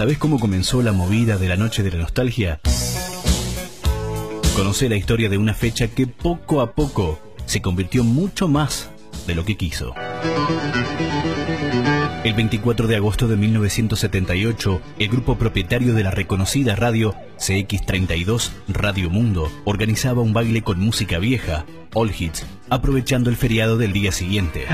¿Sabés cómo comenzó la movida de la Noche de la Nostalgia? Conoce la historia de una fecha que poco a poco se convirtió mucho más de lo que quiso. El 24 de agosto de 1978, el grupo propietario de la reconocida radio CX32 Radio Mundo organizaba un baile con música vieja, All Hits, aprovechando el feriado del día siguiente.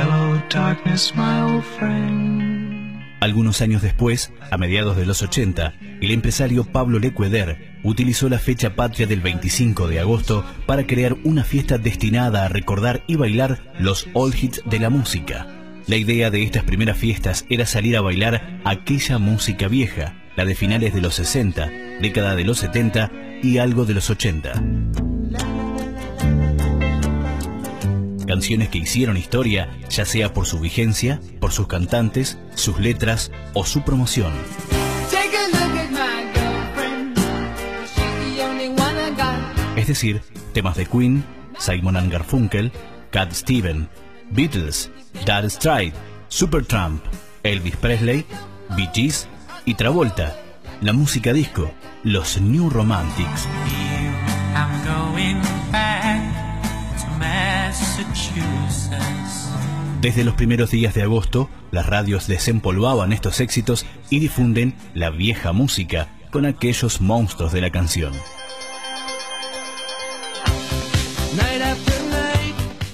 Algunos años después, a mediados de los 80, el empresario Pablo Lecueder utilizó la fecha patria del 25 de agosto para crear una fiesta destinada a recordar y bailar los All Hits de la música la idea de estas primeras fiestas era salir a bailar aquella música vieja, la de finales de los 60, década de los 70 y algo de los 80. Canciones que hicieron historia, ya sea por su vigencia, por sus cantantes, sus letras o su promoción. Es decir, temas de Queen, Simon Garfunkel, Cat Steven, Beatles, Dad Stride, Supertramp, Elvis Presley, Bee Gees y Travolta, la música disco, los New Romantics. Desde los primeros días de agosto, las radios desempolvaban estos éxitos y difunden la vieja música con aquellos monstruos de la canción.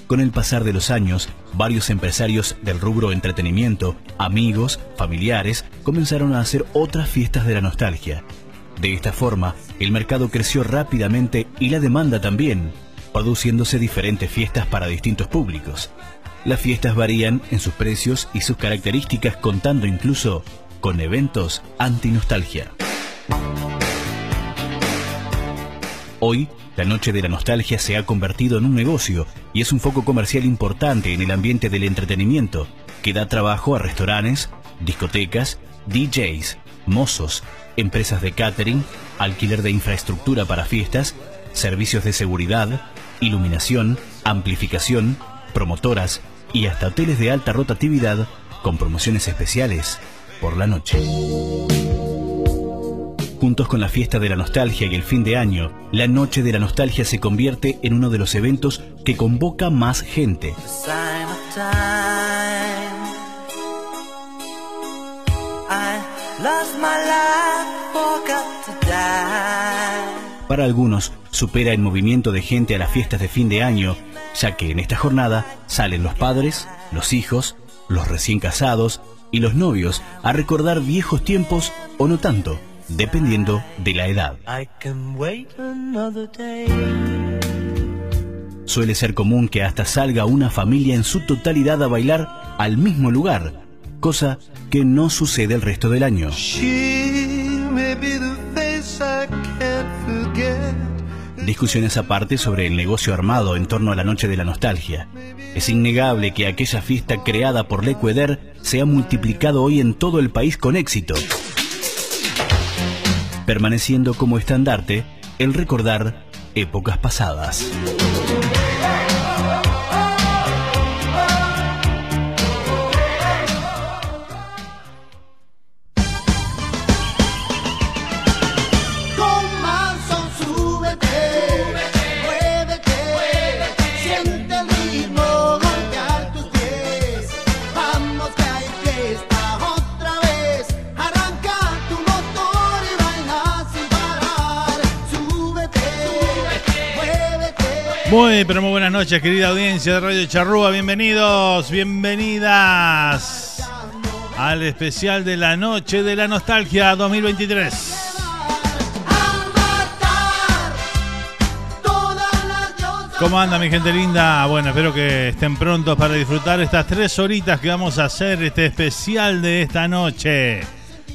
Con el pasar de los años, varios empresarios del rubro entretenimiento, amigos, familiares, comenzaron a hacer otras fiestas de la nostalgia. De esta forma, el mercado creció rápidamente y la demanda también, produciéndose diferentes fiestas para distintos públicos. Las fiestas varían en sus precios y sus características contando incluso con eventos anti-nostalgia. Hoy, la Noche de la Nostalgia se ha convertido en un negocio y es un foco comercial importante en el ambiente del entretenimiento, que da trabajo a restaurantes, discotecas, DJs, mozos, empresas de catering, alquiler de infraestructura para fiestas, servicios de seguridad, iluminación, amplificación, promotoras y hasta hoteles de alta rotatividad con promociones especiales por la noche. Juntos con la fiesta de la nostalgia y el fin de año, la Noche de la Nostalgia se convierte en uno de los eventos que convoca más gente. Para algunos, supera el movimiento de gente a las fiestas de fin de año, ya que en esta jornada salen los padres, los hijos, los recién casados y los novios a recordar viejos tiempos o no tanto dependiendo de la edad. Suele ser común que hasta salga una familia en su totalidad a bailar al mismo lugar, cosa que no sucede el resto del año. Discusiones aparte sobre el negocio armado en torno a la noche de la nostalgia. Es innegable que aquella fiesta creada por Lecueder se ha multiplicado hoy en todo el país con éxito permaneciendo como estandarte el recordar épocas pasadas. Muy, pero muy buenas noches, querida audiencia de Radio Charrúa. Bienvenidos, bienvenidas al especial de la Noche de la Nostalgia 2023. ¿Cómo anda mi gente linda? Bueno, espero que estén prontos para disfrutar estas tres horitas que vamos a hacer, este especial de esta noche.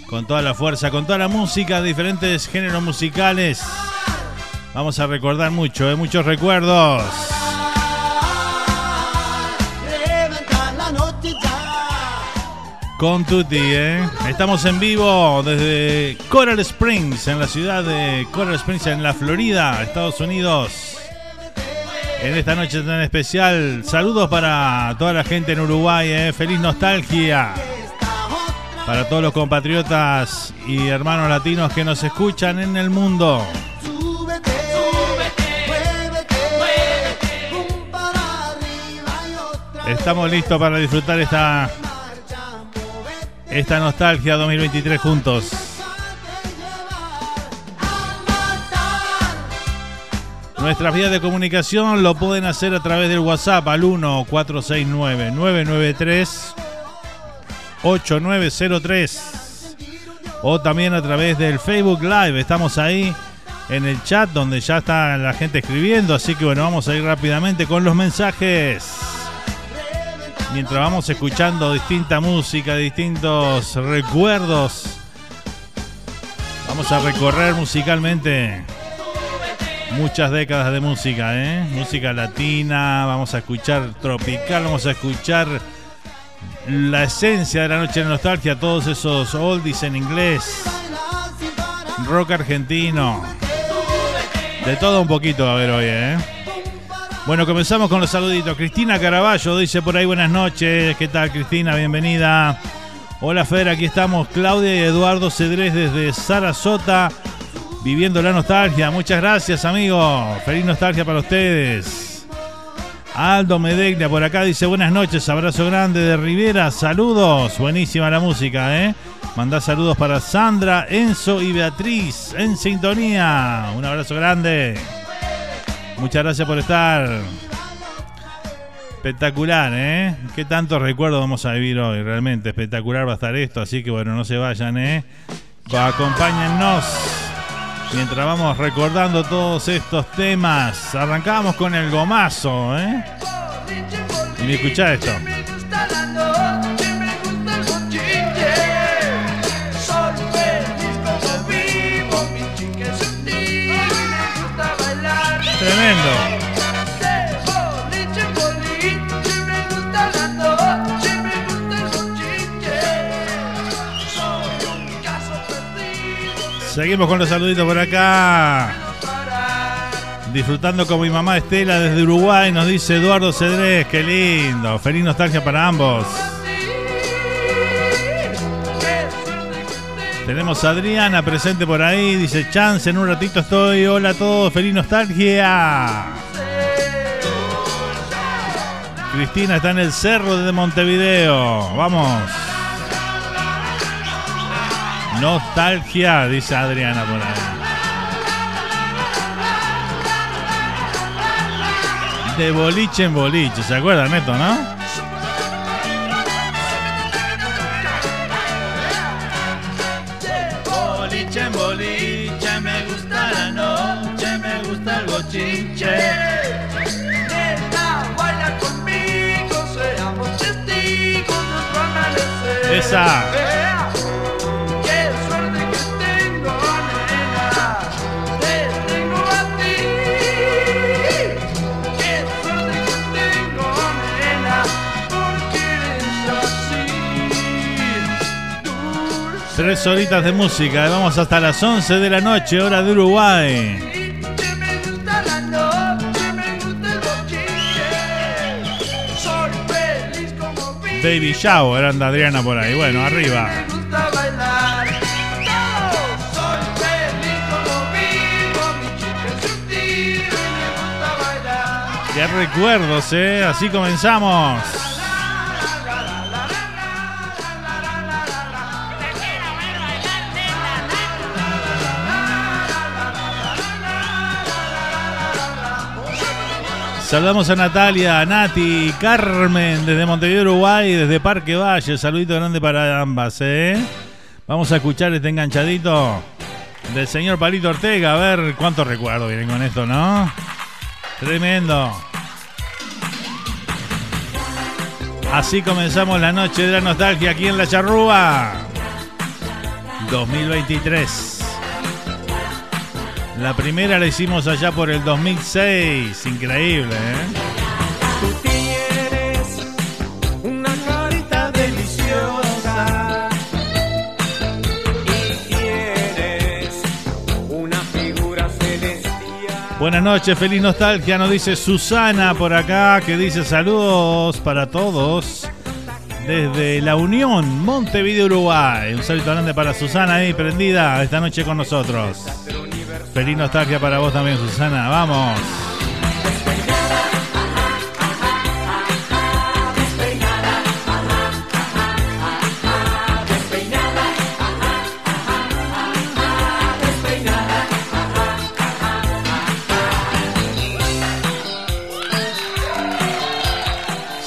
Con toda la fuerza, con toda la música, diferentes géneros musicales Vamos a recordar mucho, ¿eh? muchos recuerdos. Con Tutti, ¿eh? Estamos en vivo desde Coral Springs, en la ciudad de Coral Springs, en la Florida, Estados Unidos. En esta noche tan especial, saludos para toda la gente en Uruguay, ¿eh? Feliz nostalgia. para todos los compatriotas y hermanos latinos que nos escuchan en el mundo. Estamos listos para disfrutar esta esta nostalgia 2023 juntos. Nuestras vías de comunicación lo pueden hacer a través del WhatsApp al 1469 993 8903 o también a través del Facebook Live. Estamos ahí en el chat donde ya está la gente escribiendo, así que bueno, vamos a ir rápidamente con los mensajes. Mientras vamos escuchando distinta música, distintos recuerdos, vamos a recorrer musicalmente muchas décadas de música, ¿eh? Música latina, vamos a escuchar tropical, vamos a escuchar la esencia de la noche de nostalgia, todos esos oldies en inglés, rock argentino, de todo un poquito a ver hoy, ¿eh? Bueno, comenzamos con los saluditos. Cristina Caraballo dice por ahí buenas noches. ¿Qué tal, Cristina? Bienvenida. Hola, Fer, aquí estamos. Claudia y Eduardo Cedrés desde Sarasota, viviendo la nostalgia. Muchas gracias, amigo. Feliz nostalgia para ustedes. Aldo Medeglia por acá dice buenas noches, abrazo grande de Rivera, saludos, buenísima la música, ¿eh? Mandá saludos para Sandra, Enzo y Beatriz en sintonía. Un abrazo grande. Muchas gracias por estar. Espectacular, ¿eh? Qué tantos recuerdos vamos a vivir hoy, realmente. Espectacular va a estar esto, así que bueno, no se vayan, ¿eh? Acompáñennos mientras vamos recordando todos estos temas. Arrancamos con el gomazo, ¿eh? Y escuchá esto. Tremendo. Seguimos con los saluditos por acá. Disfrutando con mi mamá Estela desde Uruguay, nos dice Eduardo Cedrés, qué lindo. Feliz nostalgia para ambos. Tenemos a Adriana presente por ahí, dice Chance, en un ratito estoy. Hola a todos, feliz nostalgia. Cristina está en el cerro de Montevideo. Vamos. Nostalgia, dice Adriana por ahí. De boliche en boliche, ¿se acuerdan esto, no? Esa. Qué suerte que tengo, nena. Te tengo a ti. Qué suerte que tengo, nena. Porque eres así. Dulce. Tres horitas de música. Vamos hasta las 11 de la noche, hora de Uruguay. Baby Shower anda Adriana por ahí. Bueno, arriba. Me gusta bailar. Todos. Soy feliz como vivo, mi chica es sutil. Me gusta bailar. Qué recuerdos, ¿eh? Así comenzamos. Saludamos a Natalia, a Nati, Carmen desde Montevideo, Uruguay, desde Parque Valle. Saludito grande para ambas, ¿eh? Vamos a escuchar este enganchadito del señor Palito Ortega. A ver cuántos recuerdos vienen con esto, ¿no? Tremendo. Así comenzamos la noche de la nostalgia aquí en La Charrúa. 2023. La primera la hicimos allá por el 2006. Increíble, ¿eh? Tú tienes una carita deliciosa y tienes una figura celestial. Buenas noches, feliz nostalgia, nos dice Susana por acá, que dice saludos para todos desde La Unión, Montevideo, Uruguay. Un saludo grande para Susana ahí prendida esta noche con nosotros. Feliz nostalgia para vos también, Susana. Vamos.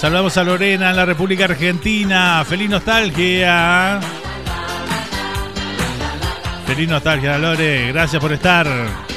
Saludamos a Lorena en la República Argentina. Feliz nostalgia. Feliz nostalgia, Lore. Gracias por estar.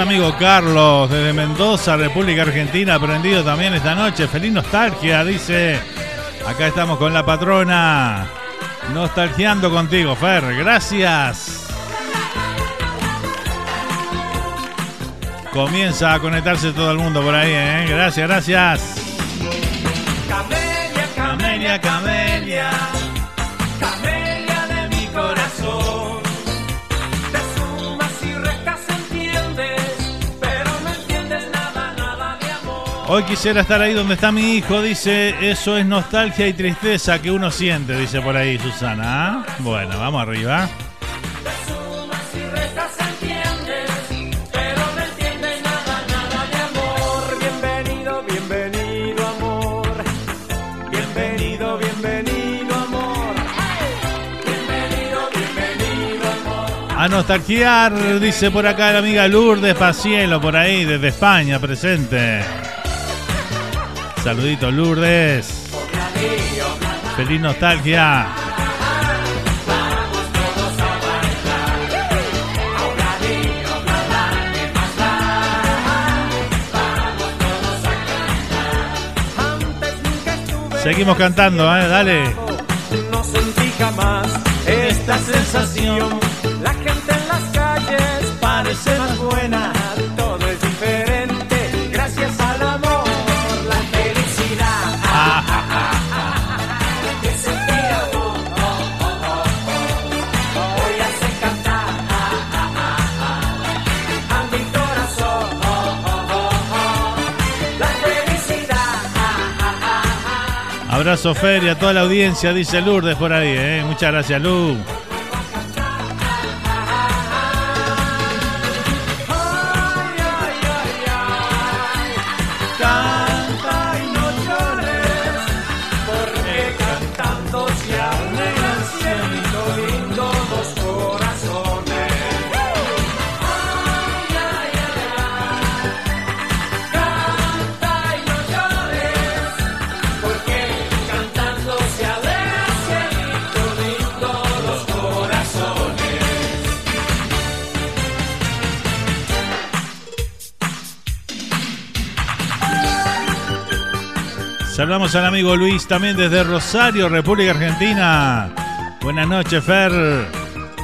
Al amigo Carlos desde Mendoza, República Argentina, prendido también esta noche. Feliz nostalgia, dice. Acá estamos con la patrona. Nostalgiando contigo, Fer. Gracias. Comienza a conectarse todo el mundo por ahí, ¿eh? Gracias, gracias. Camelia, Camelia. Camelia Hoy quisiera estar ahí donde está mi hijo, dice, eso es nostalgia y tristeza que uno siente, dice por ahí Susana. ¿ah? Bueno, vamos arriba. A nostalgiar, dice por acá la amiga Lourdes Pacielo, por ahí, desde España, presente. Saludito, Lourdes. Feliz nostalgia. Seguimos cantando, ¿eh? Dale. No sentí jamás esta sensación. La gente en las calles parece más buena. Abrazo Fer y a toda la audiencia, dice Lourdes por ahí, ¿eh? Muchas gracias, Lu. Saludamos al amigo Luis también desde Rosario, República Argentina. Buenas noches, Fer.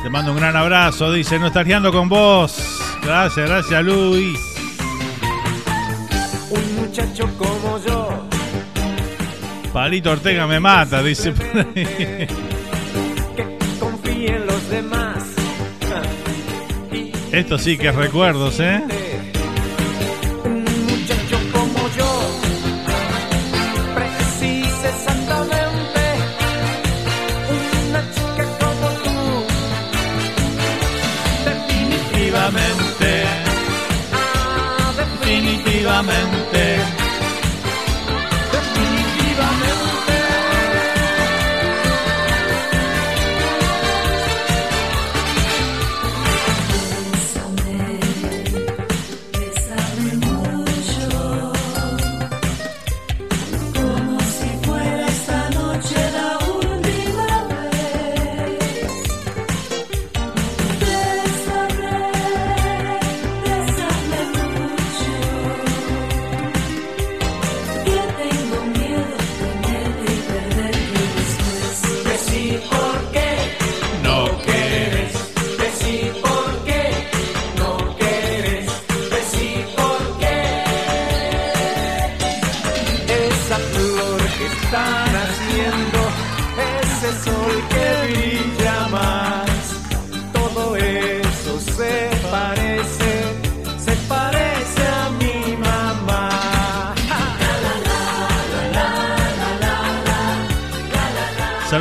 Te mando un gran abrazo. Dice, no estareando con vos. Gracias, gracias, Luis. Un muchacho como yo. Palito Ortega me mata, dice por ahí. Que confíen los demás. Esto sí que es recuerdos, ¿eh?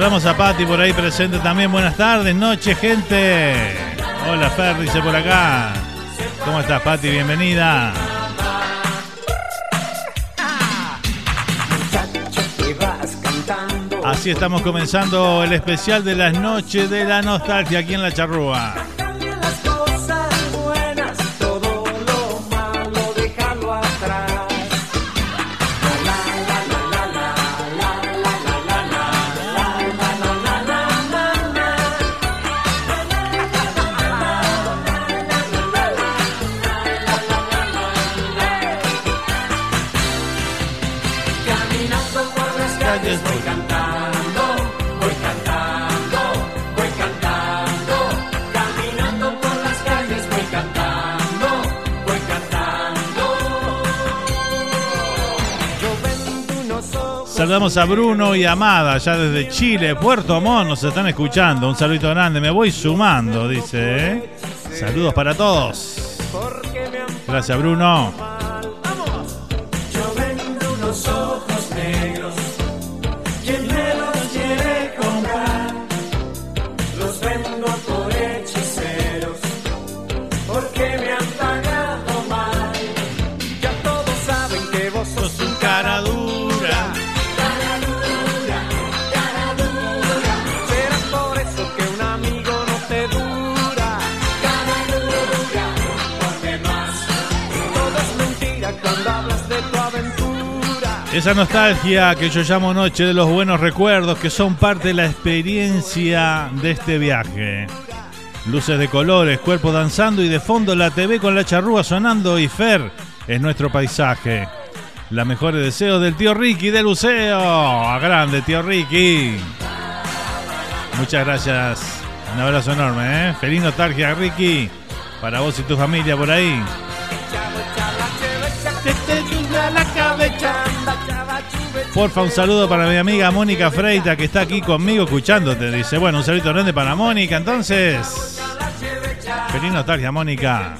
Saludamos a Patti por ahí presente también. Buenas tardes, noche, gente. Hola, Fer, dice por acá. ¿Cómo estás, Patti? Bienvenida. Así estamos comenzando el especial de las noches de la nostalgia aquí en La Charrúa. Saludamos a Bruno y Amada, ya desde Chile, Puerto Montt, nos están escuchando. Un saludito grande, me voy sumando, dice. ¿eh? Saludos para todos. Gracias, Bruno. Esa nostalgia que yo llamo noche de los buenos recuerdos que son parte de la experiencia de este viaje. Luces de colores, cuerpo danzando y de fondo la TV con la charrúa sonando y Fer es nuestro paisaje. Los mejores deseos del tío Ricky de Luceo. A grande, tío Ricky. Muchas gracias. Un abrazo enorme, ¿eh? Feliz nostalgia, Ricky. Para vos y tu familia por ahí. Porfa, un saludo para mi amiga Mónica Freita que está aquí conmigo escuchándote. Dice, bueno, un saludo grande para Mónica. Entonces, feliz nostalgia, Mónica.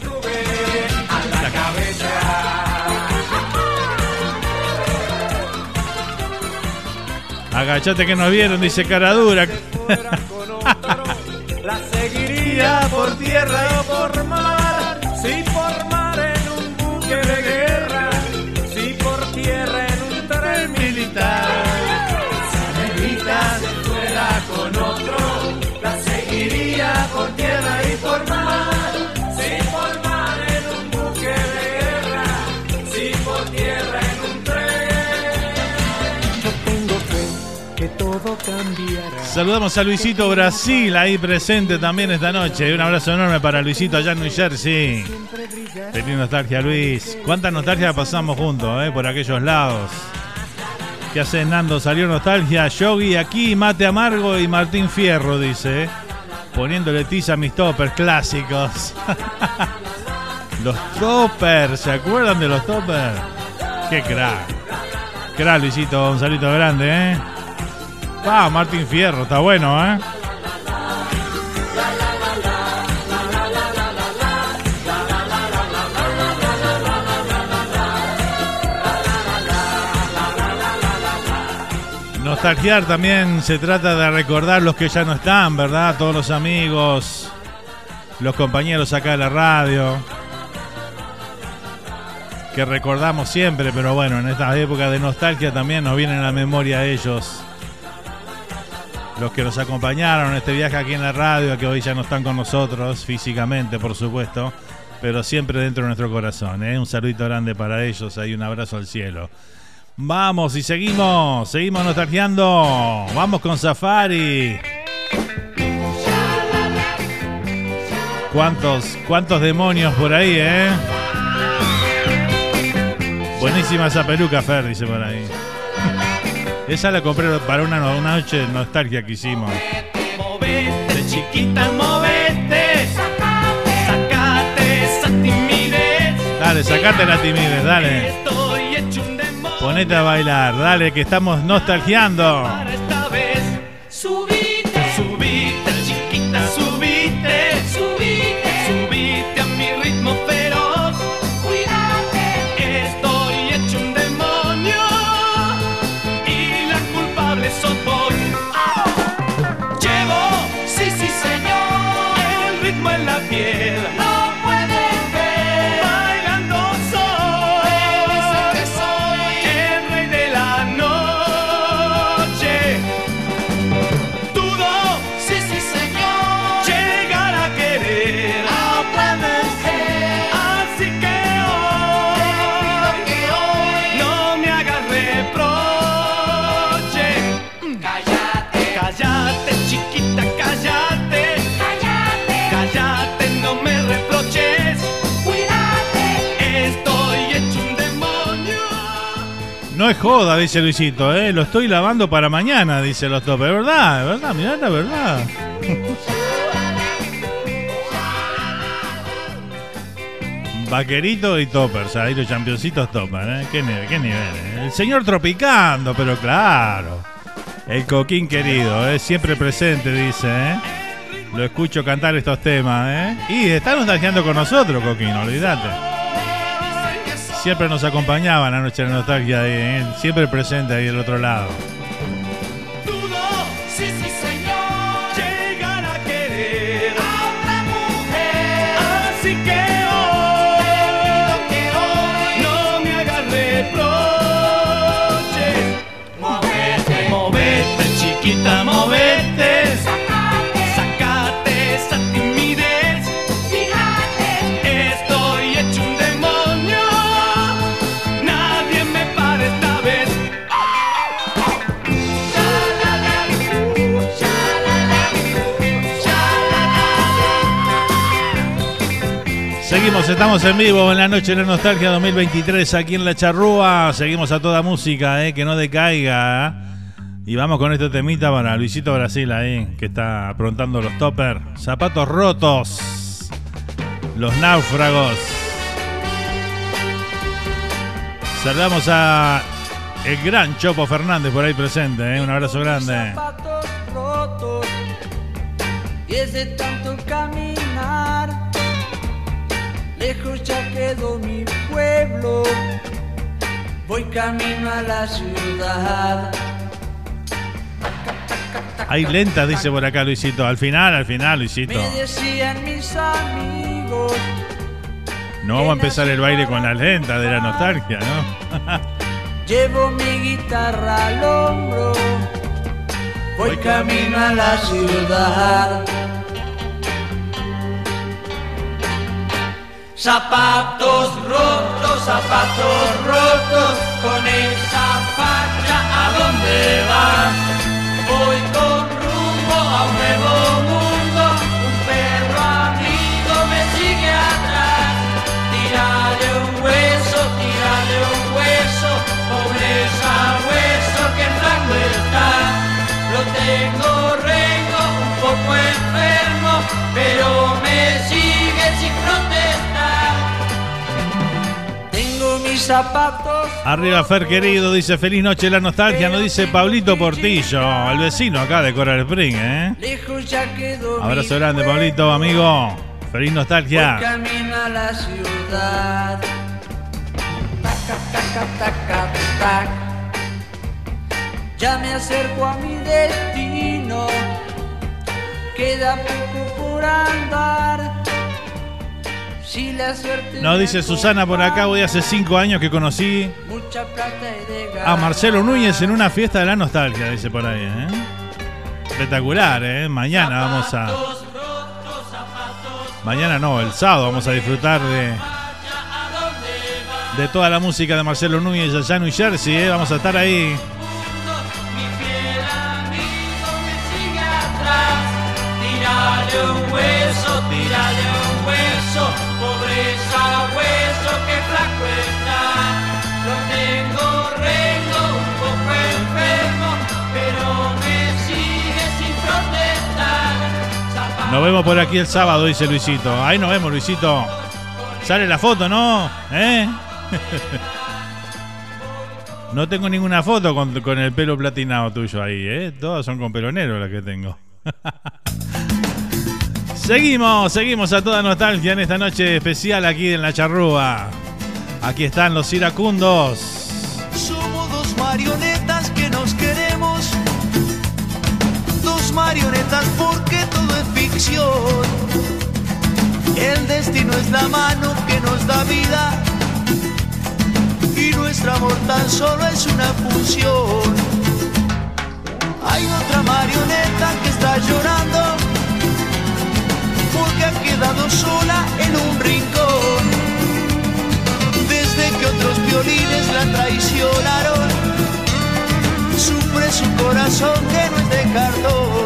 Agachate que nos vieron, dice cara dura. La seguiría por tierra o por mar. Saludamos a Luisito Brasil ahí presente también esta noche. Un abrazo enorme para Luisito allá en New Jersey. Feliz nostalgia, Luis. ¿Cuánta nostalgia pasamos juntos, eh? Por aquellos lados. ¿Qué hace Nando? Salió nostalgia. Yogi aquí, Mate Amargo y Martín Fierro, dice. eh. Poniéndole tiza a mis toppers clásicos. los toppers, ¿se acuerdan de los toppers? Qué crack. Crack, Luisito. Un saludo grande, ¿eh? Ah, Martín Fierro, está bueno, ¿eh? Nostalgiar también se trata de recordar los que ya no están, ¿verdad? Todos los amigos, los compañeros acá de la radio, que recordamos siempre, pero bueno, en estas épocas de nostalgia también nos vienen a la memoria ellos los que nos acompañaron en este viaje aquí en la radio, que hoy ya no están con nosotros físicamente, por supuesto, pero siempre dentro de nuestro corazón. ¿eh? Un saludito grande para ellos, ahí un abrazo al cielo. Vamos y seguimos, seguimos nostalgiando. Vamos con Safari. ¿Cuántos, cuántos demonios por ahí, eh? Buenísima esa peluca, Fer, dice por ahí. Esa la compré para una, una noche de nostalgia que hicimos. Movete, chiquita, movete. Sacate esa timidez. Dale, sacate la timidez, dale. Ponete a bailar, dale, que estamos nostalgiando. para esta vez. Subite, No es joda, dice Luisito, ¿eh? Lo estoy lavando para mañana, dice los topes. Es verdad, es verdad, mirá la verdad. Vaquerito y toppers, ahí los championcitos topan, ¿eh? ¿Qué, nivel, qué nivel, eh? El señor tropicando, pero claro. El coquín querido, ¿eh? Siempre presente, dice, ¿eh? Lo escucho cantar estos temas, ¿eh? Y está nostalgiando con nosotros, Coquín, olvídate. Siempre nos acompañaba en la noche de la nostalgia, ahí, ¿eh? siempre presente ahí del otro lado. Dudo, sí, sí, Seguimos, estamos en vivo en la noche de la nostalgia 2023 aquí en La Charrúa. Seguimos a toda música, eh, que no decaiga. ¿eh? Y vamos con este temita para Luisito Brasil ahí, que está aprontando los toppers. Zapatos rotos. Los náufragos. Saludamos a el gran Chopo Fernández por ahí presente, eh. un abrazo grande. zapatos rotos y es tanto caminar. Lejos ya quedó mi pueblo, voy camino a la ciudad. Hay lenta, dice por acá Luisito. Al final, al final, Luisito. Me decían mis amigos, No vamos a empezar el baile con la lenta de la nostalgia, ¿no? llevo mi guitarra al hombro, voy camino a la ciudad. Zapatos rotos, zapatos rotos, con esa facha a dónde vas. Voy con rumbo a un nuevo mundo, un perro amigo me sigue atrás. Tírale un hueso, tírale un hueso, pobre hueso que flaco está. Lo tengo rengo, un poco enfermo, pero me sigue sin protestar. Zapatos. Arriba Fer querido, dice feliz noche la nostalgia, nos dice Pablito Portillo, el vecino acá de Coral Spring, ¿eh? Lejos ya quedó Abrazo grande. Pablito, amigo. Feliz nostalgia. camino a la ciudad. Taca, taca, taca, tac. Ya me acerco a mi destino, queda poco por andar. Si la suerte Nos dice Susana por acá, voy hace cinco años que conocí Mucha plata he de a. Marcelo Núñez en una fiesta de la nostalgia, dice por ahí. ¿eh? Espectacular, ¿eh? Mañana vamos a... Mañana no, el sábado vamos a disfrutar de... De toda la música de Marcelo Núñez allá en New Jersey, ¿eh? Vamos a estar ahí. Un hueso, un hueso, Nos vemos por aquí el sábado, dice Luisito. Ahí nos vemos, Luisito. Sale la foto, ¿no? ¿Eh? No tengo ninguna foto con, con el pelo platinado tuyo ahí, ¿eh? Todas son con pelo negro las que tengo. seguimos, seguimos a toda nostalgia en esta noche especial aquí en La Charrúa. Aquí están los iracundos. Somos dos marionetas marionetas porque todo es ficción. El destino es la mano que nos da vida. Y nuestro amor tan solo es una función. Hay otra marioneta que está llorando. Porque ha quedado sola en un rincón desde que otros violines la traicionaron. Sufre su corazón que no es de cartón.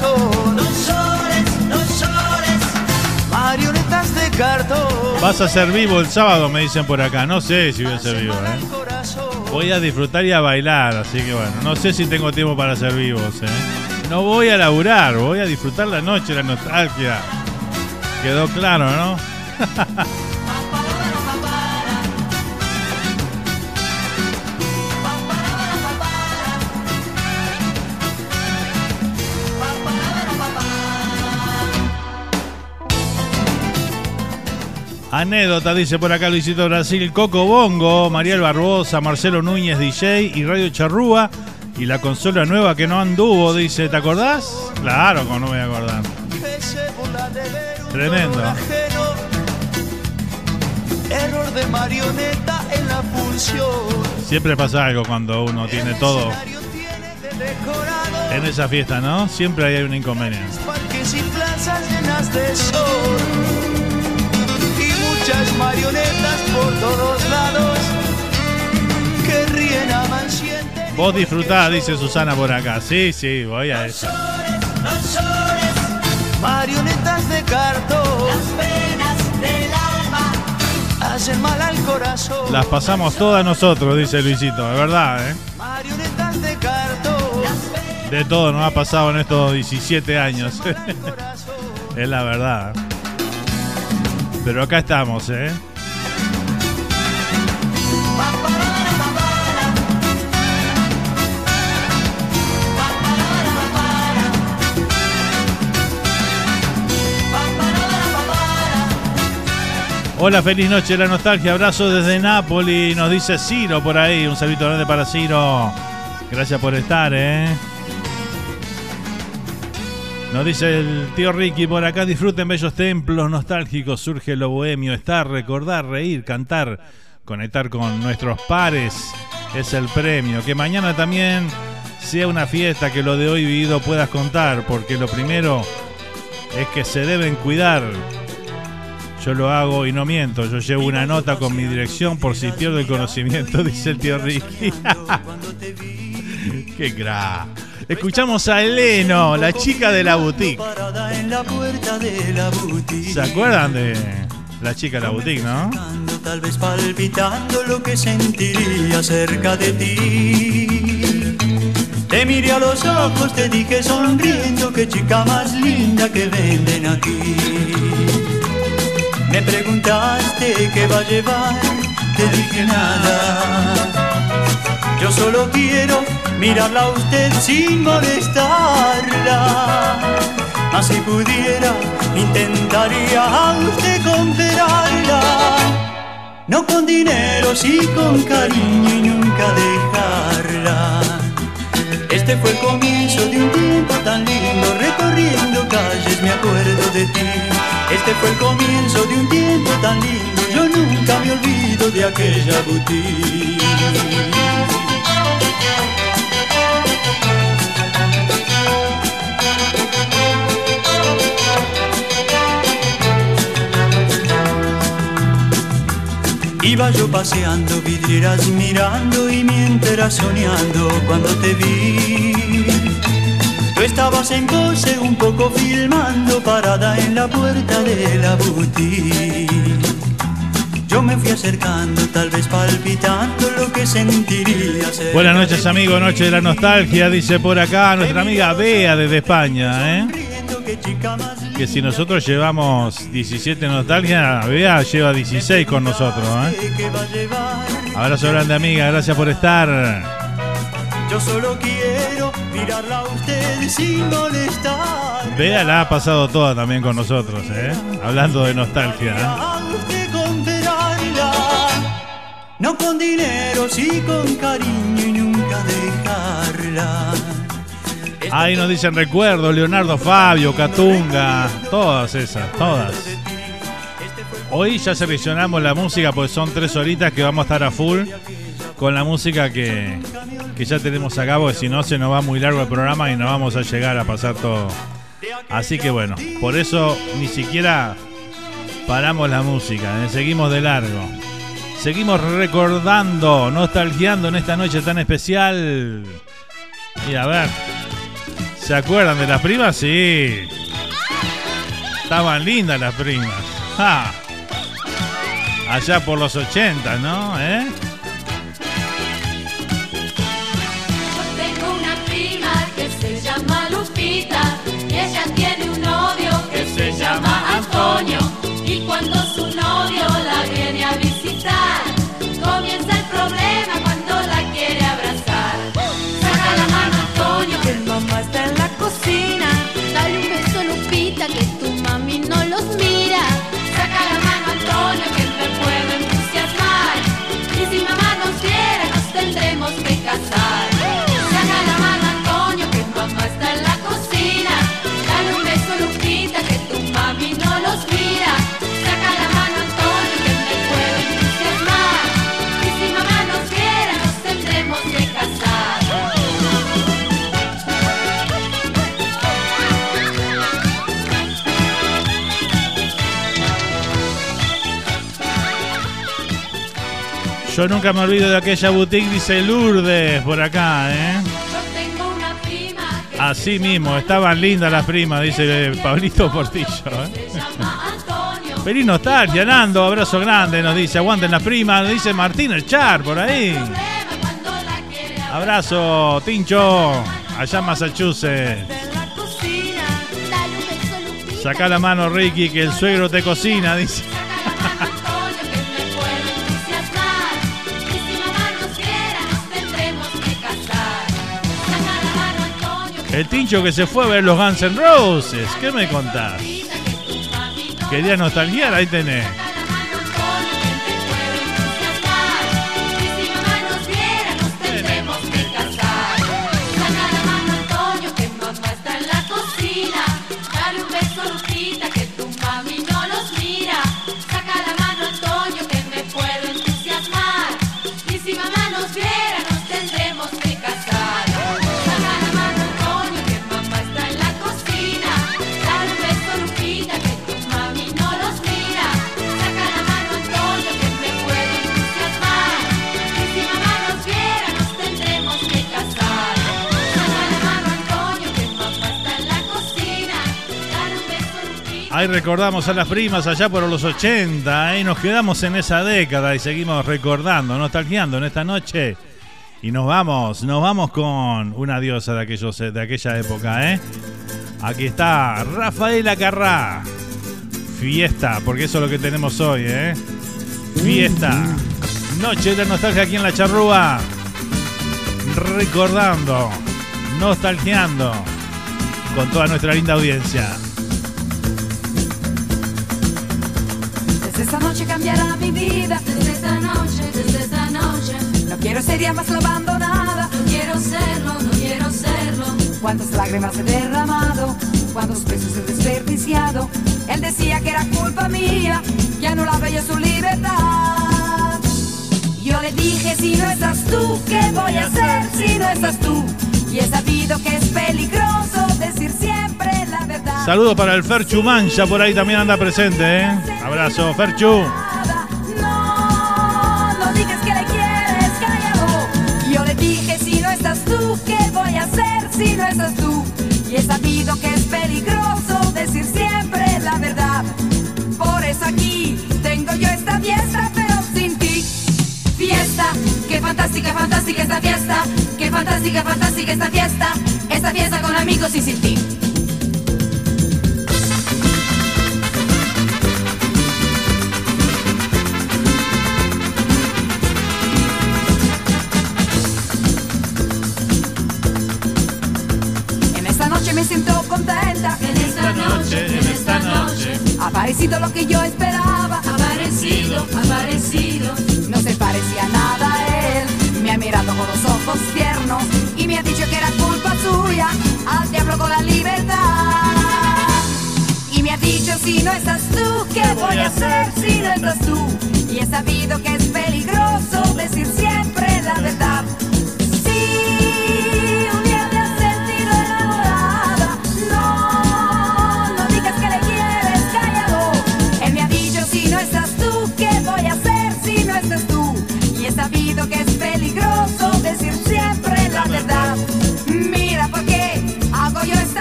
Corazón. No llores, no llores. Marionetas de cartón Vas a ser vivo el sábado, me dicen por acá. No sé si voy a ser vivo, ¿eh? Voy a disfrutar y a bailar, así que bueno, no sé si tengo tiempo para ser vivos, ¿eh? No voy a laburar, voy a disfrutar la noche, la nostalgia. Quedó claro, ¿no? Anécdota, dice por acá Luisito Brasil, Coco Bongo, Mariel Barbosa, Marcelo Núñez DJ y Radio Charrúa. Y la consola nueva que no anduvo, dice, ¿te acordás? Claro, como no me voy a acordar. Tremendo. Error de marioneta en la función. Siempre pasa algo cuando uno tiene todo en esa fiesta, ¿no? Siempre hay un inconveniente. Parques y plazas llenas de sol muchas marionetas por todos lados que ríen a mansiente. Vos disfrutá, dice Susana por acá. Sí, sí, voy a eso. Marionetas de cartón las penas del alma. hacen mal al corazón. Las pasamos todas nosotros, dice Luisito, es verdad, ¿eh? Marionetas de cartón De todo nos ha pasado en estos 17 años. es la verdad. Pero acá estamos, ¿eh? Hola, feliz noche, la nostalgia, abrazo desde Nápoles, nos dice Ciro por ahí, un saludo grande para Ciro, gracias por estar, ¿eh? Nos dice el tío Ricky por acá, disfruten bellos templos nostálgicos, surge lo bohemio, estar, recordar, reír, cantar, conectar con nuestros pares, es el premio, que mañana también sea una fiesta que lo de hoy vivido puedas contar, porque lo primero es que se deben cuidar. Yo lo hago y no miento. Yo llevo una nota con mi dirección por si pierdo el conocimiento, dice el tío Ricky. Qué gra. Escuchamos a Eleno, la chica de la boutique. ¿Se acuerdan de la chica de la boutique, no? Tal vez palpitando lo que sentiría cerca de ti. Te miré a los ojos, te dije sonriendo, qué chica más linda que venden aquí. Me preguntaste qué va a llevar, te dije nada. Yo solo quiero mirarla a usted sin molestarla. Mas si pudiera, intentaría a usted comprarla. No con dinero, sí con cariño y nunca dejarla. Este fue el comienzo de un tiempo tan lindo, recorriendo calles me acuerdo de ti. Este fue el comienzo de un tiempo tan lindo, nunca me olvido de aquella boutique. Iba yo paseando, vidrieras mirando y mientras soñando cuando te vi. Tú estabas en pose un poco filmando parada en la puerta de la boutique. Yo me fui acercando, tal vez palpitando lo que sentiría ser. Buenas noches, amigo. Noche de la nostalgia, dice por acá nuestra amiga Bea desde España, ¿eh? Que si nosotros llevamos 17 nostalgia, Bea lleva 16 con nosotros, ¿eh? Abrazo grande, amiga. Gracias por estar. Yo solo quiero mirarla a usted sin molestar. Bea la ha pasado toda también con nosotros, ¿eh? Hablando de nostalgia. ¿eh? No con dinero, sí con cariño y nunca dejarla. Ahí nos dicen recuerdos, Leonardo Fabio, Catunga, todas esas, todas. Hoy ya seleccionamos la música, pues son tres horitas que vamos a estar a full con la música que, que ya tenemos acá, porque si no se nos va muy largo el programa y no vamos a llegar a pasar todo. Así que bueno, por eso ni siquiera paramos la música, ¿eh? seguimos de largo. Seguimos recordando, nostalgiando en esta noche tan especial. Y a ver, ¿se acuerdan de las primas? Sí. Estaban lindas las primas. ¡Ja! Allá por los 80, ¿no? ¿Eh? Yo tengo una prima que se llama Lupita Yo nunca me olvido de aquella boutique, dice Lourdes, por acá, ¿eh? Así mismo, estaban lindas las primas, dice Pablito Portillo. ¿eh? Feliz nostalgia, Nando, abrazo grande, nos dice, aguanten las primas, nos dice Martín el Char, por ahí. Abrazo, Tincho, allá en Massachusetts. Saca la mano, Ricky, que el suegro te cocina, dice. El Tincho que se fue a ver los Guns N' Roses, ¿qué me contás? Quería nostalgiar, ahí tenés. Ahí recordamos a las primas allá por los 80 y nos quedamos en esa década y seguimos recordando, nostalgiando en esta noche. Y nos vamos, nos vamos con una diosa de, aquellos, de aquella época, ¿eh? Aquí está Rafaela Carrá. Fiesta, porque eso es lo que tenemos hoy, ¿eh? Fiesta. Noche de nostalgia aquí en la charrúa. Recordando, nostalgiando con toda nuestra linda audiencia. Noche cambiará mi vida. Desde esta noche, desde esta noche, No quiero ser ya más la abandonada. no quiero serlo, no quiero serlo. Cuántas lágrimas he derramado, cuántos besos he desperdiciado. Él decía que era culpa mía, que anulaba yo su libertad. Yo le dije, si no estás tú, ¿qué voy a hacer si no estás tú? Y he sabido que es peligroso decir siempre. Saludos para el Ferchu Mancha, por ahí también anda presente, ¿eh? Abrazo, Ferchu. No, no digas que le quieres, callado. Yo le dije, si no estás tú, ¿qué voy a hacer si no estás tú? Y he sabido que es peligroso decir siempre la verdad. Por eso aquí tengo yo esta fiesta, pero sin ti. Fiesta, qué fantástica, fantástica esta fiesta. Qué fantástica, fantástica esta fiesta. Esta fiesta con amigos y sin ti. En esta noche, en esta noche, Ha aparecido lo que yo esperaba. aparecido, aparecido. No se parecía nada a él. Me ha mirado con los ojos tiernos y me ha dicho que era culpa suya. Al diablo con la libertad. Y me ha dicho si no estás tú, ¿qué voy a hacer si no estás tú? Y he sabido que es peligroso decir siempre la verdad.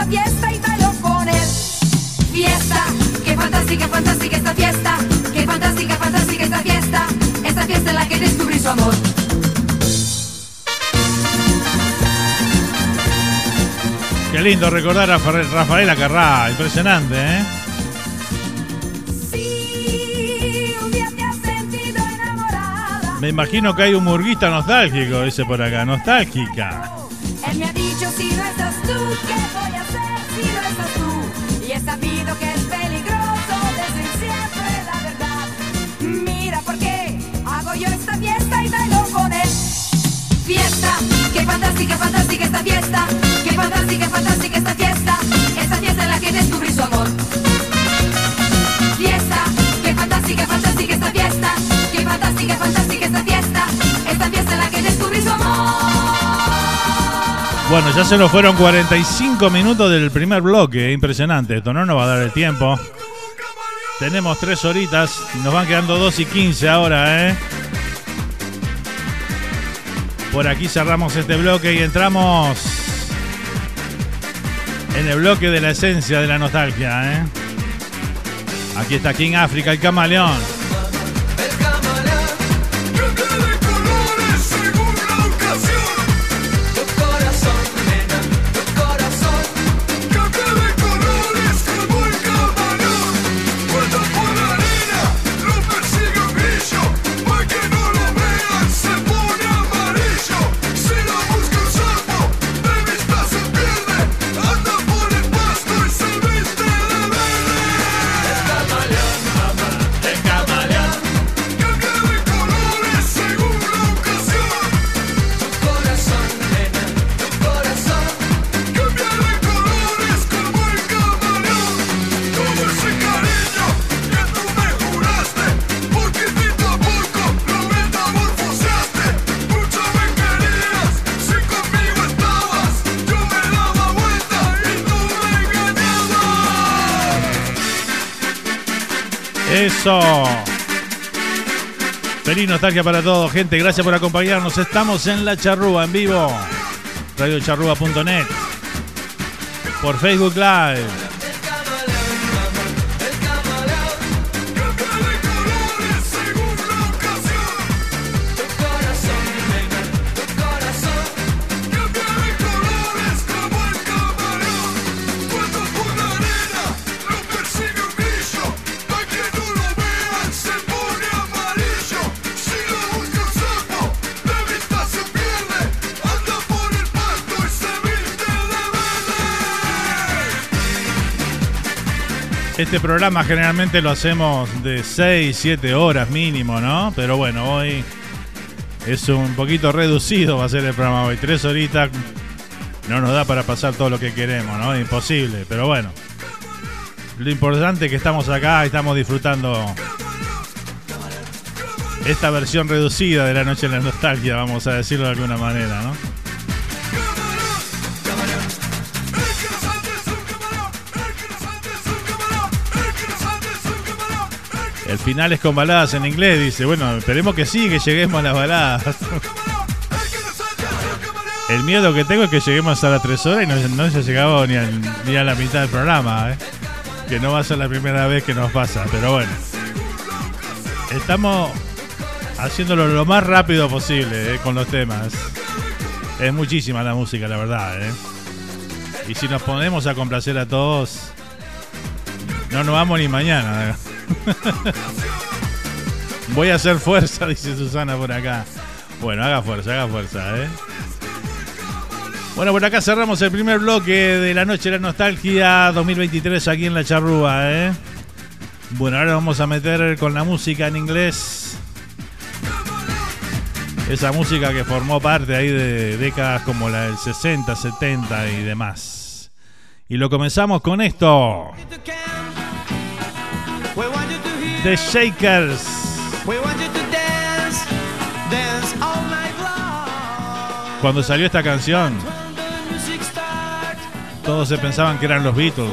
Fiesta y bailo con él. Fiesta, qué fantástica, fantástica esta fiesta. Qué fantástica, fantástica esta fiesta. Esta fiesta en la que descubrí su amor. Qué lindo recordar a Fa- Rafaela Carrá, impresionante, ¿eh? Me imagino que hay un murguista nostálgico, dice por acá, nostálgica. Fantástica, fantástica esta fiesta. Bueno, ya se nos fueron 45 minutos del primer bloque, impresionante. Esto no nos va a dar el tiempo. Tenemos tres horitas, nos van quedando 2 y 15 ahora, ¿eh? Por aquí cerramos este bloque y entramos en el bloque de la esencia de la nostalgia, ¿eh? Aquí está King África, el camaleón. Feliz nostalgia para todos, gente. Gracias por acompañarnos. Estamos en La Charrúa en vivo. Radiocharrúa.net. Por Facebook Live. Este programa generalmente lo hacemos de 6, 7 horas mínimo, ¿no? Pero bueno, hoy es un poquito reducido va a ser el programa hoy. Tres horitas no nos da para pasar todo lo que queremos, ¿no? Imposible, pero bueno. Lo importante es que estamos acá y estamos disfrutando esta versión reducida de la noche en la nostalgia, vamos a decirlo de alguna manera, ¿no? El final es con baladas en inglés, dice. Bueno, esperemos que sí, que lleguemos a las baladas. El miedo que tengo es que lleguemos a las 3 horas y no, se ha llegado ni, a la mitad del programa, ¿eh? Que no va a ser la primera vez que nos pasa, pero bueno. Estamos haciéndolo lo más rápido posible ¿eh? con los temas. Es muchísima la música, la verdad, ¿eh? Y si nos ponemos a complacer a todos, no nos vamos ni mañana. Voy a hacer fuerza, dice Susana por acá. Bueno, haga fuerza, haga fuerza, ¿eh? Bueno, por acá cerramos el primer bloque de la noche de la nostalgia 2023 aquí en la charrúa, ¿eh? Bueno, ahora vamos a meter con la música en inglés. Esa música que formó parte ahí de décadas como la del 60, 70 y demás. Y lo comenzamos con esto. Night long. Cuando salió esta canción, the todos se pensaban que eran los Beatles.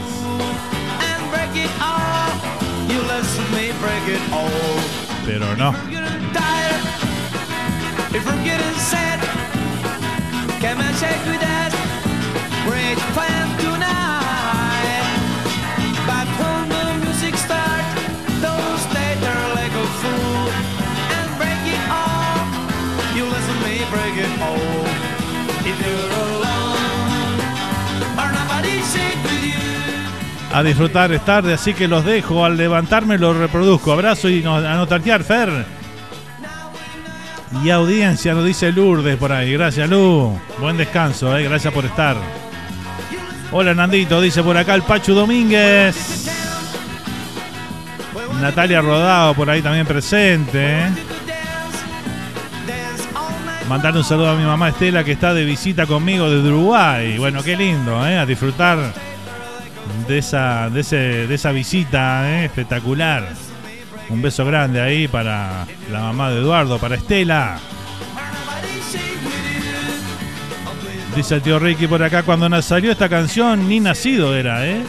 and break A disfrutar es tarde, así que los dejo. Al levantarme los reproduzco. Abrazo y no, a notartear, Fer. Y audiencia, nos dice Lourdes por ahí. Gracias, Lu. Buen descanso, eh. gracias por estar. Hola, Nandito, dice por acá el Pachu Domínguez. Natalia Rodado por ahí también presente. Mandarle un saludo a mi mamá Estela que está de visita conmigo desde Uruguay. Bueno, qué lindo, ¿eh? A disfrutar de esa, de ese, de esa visita ¿eh? espectacular. Un beso grande ahí para la mamá de Eduardo, para Estela. Dice el tío Ricky por acá, cuando salió esta canción, ni nacido era, ¿eh?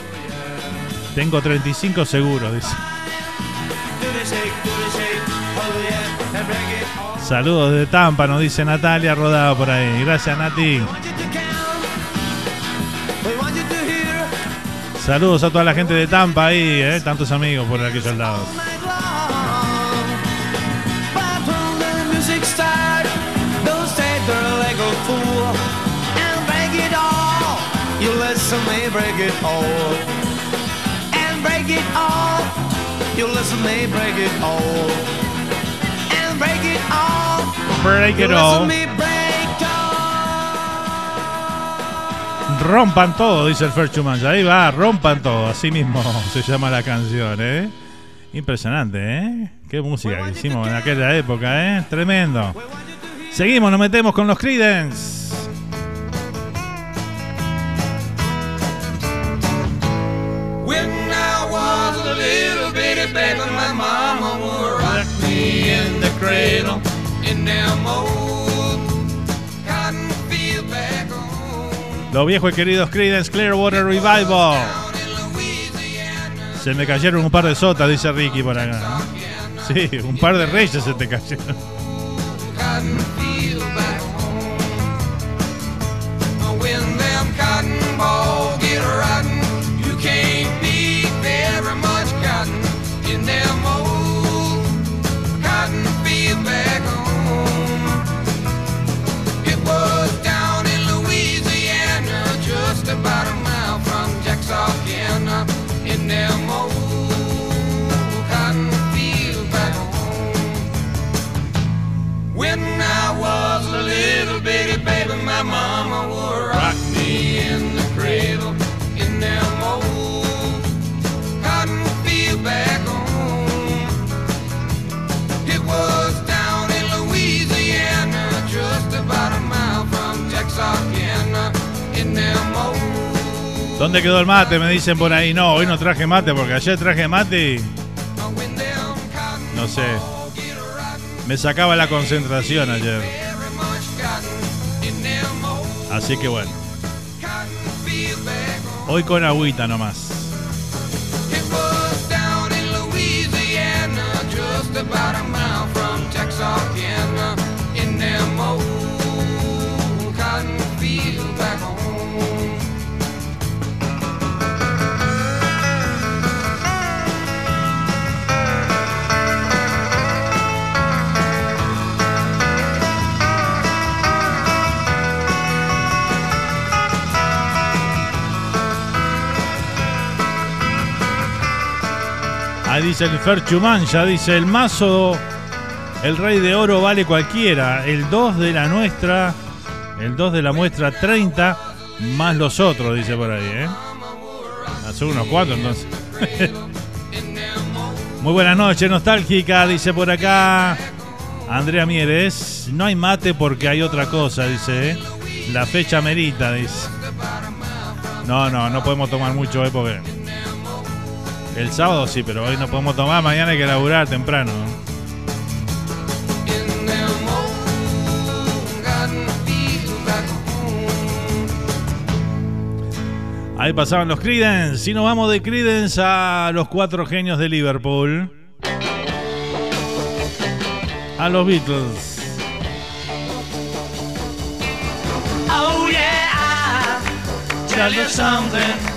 Tengo 35 seguros, dice. Saludos de Tampa, nos dice Natalia Rodado por ahí. Gracias, Nati. Saludos a toda la gente de Tampa ahí, ¿eh? Tantos amigos por aquellos lados. Break it all. Break it all. Rompan todo, dice el Fer Chuman. Ahí va, rompan todo. Así mismo se llama la canción, ¿eh? Impresionante, ¿eh? Qué música que hicimos en aquella época, ¿eh? Tremendo. Seguimos, nos metemos con los Creedence. Cradle in them old cotton field back home. Los viejos y queridos Creedence Clearwater Revival. Se me cayeron un par de sotas, dice Ricky por acá. Sí, un par de reyes se te cayeron. ¿Dónde quedó el mate? Me dicen por ahí. No, hoy no traje mate porque ayer traje mate y... No sé. Me sacaba la concentración ayer. Así que bueno. Hoy con agüita nomás. About Ahí dice el Ferchumán, ya dice el mazo, el rey de oro vale cualquiera, el 2 de la nuestra, el 2 de la muestra 30, más los otros, dice por ahí, ¿eh? Hace unos cuantos entonces. Muy buenas noches, nostálgica, dice por acá Andrea Mieres. No hay mate porque hay otra cosa, dice, ¿eh? La fecha merita, dice. No, no, no podemos tomar mucho hoy porque... El sábado sí, pero hoy no podemos tomar, mañana hay que laburar temprano. Ahí pasaban los Creedence. Y nos vamos de Creedence a los cuatro genios de Liverpool. A los Beatles. Oh yeah, tell you something.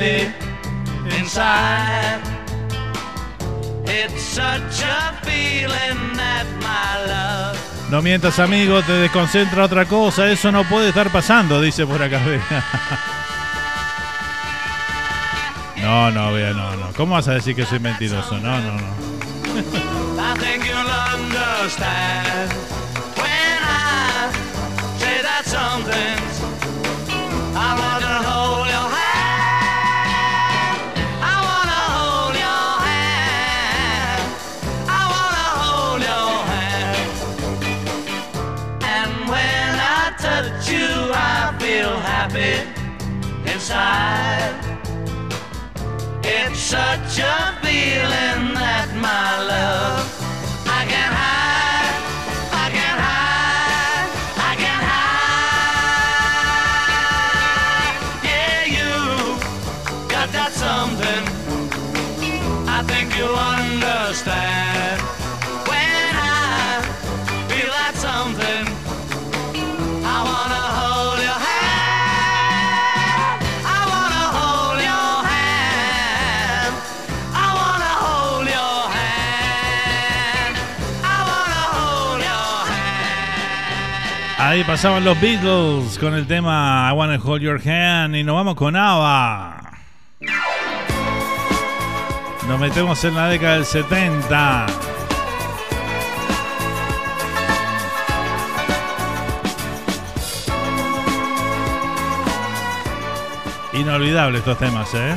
Feel happy inside. It's such a feeling that my love. No mientas, amigo, te desconcentra otra cosa. Eso no puede estar pasando, dice por acá. No, no, vea, no, no. ¿Cómo vas a decir que soy mentiroso? No, no, no. I happy inside. It's such a feeling that my love Ahí pasaban los Beatles con el tema I Wanna Hold Your Hand y nos vamos con ABBA. Nos metemos en la década del 70. Inolvidable estos temas, ¿eh?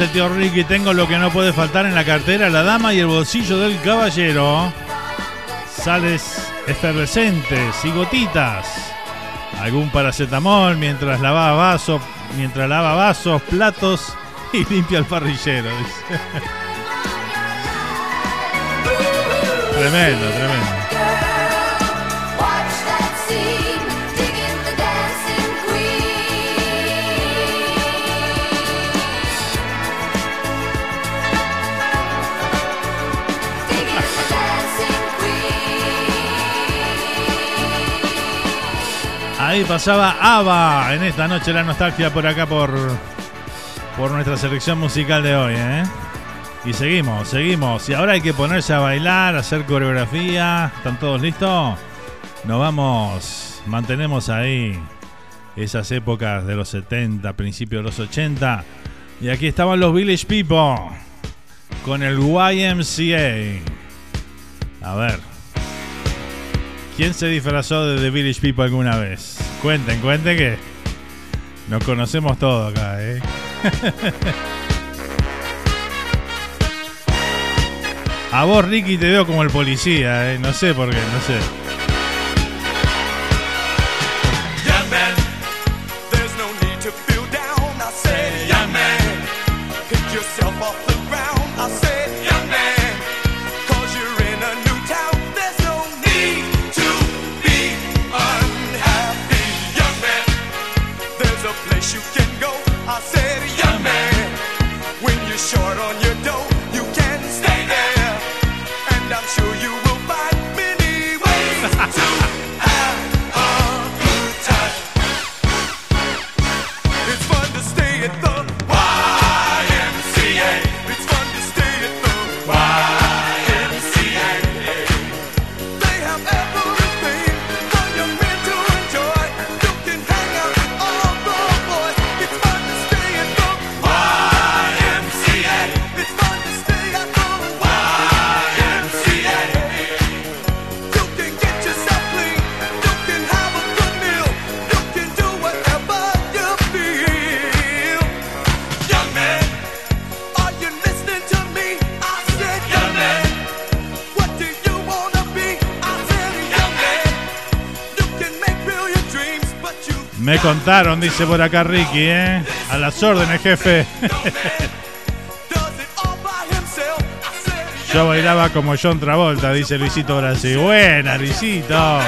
El tío Ricky, tengo lo que no puede faltar en la cartera, la dama y el bolsillo del caballero. Sales efervescentes y gotitas. Algún paracetamol mientras lava vasos, mientras lava vasos, platos y limpia el parrillero. tremendo, tremendo. Ahí pasaba Ava en esta noche la nostalgia por acá por, por nuestra selección musical de hoy, ¿eh? Y seguimos, seguimos. Y ahora hay que ponerse a bailar, hacer coreografía. ¿Están todos listos? Nos vamos, mantenemos ahí esas épocas de los 70, principios de los 80. Y aquí estaban los Village People con el YMCA. A ver, ¿quién se disfrazó de The Village People alguna vez? Cuenten, cuenten que nos conocemos todos acá, ¿eh? A vos, Ricky, te veo como el policía, ¿eh? No sé por qué, no sé. Contaron, dice por acá Ricky, ¿eh? A las órdenes, jefe. Yo bailaba como John Travolta, dice Luisito Brasil. Buena, Luisito.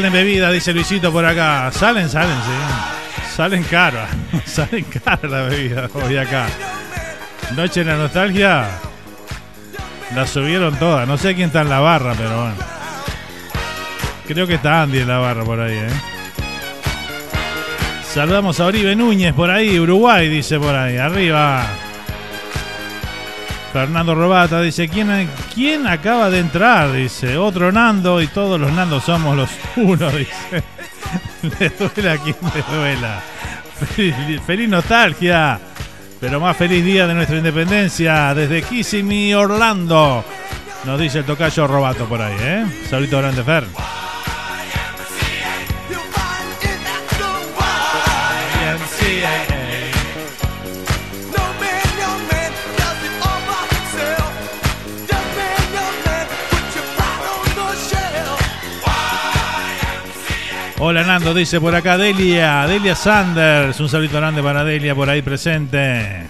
Salen bebidas, dice Luisito por acá. Salen, salen, sí. Salen caras. Salen caras las bebidas hoy acá. Noche en la nostalgia. La subieron todas. No sé quién está en la barra, pero bueno. Creo que está Andy en la barra por ahí, ¿eh? Saludamos a Oribe Núñez por ahí, Uruguay, dice por ahí. Arriba. Fernando Robata dice, ¿quién, ¿quién acaba de entrar? Dice, otro Nando y todos los Nandos somos los uno, dice. Le duela quien le duela. Feliz, feliz nostalgia. Pero más feliz día de nuestra independencia desde Kissimmee, Orlando. Nos dice el tocayo Robato por ahí, ¿eh? Saludito grande, Fer. Hola Nando, dice por acá Delia, Delia Sanders. Un saludito grande para Delia por ahí presente.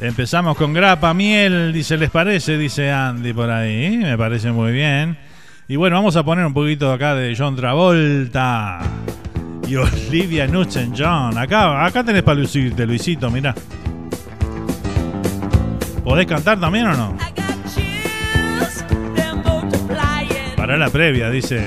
Empezamos con grapa, miel, dice, ¿les parece? Dice Andy por ahí. Me parece muy bien. Y bueno, vamos a poner un poquito acá de John Travolta. Y Olivia Newton-John. Acá, acá tenés para lucirte, Luisito, mirá. ¿Podés cantar también o no? Para la previa, dice.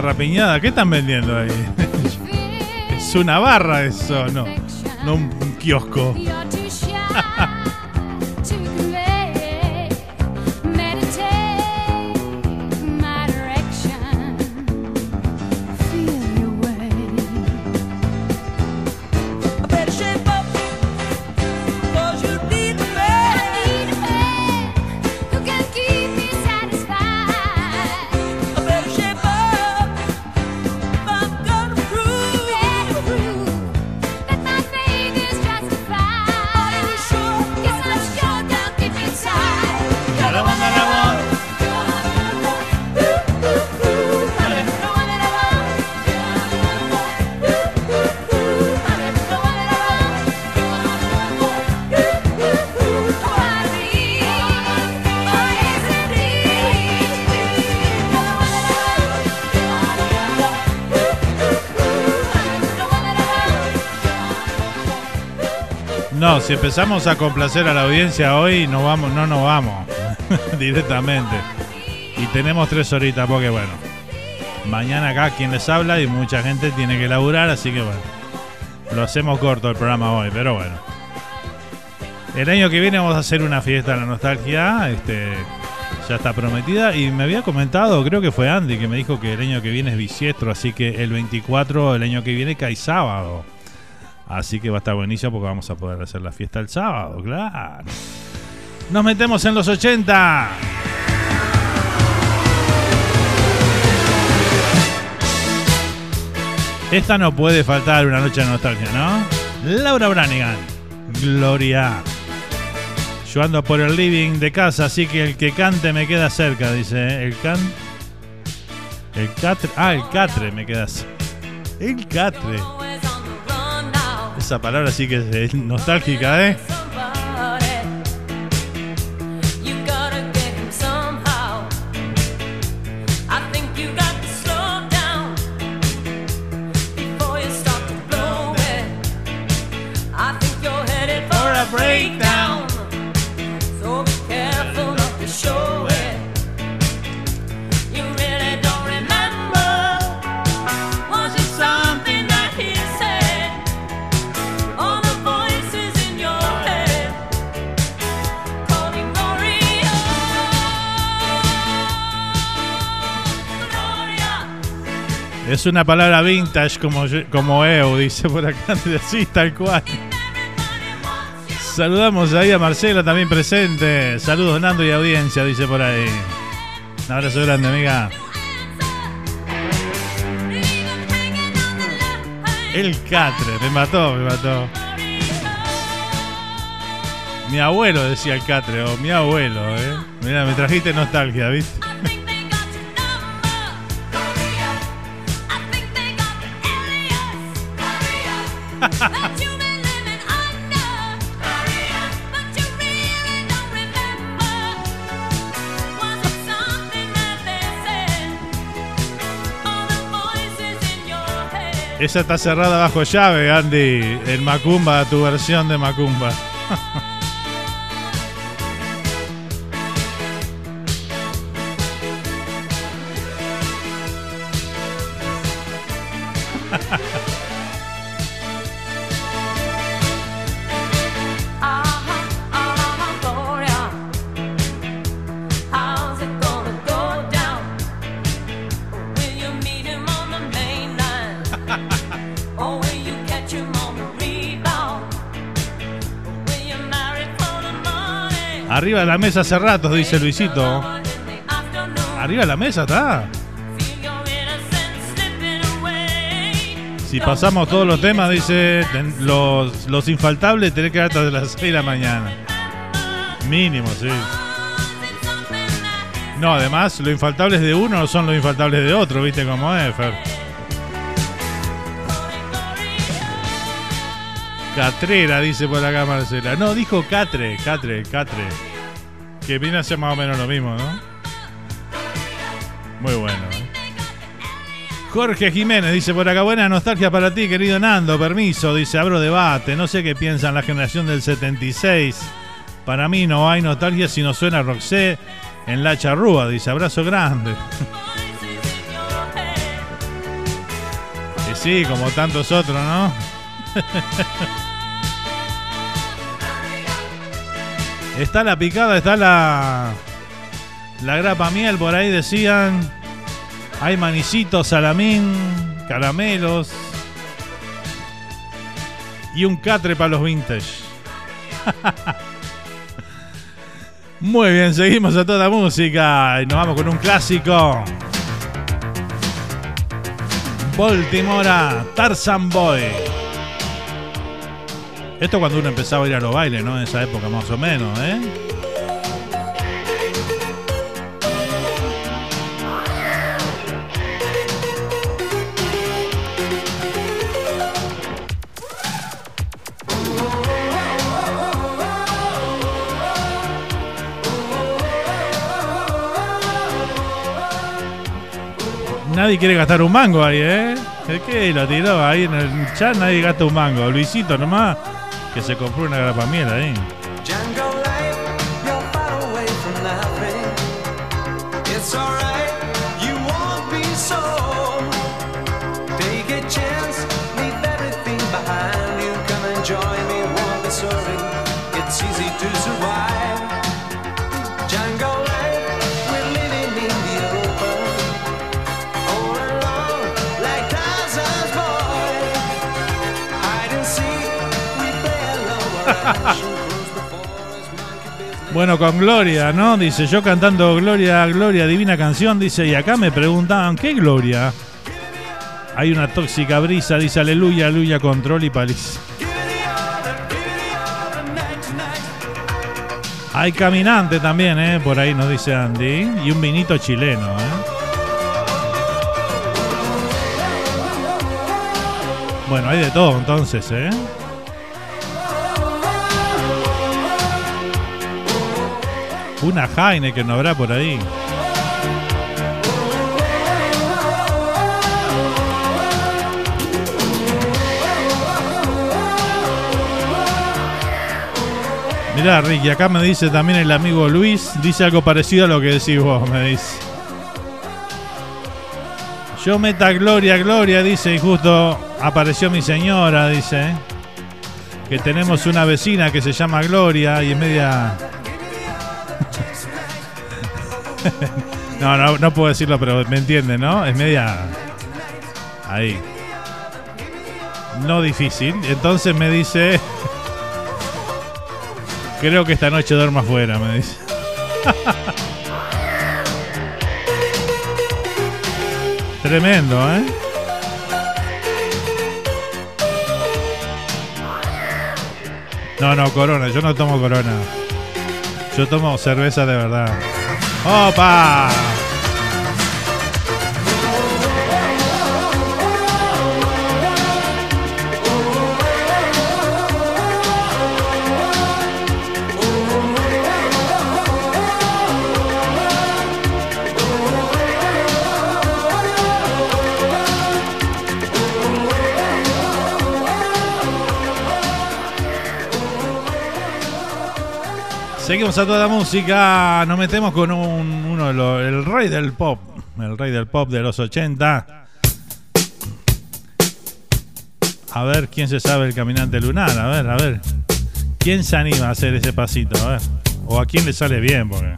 Garrapiñada, ¿qué están vendiendo ahí? es una barra eso, no. No un, kiosco. Si empezamos a complacer a la audiencia hoy, no vamos, no nos vamos directamente. Y tenemos tres horitas porque bueno, mañana acá quien les habla y mucha gente tiene que laburar, así que bueno, lo hacemos corto el programa hoy, pero bueno. El año que viene vamos a hacer una fiesta de la nostalgia, este, ya está prometida y me había comentado, creo que fue Andy que me dijo que el año que viene es bisiestro, así que el 24 el año que viene cae sábado. Así que va a estar buenísimo porque vamos a poder hacer la fiesta el sábado, claro. Nos metemos en los 80. Esta no puede faltar una noche de nostalgia, ¿no? Laura Branigan. Gloria. Yo ando por el living de casa, así que el que cante me queda cerca, dice. ¿eh? El can. El catre. Ah, el catre me queda cerca. El catre. Esa palabra sí que es nostálgica, ¿eh? Es una palabra vintage como, como EU, dice por acá. Así, tal cual. Saludamos ahí a Marcela también presente. Saludos Nando y audiencia, dice por ahí. Un abrazo grande, amiga. El Catre, me mató, me mató. Mi abuelo decía el catre, o mi abuelo, ¿eh? Mira, me trajiste nostalgia, ¿viste? Esa está cerrada bajo llave, Andy. El Macumba, tu versión de Macumba. Arriba de la mesa hace ratos, dice Luisito. Arriba de la mesa está. Si pasamos todos los temas, dice los, los infaltables, tenés que dar hasta las 6 de la mañana. Mínimo, sí. No, además, los infaltables de uno no son los infaltables de otro, ¿viste cómo es, Fer? Catrera, dice por acá Marcela. No, dijo Catre, Catre, Catre. Que viene a ser más o menos lo mismo, ¿no? Muy bueno. ¿eh? Jorge Jiménez dice por acá, buena nostalgia para ti, querido Nando, permiso, dice, abro debate, no sé qué piensan la generación del 76. Para mí no hay nostalgia si no suena Roxé en la charrúa, dice, abrazo grande. Y sí, como tantos otros, ¿no? está la picada, está la la grapa miel, por ahí decían. Hay manicitos, salamín, caramelos. Y un catre para los vintage. Muy bien, seguimos a toda música. Y nos vamos con un clásico. Baltimora, Tarzan Boy. Esto cuando uno empezaba a ir a los bailes, ¿no? En esa época más o menos, ¿eh? Nadie quiere gastar un mango ahí, ¿eh? ¿El qué? Lo tiró ahí en el chat, nadie gasta un mango. Luisito nomás, que se compró una grapa miel ahí. Bueno, con Gloria, ¿no? Dice, yo cantando Gloria, Gloria, divina canción, dice, y acá me preguntaban, ¿qué Gloria? Hay una tóxica brisa, dice, aleluya, aleluya, control y paliza. Hay caminante también, ¿eh? Por ahí nos dice Andy. Y un vinito chileno, ¿eh? Bueno, hay de todo entonces, ¿eh? Una que no habrá por ahí. Mirá, Ricky, acá me dice también el amigo Luis, dice algo parecido a lo que decís vos, me dice. Yo meta Gloria, Gloria, dice, y justo apareció mi señora, dice. Que tenemos una vecina que se llama Gloria y es media... no, no, no puedo decirlo, pero me entiende, ¿no? Es media... Ahí. No difícil. Entonces me dice... Creo que esta noche duermo afuera, me dice. Tremendo, ¿eh? No, no, corona, yo no tomo corona. Yo tomo cerveza de verdad. ¡Opa! Seguimos a toda música. Nos metemos con un, uno de los, el rey del pop. El rey del pop de los 80. A ver quién se sabe el caminante lunar. A ver, a ver. ¿Quién se anima a hacer ese pasito? A ver. O a quién le sale bien, porque.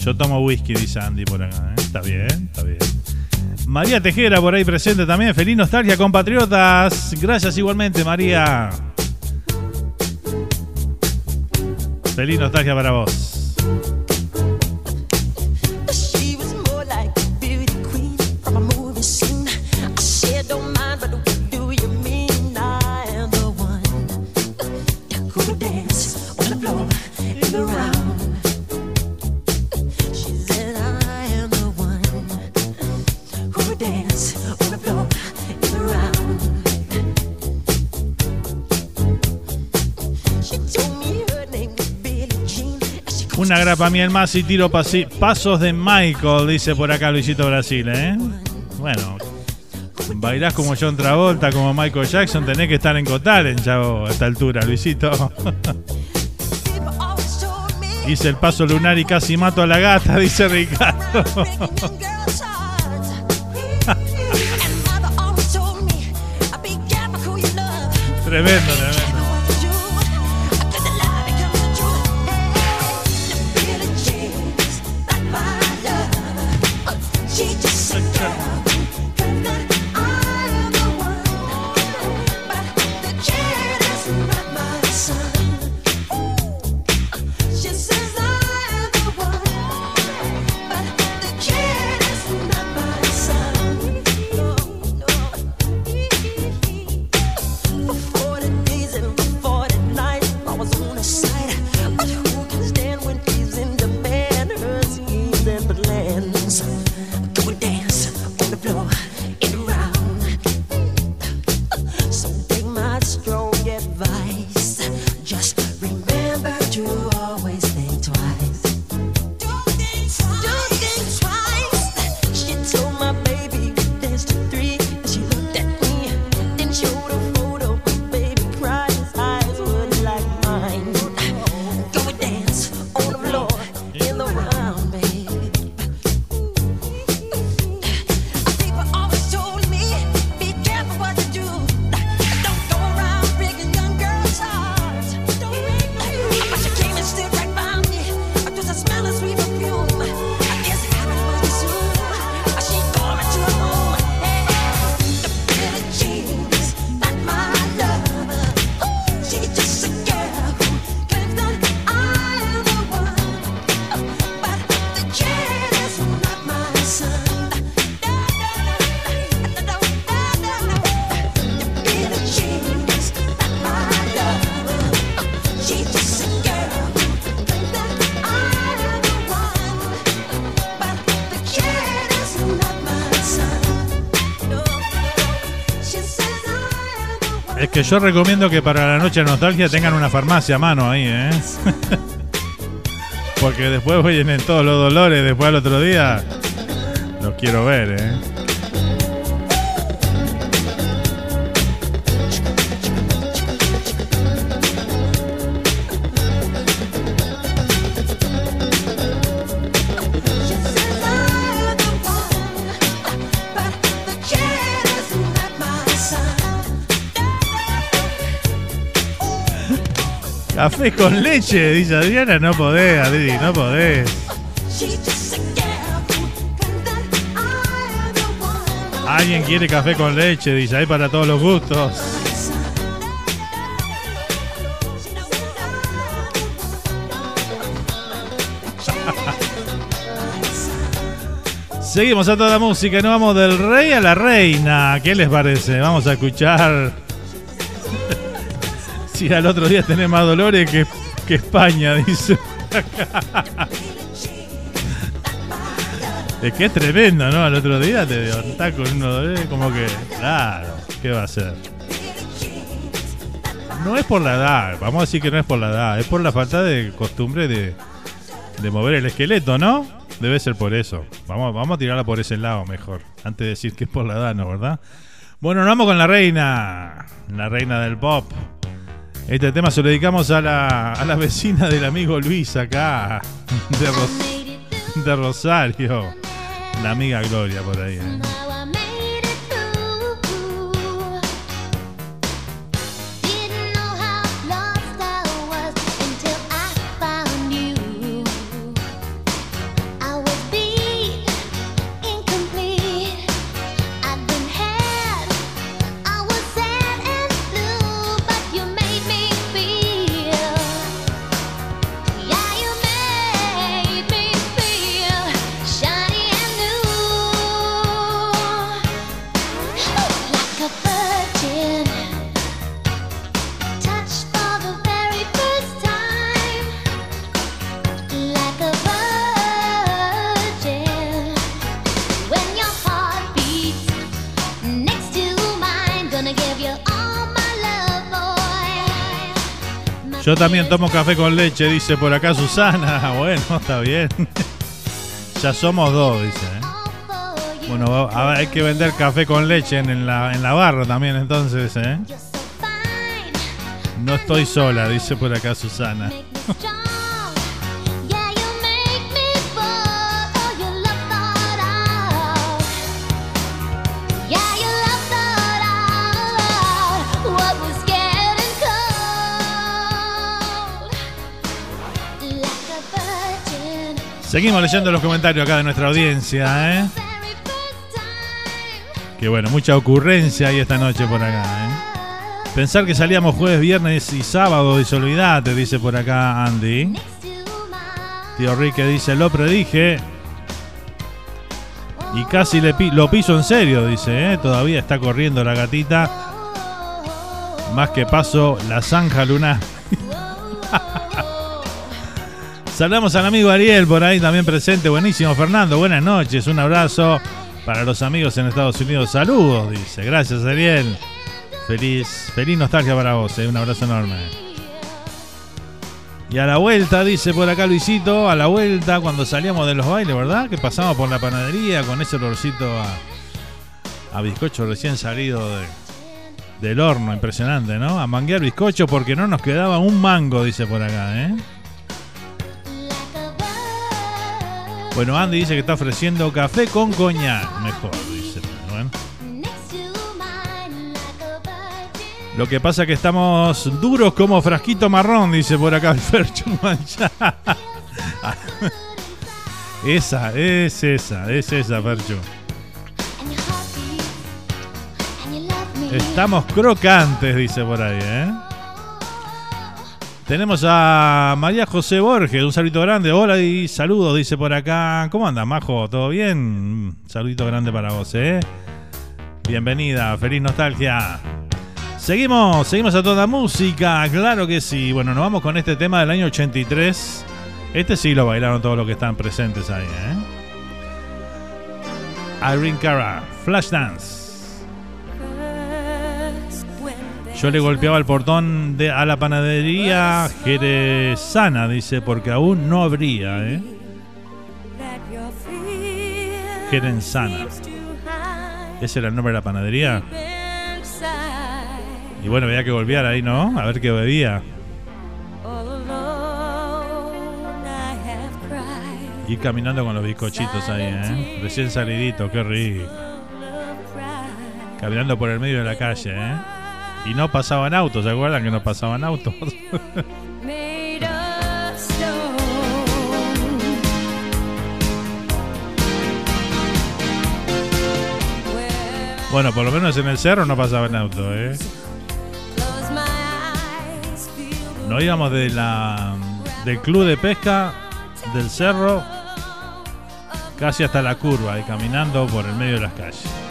Yo tomo whisky, dice Andy por acá. ¿eh? Está bien, está bien. María Tejera por ahí presente también. Feliz nostalgia, compatriotas. Gracias igualmente, María. Feliz nostalgia para vos. Una grapa miel más y tiro pasi- pasos de Michael, dice por acá Luisito Brasil, ¿eh? Bueno, bailás como John Travolta, como Michael Jackson, tenés que estar en Cotalen ya a esta altura, Luisito. Hice el paso lunar y casi mato a la gata, dice Ricardo. Tremendo, tremendo. Yo recomiendo que para la noche de nostalgia tengan una farmacia a mano ahí, ¿eh? Porque después vienen todos los dolores, después al otro día. Los quiero ver, ¿eh? Con leche, dice Adriana, no podés, Adri, no podés. Alguien quiere café con leche, dice, hay para todos los gustos. Seguimos a toda música y nos vamos del rey a la reina. ¿Qué les parece? Vamos a escuchar Sí, al otro día tenés más dolores que, España, dice. Es que es tremendo, ¿no? Al otro día te levantás con unos dolores como que, claro, ¿qué va a ser? No es por la edad, vamos a decir que no es por la edad, es por la falta de costumbre de, de mover el esqueleto, ¿no? Debe ser por eso. Vamos, vamos a tirarla por ese lado mejor, antes de decir que es por la edad, ¿no? ¿Verdad? Bueno, nos vamos con la reina, la reina del pop. Este tema se lo dedicamos a la, a la vecina del amigo Luis acá, de, Ros- de Rosario. La amiga Gloria por ahí. ¿eh? Yo también tomo café con leche, dice por acá Susana. Bueno, está bien. Ya somos dos, dice. ¿eh? Bueno, hay que vender café con leche en la, en la barra también, entonces, ¿eh? No estoy sola, dice por acá Susana. Seguimos leyendo los comentarios acá de nuestra audiencia, ¿eh? Que bueno, mucha ocurrencia hay esta noche por acá, ¿eh? Pensar que salíamos jueves, viernes y sábado, dice olvidate, dice por acá Andy. Tío Rique dice, lo predije. Y casi lo piso en serio, dice, ¿eh? Todavía está corriendo la gatita. Más que paso la zanja lunar. Saludamos al amigo Ariel por ahí también presente. Buenísimo, Fernando. Buenas noches. Un abrazo para los amigos en Estados Unidos. Saludos, dice. Gracias, Ariel. Feliz, feliz nostalgia para vos. eh. Un abrazo enorme. Y a la vuelta, dice por acá Luisito, a la vuelta cuando salíamos de los bailes, ¿verdad? Que pasamos por la panadería con ese olorcito a, bizcocho recién salido de- del horno. Impresionante, ¿no? A manguear bizcocho porque no nos quedaba un mango, dice por acá, ¿eh? Bueno, Andy dice que está ofreciendo café con coñac. Mejor, dice. Lo que pasa es que estamos duros como frasquito marrón, dice por acá el Fercho esa, es esa, es esa, Fercho. Estamos crocantes, dice por ahí, ¿eh? Tenemos a María José Borges, un saludito grande. Hola y saludos, dice por acá. ¿Cómo andas, Majo? ¿Todo bien? Saludito grande para vos, ¿eh? Bienvenida, feliz nostalgia. Seguimos, seguimos a toda música, claro que sí. Bueno, nos vamos con este tema del año 83. Este sí lo bailaron todos los que están presentes ahí, ¿eh? Irene Cara, Flashdance. Yo le golpeaba el portón de, a la panadería Jerezana, dice, porque aún no habría, ¿eh? Jerezana. ¿Ese era el nombre de la panadería? Y bueno, veía que golpear ahí, ¿no? A ver qué bebía. Ir caminando con los bizcochitos ahí, ¿eh? Recién salidito, qué rico. Caminando por el medio de la calle, ¿eh? Y no pasaban autos, ¿se acuerdan que no pasaban autos? Bueno, por lo menos en el cerro no pasaban autos, ¿eh? Close my eyes, feel No íbamos de la, del club de pesca del cerro casi hasta la curva y caminando por el medio de las calles.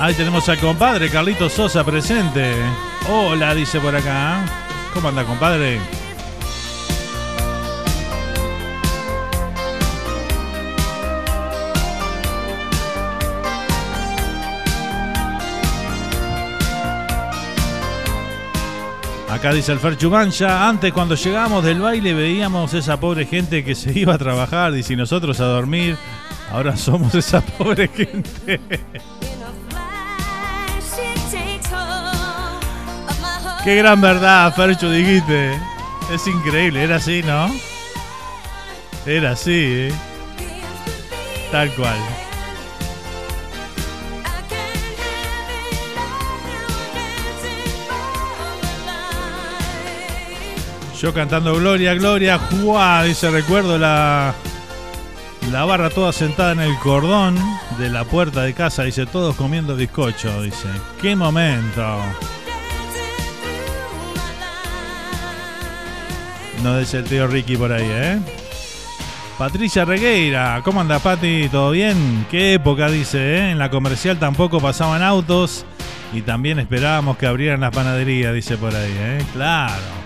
Ahí tenemos al compadre Carlito Sosa presente. Hola, dice por acá. ¿Cómo anda, compadre? Acá dice el Fer antes cuando llegábamos del baile veíamos esa pobre gente que se iba a trabajar y si nosotros a dormir, ahora somos esa pobre gente. Qué gran verdad, Fercho, dijiste. Es increíble, era así, ¿no? Era así, ¿eh? Tal cual. Yo cantando Gloria, Gloria, ¡juá! Dice, recuerdo la, la barra toda sentada en el cordón de la puerta de casa, dice, todos comiendo bizcocho, dice. ¡Qué momento! No dice el tío Ricky por ahí, ¿eh? Patricia Regueira, ¿cómo anda Pati? ¿Todo bien? ¿Qué época dice, eh? En la comercial tampoco pasaban autos y también esperábamos que abrieran las panaderías, dice por ahí, ¿eh? Claro.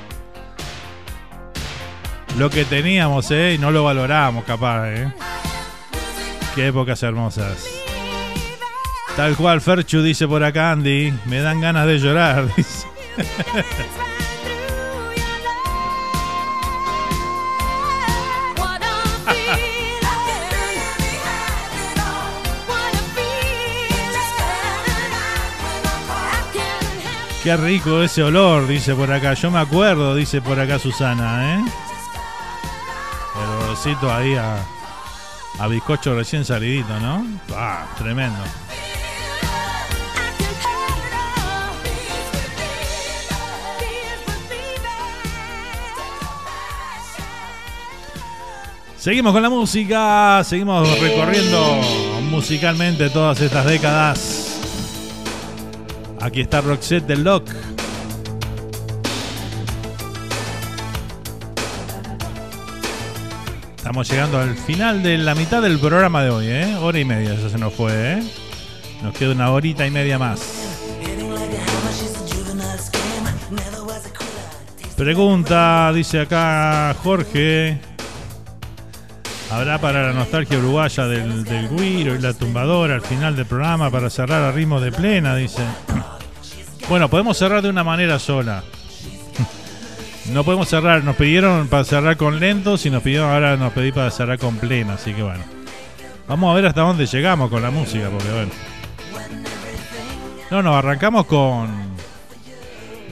Lo que teníamos, ¿eh? Y no lo valorábamos, capaz, ¿eh? Qué épocas hermosas. Tal cual Ferchu dice por acá, Andy. Me dan ganas de llorar, dice. Qué rico ese olor, dice por acá. Yo me acuerdo, dice por acá Susana, ¿eh? El olorcito ahí a, a bizcocho recién salidito, ¿no? Ah, tremendo. Seguimos con la música, seguimos recorriendo musicalmente todas estas décadas. Aquí está Roxette del Lock. Estamos llegando al final de la mitad del programa de hoy, ¿eh? Hora y media, eso se nos fue, ¿eh? Nos queda una horita y media más. Pregunta, dice acá Jorge. ¿Habrá para la nostalgia uruguaya del, del Guiro y la tumbadora al final del programa para cerrar a ritmo de plena? Dice. Bueno, podemos cerrar de una manera sola. No podemos cerrar, nos pidieron para cerrar con lentos y nos pidieron ahora nos pedí para cerrar con plena, así que bueno. Vamos a ver hasta dónde llegamos con la música, porque bueno. No, no, arrancamos con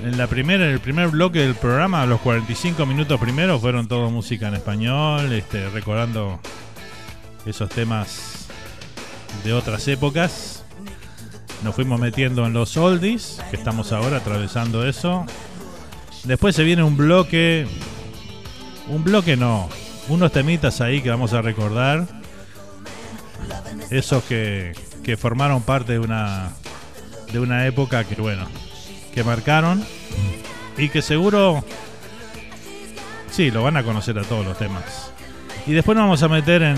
en la primera, en el primer bloque del programa, los 45 minutos primeros fueron todo música en español, este, recordando esos temas de otras épocas. Nos fuimos metiendo en los oldies, que estamos ahora atravesando eso. Después se viene un bloque. Un bloque no. Unos temitas ahí que vamos a recordar. Esos que, que formaron parte de una. de una época que bueno. que marcaron. Y que seguro. Sí, lo van a conocer a todos los temas. Y después nos vamos a meter en.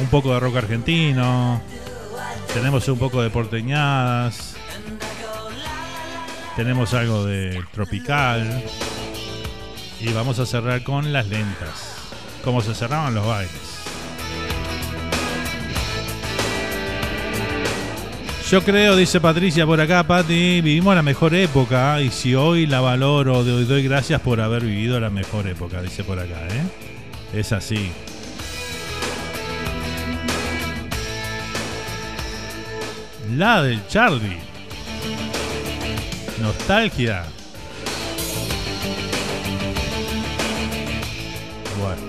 un poco de rock argentino. Tenemos un poco de porteñadas. Tenemos algo de tropical. Y vamos a cerrar con las lentas. Como se cerraban los bailes. Yo creo, dice Patricia por acá, Pati, vivimos la mejor época y si hoy la valoro, doy, doy gracias por haber vivido la mejor época, dice por acá, ¿eh? Es así. La del Charlie. Nostalgia. Bueno.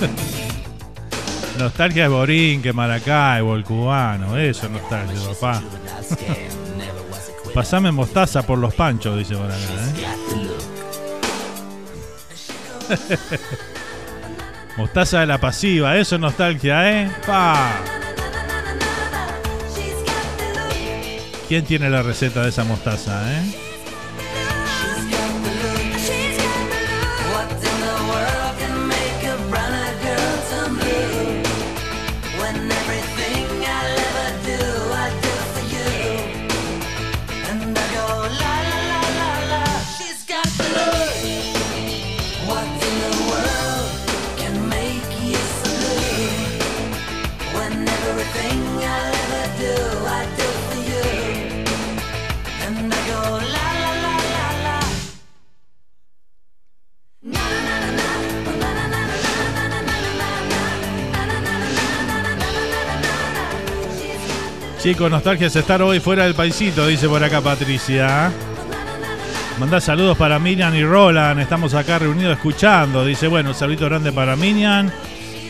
nostalgia de Borín, que Maracaibo, el cubano. Eso es nostalgia, papá. Pasame mostaza por los panchos, dice por acá, ¿eh? mostaza de la pasiva, eso es nostalgia, ¿eh? Pa. ¿Quién tiene la receta de esa mostaza, eh? Chicos, nostalgia es estar hoy fuera del paisito, dice por acá Patricia. Mandá saludos para Minian y Roland. Estamos acá reunidos escuchando. Dice, bueno, un saludito grande para Minian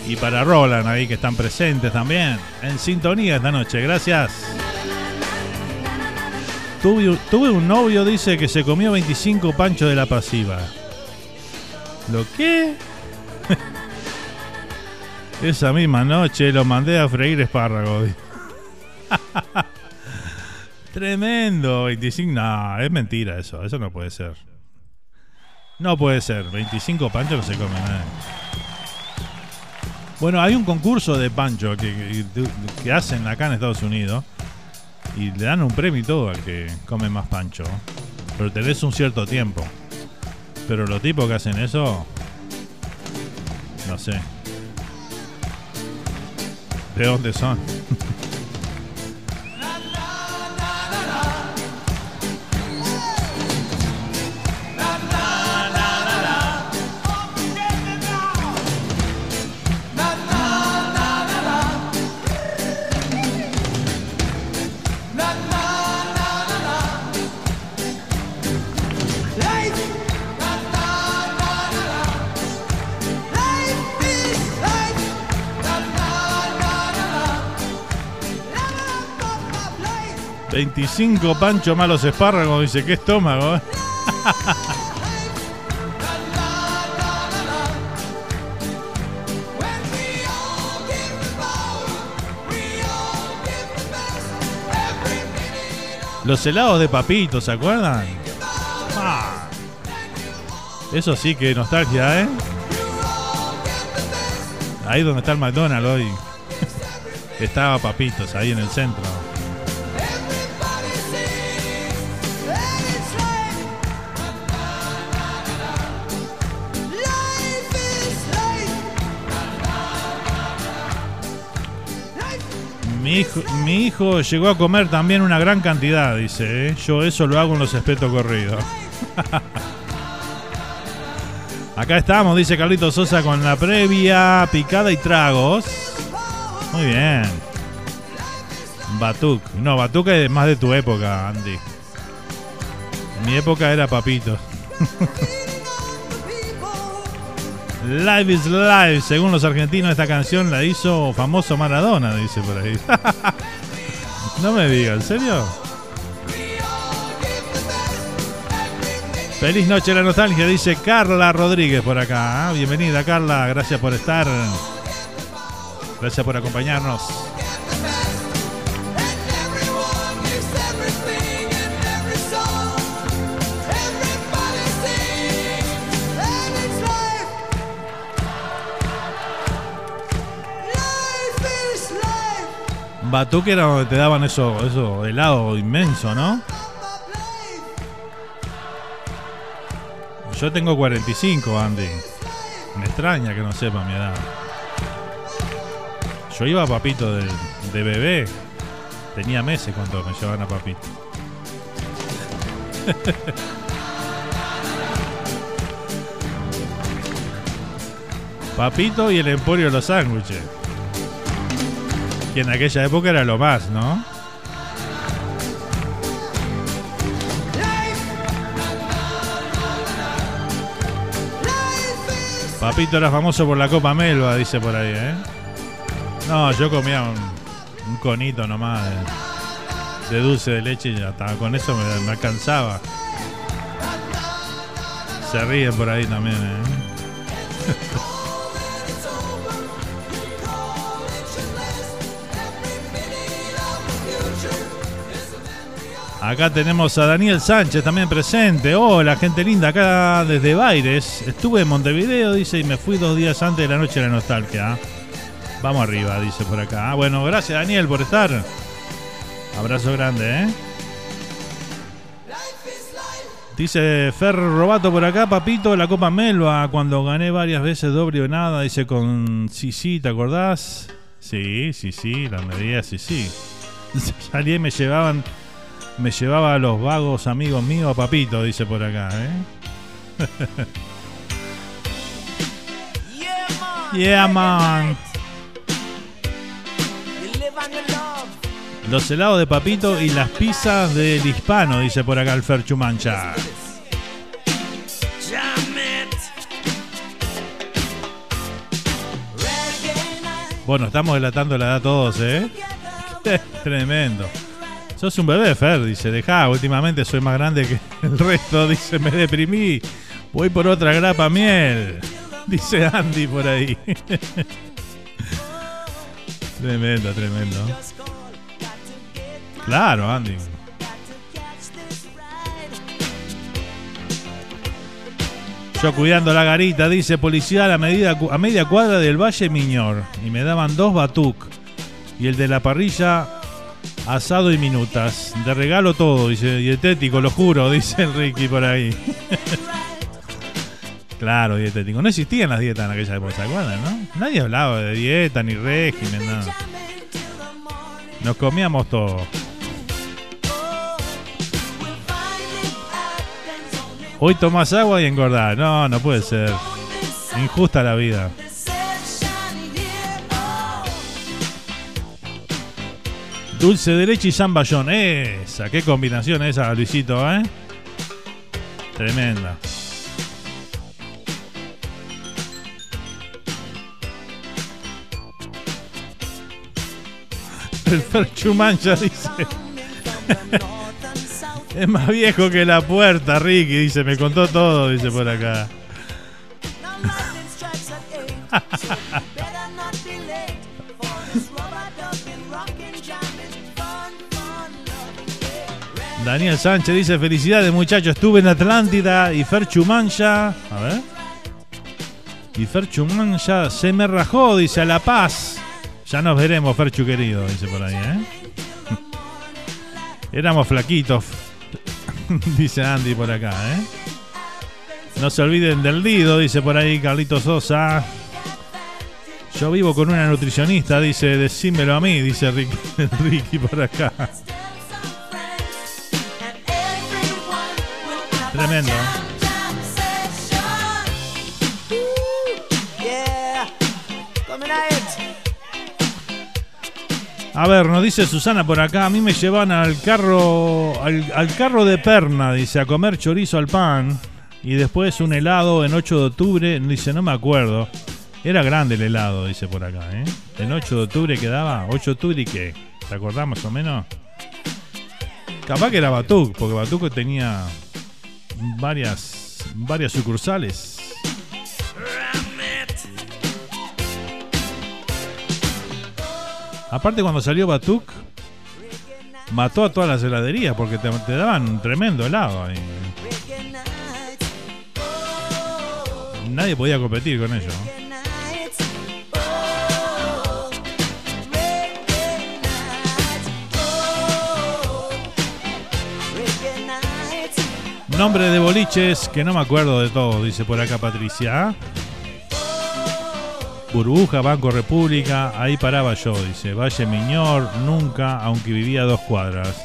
y para Roland ahí que están presentes también. En sintonía esta noche. Gracias. Tuve, un novio, dice, que se comió 25 panchos de la pasiva. ¿Lo qué? Esa misma noche lo mandé a freír espárragos. Tremendo, 25. No, es mentira eso. Eso no puede ser. No puede ser. 25 panchos no se comen. eh. Bueno, hay un concurso de pancho que, hacen acá en Estados Unidos. Y le dan un premio y todo al que come más pancho. Pero tenés un cierto tiempo. Pero los tipos que hacen eso. No sé. ¿De dónde son? 25 pancho malos espárragos, dice, ¿qué estómago? eh? Los helados de papito, ¿se acuerdan? Ah. Eso sí que nostalgia, ¿eh? Ahí donde está el McDonald's hoy. Estaba Papitos, ahí en el centro. Mi hijo, llegó a comer también una gran cantidad, dice. ¿eh? Yo eso lo hago en los espetos corridos. Acá estamos, dice Carlito Sosa, con la previa, picada y tragos. Muy bien. Batuk. No, Batuk es más de tu época, Andy. Mi época era Papito. Live is live. Según los argentinos, esta canción la hizo famoso Maradona, dice por ahí. no me diga, ¿en serio? Feliz noche la nostalgia, dice Carla Rodríguez por acá. Ah, Bienvenida Carla, gracias por estar. Gracias por acompañarnos. Batuque era donde te daban eso, eso helado inmenso, ¿no? Yo tengo 45, Andy. Me extraña que no sepa mi edad. Yo iba a Papito de, de bebé. Tenía meses cuando me llevaban a Papito. Papito y el Emporio de los Sándwiches. Que en aquella época era lo más, ¿no? Papito era famoso por la Copa Melba, dice por ahí, ¿eh? No, yo comía un, conito nomás de, de dulce de leche y ya estaba. Con eso me, me alcanzaba. Se ríen por ahí también, ¿eh? Acá tenemos a Daniel Sánchez también presente. Hola, gente linda, acá desde Baires. Estuve en Montevideo, dice, y me fui dos días antes de la noche de la nostalgia. Vamos arriba, dice por acá. Ah, bueno, gracias Daniel por estar. Abrazo grande, ¿eh? Dice Fer Robato por acá, papito, la Copa Melba, cuando gané varias veces doble o nada, dice con sí, sí, ¿te acordás? Sí, sí, sí, la medida sí, sí. Salí y me llevaban, me llevaba a los vagos amigos míos a papito, dice por acá, ¿eh? yeah, man. Los helados de papito y las pizzas del hispano, dice por acá el Ferchu Mancha. Bueno, estamos delatando la edad todos, ¿eh? Tremendo. Sos un bebé, Fer, dice. Dejá, últimamente soy más grande que el resto, dice. Me deprimí. Voy por otra grapa miel. Dice Andy por ahí. tremendo, tremendo. Claro, Andy. Yo cuidando la garita, dice policía a, la medida, a media cuadra del Valle Miñor. Y me daban dos batuc. Y el de la parrilla, asado y minutas. De regalo todo, dice. Dietético, lo juro, dice el Ricky por ahí. claro, dietético. No existían las dietas en aquella época, ¿se acuerdan, no? Nadie hablaba de dieta, ni régimen, nada. Nos comíamos todo. Hoy tomás agua y engordás. No, no puede ser. Injusta la vida. Dulce de leche y zamballón. Esa, qué combinación esa, Luisito, ¿eh? Tremenda. El Ferchu Mancha dice. Es más viejo que la puerta, Ricky, dice, me contó todo, dice por acá. Daniel Sánchez dice, felicidades muchachos, estuve en Atlántida y Ferchu Mancha. A ver. Y Ferchu Mancha se me rajó, dice, a La Paz. Ya nos veremos, Ferchu querido, dice por ahí, ¿eh? Éramos flaquitos, dice Andy por acá, ¿eh? No se olviden del Lido, dice por ahí Carlito Sosa. Yo vivo con una nutricionista, dice, decímelo a mí, dice Ricky por acá. Tremendo. A ver, nos dice Susana por acá, a mí me llevan al carro al, carro de perna, dice, a comer chorizo al pan y después un helado en 8 de octubre, dice, no me acuerdo. Era grande el helado, dice por acá, ¿eh? En 8 de octubre quedaba, 8 de octubre y qué, ¿te acordás más o menos? Capaz que era Batuc, porque Batuc tenía varias varias sucursales. Aparte cuando salió Batuc mató a todas las heladerías porque te, te daban un tremendo helado ahí. Nadie podía competir con ello. Nombre de boliches que no me acuerdo de todo, dice por acá Patricia. Burbuja, Banco República, ahí paraba yo, dice. Valle Miñor, nunca, aunque vivía dos cuadras.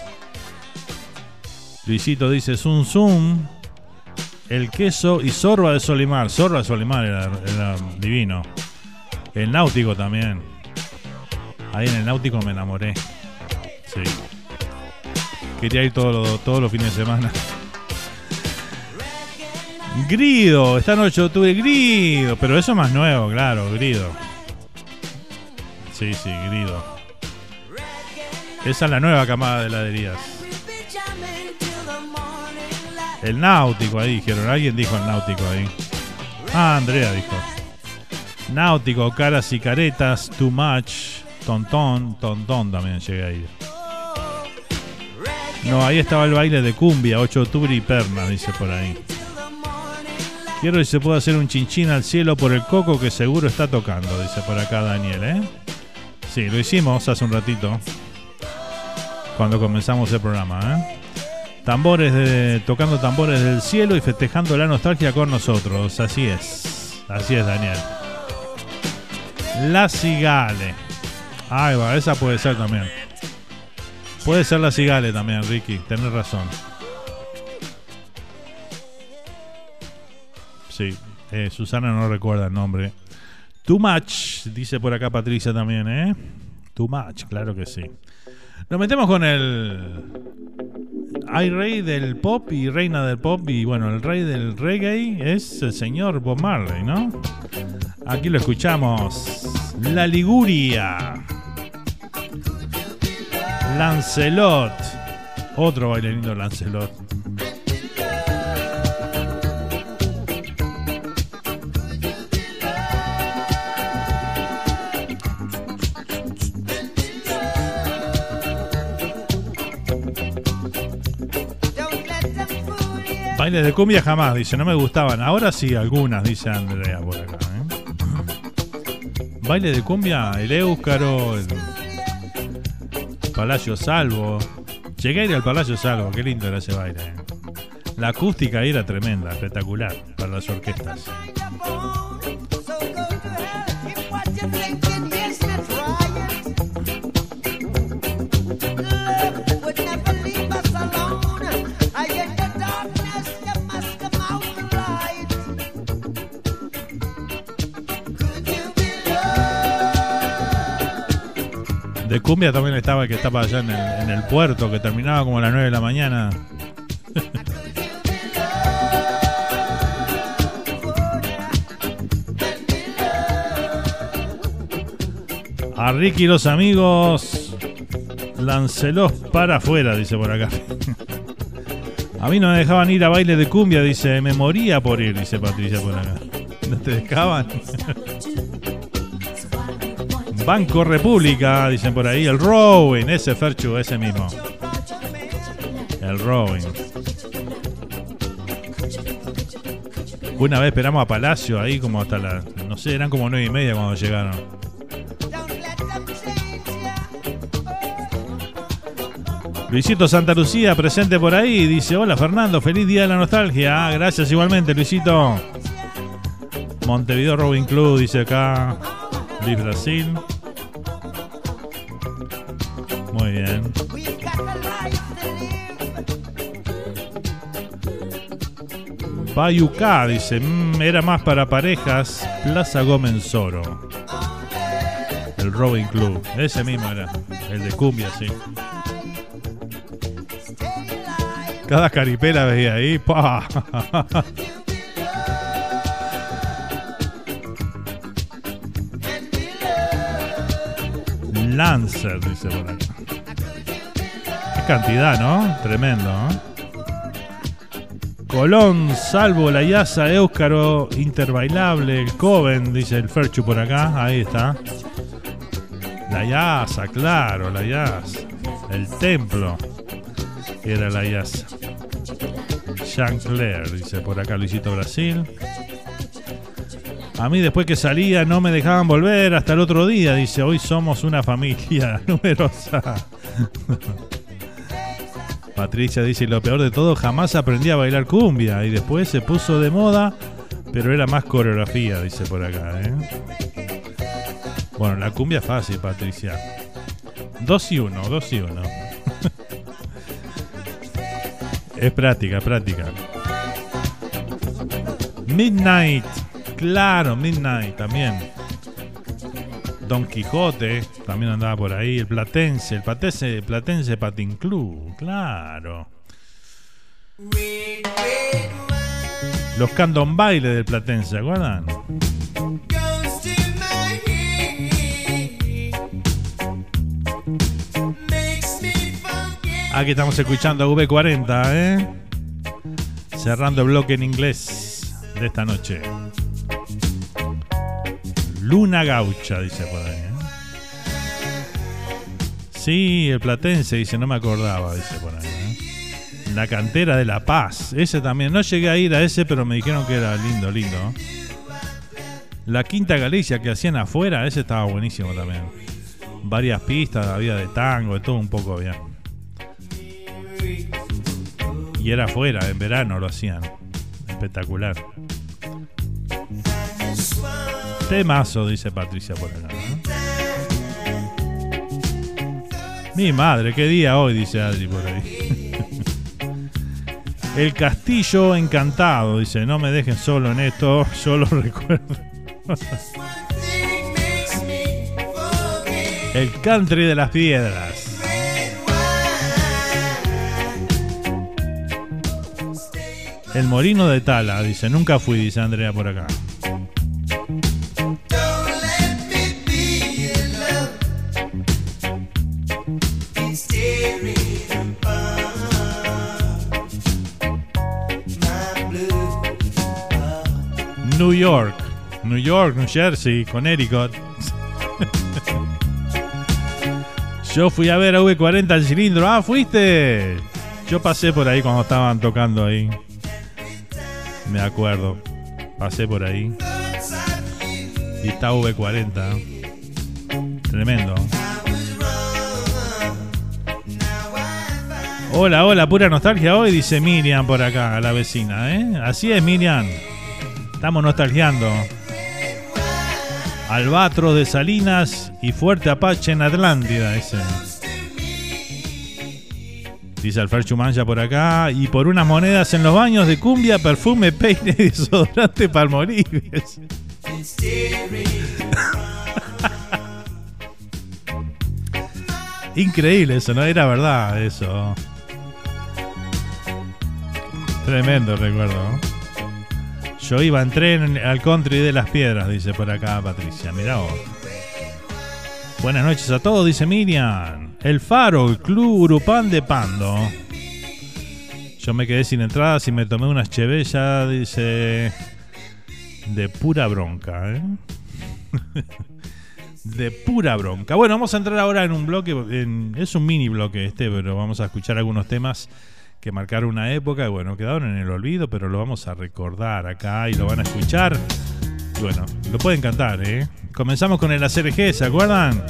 Luisito dice Zum Zum, el queso y Sorba de Solimar. Sorba de Solimar era, divino. El náutico también. Ahí en el náutico me enamoré. Sí. Quería ir todos los, todos los fines de semana. Grido, esta noche tuve Grido, pero eso es más nuevo, claro, Grido. Sí, sí, Grido. Esa es la nueva camada de heladerías. El náutico ahí dijeron, alguien dijo el náutico ahí. Ah, Andrea dijo. Náutico, caras y caretas, too much, tontón, tontón también llegué ahí. No, ahí estaba el baile de cumbia, 8 de octubre y perna, dice por ahí. Quiero que se pueda hacer un chinchín al cielo por el coco que seguro está tocando, dice por acá Daniel, ¿eh? Sí, lo hicimos hace un ratito. Cuando comenzamos el programa, ¿eh? Tambores de, tocando tambores del cielo y festejando la nostalgia con nosotros. Así es. Así es, Daniel. La Cigale. Ahí va, esa puede ser también. Puede ser la Cigale también, Ricky. Tenés razón. Eh, Susana no recuerda el nombre. Too much, dice por acá Patricia también, ¿eh? Too much, claro que sí. Nos metemos con el. Hay rey del pop y reina del pop. Y bueno, el rey del reggae es el señor Bob Marley, ¿no? Aquí lo escuchamos. La Liguria. Lancelot. Otro bailarino Lancelot. Bailes de cumbia jamás, dice, no me gustaban. Ahora sí, algunas, dice Andrea por acá. ¿eh? Baile de cumbia, el Éuscaro, el Palacio Salvo. Llegué a ir al Palacio Salvo, qué lindo era ese baile. ¿eh? La acústica ahí era tremenda, espectacular para las orquestas. De cumbia también estaba el que estaba allá en el, en el puerto, que terminaba como a las 9 de la mañana. A Ricky y los amigos. Lancelos para afuera, dice por acá. A mí no me dejaban ir a baile de cumbia, dice. Me moría por ir, dice Patricia por acá. ¿No te dejaban? Banco República, dicen por ahí. El Rowing, ese Ferchu, ese mismo. El Rowing. Una vez esperamos a Palacio ahí como hasta las... No sé, eran como nueve y media cuando llegaron. Luisito Santa Lucía presente por ahí. Dice, hola Fernando, feliz día de la nostalgia. Ah, gracias igualmente, Luisito. Montevideo Rowing Club, dice acá. Luis Brasil. Payucá, dice, "Mm, era más para parejas. Plaza Gómez Soro. El Rowing Club. Ese mismo era. El de cumbia, sí. Cada caripela veía ahí. ¡pa! Lancer, dice por acá. Qué cantidad, ¿no? Tremendo, ¿no? Colón, Salvo, La Yaza, Éuscaro, Interbailable, el Coven, dice el Ferchu por acá. Ahí está. La Yaza, claro, La Yaza. El Templo. Era La Yaza. Jean Claire, dice por acá Luisito Brasil. A mí después que salía no me dejaban volver hasta el otro día. Dice, hoy somos una familia numerosa. Patricia dice, lo peor de todo, jamás aprendí a bailar cumbia. Y después se puso de moda, pero era más coreografía, dice por acá. ¿eh? Bueno, la cumbia es fácil, Patricia. Dos y uno, dos y uno. es práctica, práctica. Midnight. Claro, Midnight también. Don Quijote también andaba por ahí. El Platense, el Platense, Platense Patin Club. Claro. Los candombaile del Platense, ¿se acuerdan? Aquí estamos escuchando a V40, ¿eh? Cerrando el bloque en inglés de esta noche. Luna Gaucha, dice por ahí. ¿eh? Sí, el Platense, dice, no me acordaba, dice por ahí. ¿eh? La cantera de La Paz, ese también. No llegué a ir a ese, pero me dijeron que era lindo, lindo. La Quinta Galicia que hacían afuera, ese estaba buenísimo también. Varias pistas, había de tango, de todo un poco había. Y era afuera, en verano lo hacían. Espectacular. Temazo, dice Patricia por acá. Mi madre, qué día hoy, dice Adri por ahí. El castillo encantado, dice, no me dejen solo en esto, solo recuerdo. El country de las piedras. El Morino de Tala, dice, nunca fui, dice Andrea por acá. York. New York, New Jersey, Connecticut. Yo fui a ver a V40 al cilindro. Ah, fuiste. Yo pasé por ahí cuando estaban tocando ahí. Me acuerdo. Pasé por ahí. Y está V40. Tremendo. Hola, hola, pura nostalgia hoy, dice Miriam por acá, la vecina, ¿eh? Así es, Miriam. Estamos nostalgiando. Albatros de Salinas y Fuerte Apache en Atlántida, ese. Dice Alfer Chumanja por acá. Y por unas monedas en los baños de cumbia, perfume, peine desodorante palmolives. Increíble eso, ¿no? Era verdad eso. Tremendo recuerdo. Yo iba en tren al country de las piedras, dice por acá Patricia. Mirá vos. Buenas noches a todos, dice Miriam. El Faro, el Club Urupán de Pando. Yo me quedé sin entradas y me tomé unas chevellas, dice. De pura bronca, ¿eh? de pura bronca. Bueno, vamos a entrar ahora en un bloque. es un mini bloque este, pero vamos a escuchar algunos temas que marcaron una época. y Bueno, quedaron en el olvido, pero lo vamos a recordar acá y lo van a escuchar. Y bueno, lo pueden cantar, ¿eh? Comenzamos con el ACRG, ¿se acuerdan?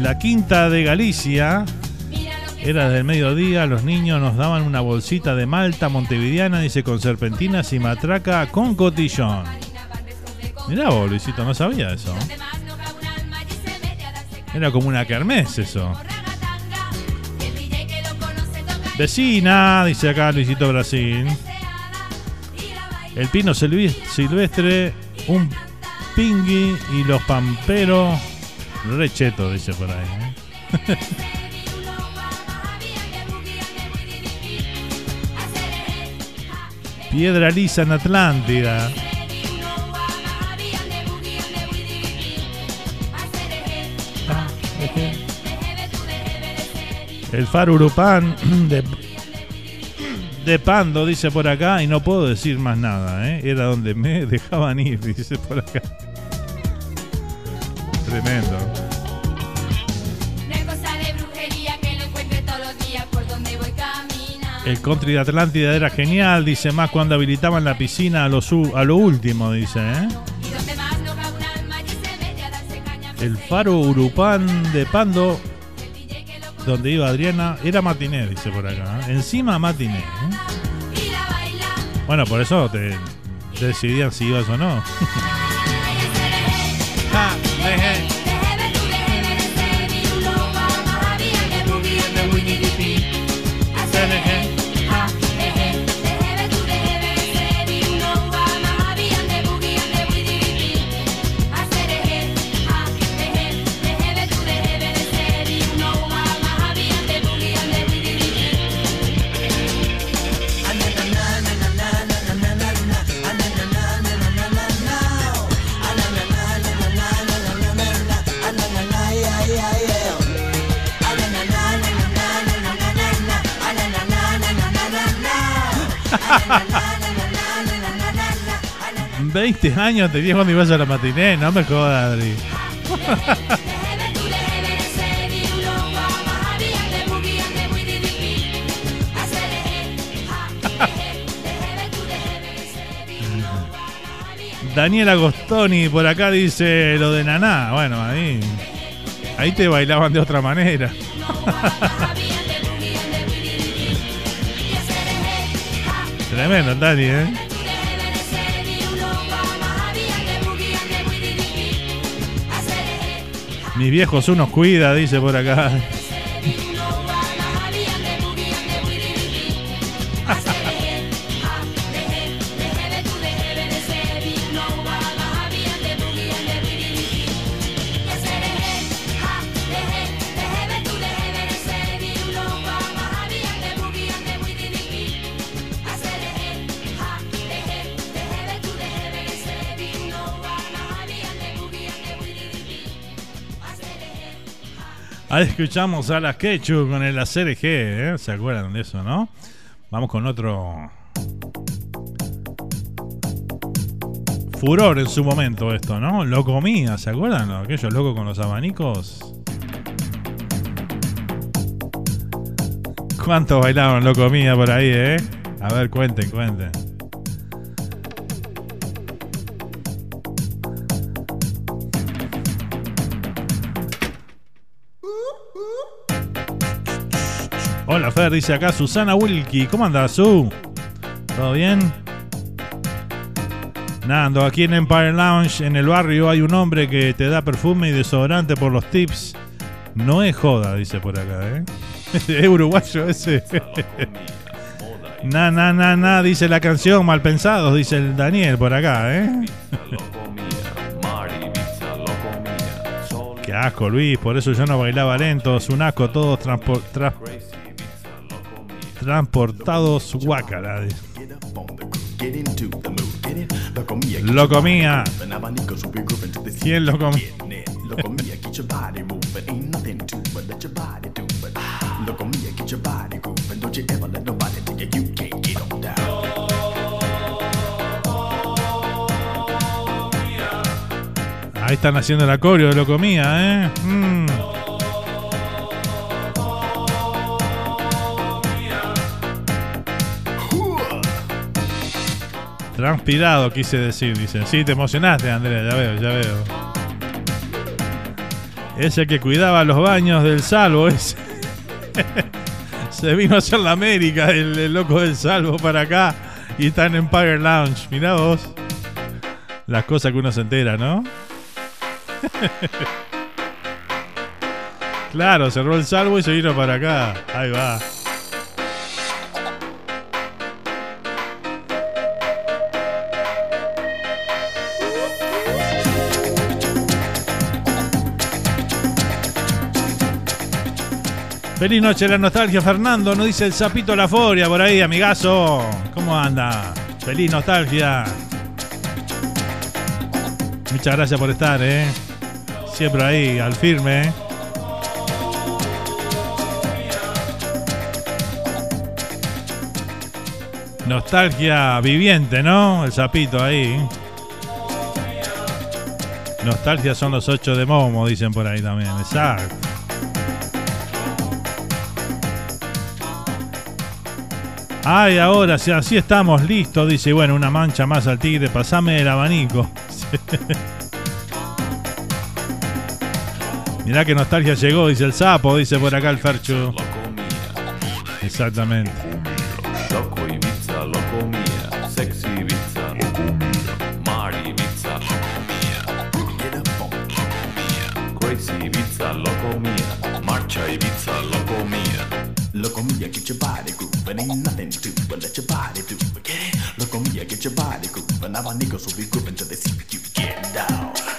La quinta de Galicia era del mediodía, los niños nos daban una bolsita de malta montevideana, dice con serpentinas y matraca con cotillón. Mirá vos, Luisito, no sabía eso. Era como una kermés eso. Vecina, dice acá Luisito Brasil. El pino silvestre, un pingui y los pamperos. Recheto, dice por ahí. ¿eh? Piedra lisa en Atlántida. El faro Urupán de, de Pando, dice por acá, y no puedo decir más nada, ¿eh? Era donde me dejaban ir, dice por acá. Tremendo. El country de Atlántida era genial, dice más cuando habilitaban la piscina a lo, a lo último, dice, ¿eh? El faro Urupán de Pando, donde iba Adriana, era matiné, dice por acá. ¿eh? Encima matiné. ¿eh? Bueno, por eso te decidían si ibas o no. ¿20 años tenías cuando ibas a la matiné? No me jodas, Adri. Daniel Agostoni por acá dice lo de Naná. Bueno, ahí. Ahí te bailaban de otra manera. Tremendo, Dani, ¿eh? Mis viejos unos cuida, dice por acá. Ahí escuchamos a las Quechu con el ACRG, ¿eh? ¿Se acuerdan de eso, no? Vamos con otro. Furor en su momento esto, ¿no? Lo comía, ¿se acuerdan? Aquellos locos con los abanicos. ¿Cuántos bailaban lo comía por ahí, eh? A ver, cuenten, cuenten. Dice acá Susana Wilkie. ¿Cómo andas, Su? ¿Todo bien? Nando, aquí en Empire Lounge, en el barrio, hay un hombre que te da perfume y desodorante por los tips. No es joda, dice por acá, ¿eh? es uruguayo ese. na, na, na, na, dice la canción, mal pensados, dice el Daniel por acá, ¿eh? Qué asco, Luis, por eso yo no bailaba lento, es un asco, todos transpor- tra- transportados guácara. Lo comía. ¿Quién lo comía? Ahí están haciendo la coreo de lo comía, ¿eh? Mm. Transpirado, quise decir, dicen. Sí, te emocionaste, Andrea, ya veo, ya veo. Ese que cuidaba los baños del salvo, ese. Se vino a hacer la América, el, el loco del salvo para acá. Y está en Empire Lounge. Mirá vos. Las cosas que uno se entera, ¿no? claro, cerró el salvo y se vino para acá. Ahí va. Feliz noche la nostalgia, Fernando. Nos dice el sapito La Foria por ahí, amigazo. ¿Cómo anda? Feliz nostalgia. Muchas gracias por estar, ¿eh? Siempre ahí, al firme. ¿eh? Nostalgia viviente, ¿no? El sapito ahí. Nostalgia son los ocho de Momo, dicen por ahí también. Exacto. Ay, ahora, si así estamos listos, dice, bueno, una mancha más al tigre, pasame el abanico. Mirá que nostalgia llegó, dice el sapo, dice por acá el Ferchu. Exactamente. Look on me, I get your body grooving, ain't nothing to do but let your body do it. Get it? Lo comía, get your body grooving now my niggas will be grooving till they see you get down.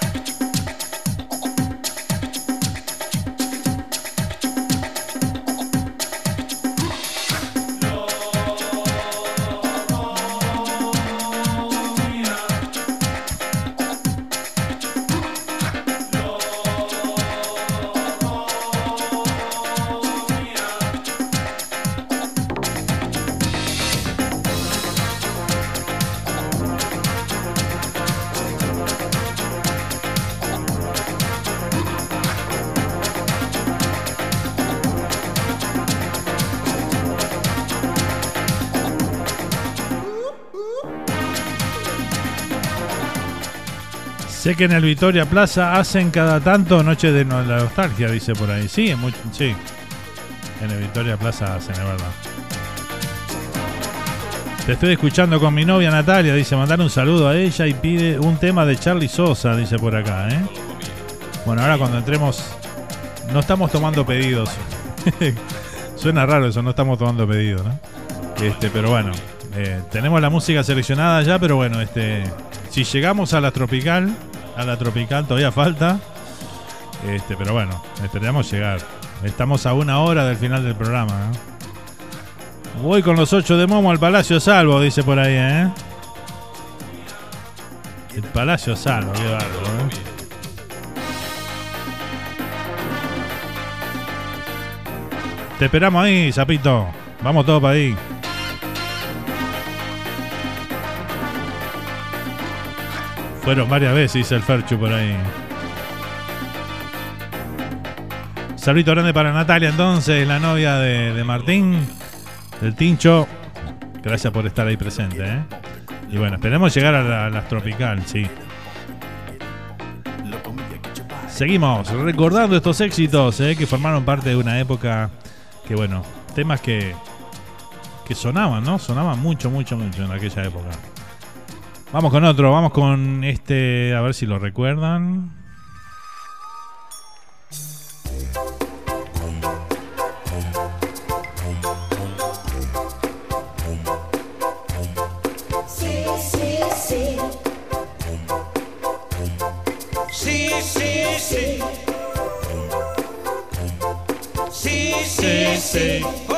Sé que en el Victoria Plaza hacen cada tanto Noche de Nostalgia, dice por ahí. Sí, en much- sí. En el Victoria Plaza hacen, es verdad. Te estoy escuchando con mi novia Natalia, dice, mandar un saludo a ella y pide un tema de Charlie Sosa, dice por acá, ¿eh? Bueno, ahora cuando entremos, no estamos tomando pedidos. Suena raro eso, no estamos tomando pedidos, ¿no? Este, pero bueno, eh, tenemos la música seleccionada ya, pero bueno, este, si llegamos a la tropical, a la tropical todavía falta, este, pero bueno, esperamos llegar. Estamos a una hora del final del programa. ¿no? Voy con los ocho de Momo al Palacio Salvo, dice por ahí, ¿eh? El Palacio Salvo, qué ¿eh? Te esperamos ahí, Zapito. Vamos todos para ahí. Fueron varias veces, dice el Ferchu por ahí. Saludito grande para Natalia, entonces, la novia de, de Martín, del Tincho. Gracias por estar ahí presente. ¿eh? Y bueno, esperemos llegar a las tropical, sí. Seguimos recordando estos éxitos ¿eh? que formaron parte de una época que, bueno, temas que, que sonaban, ¿no? Sonaban mucho, mucho, mucho en aquella época. Vamos con otro, vamos con este, a ver si lo recuerdan. Sí, sí,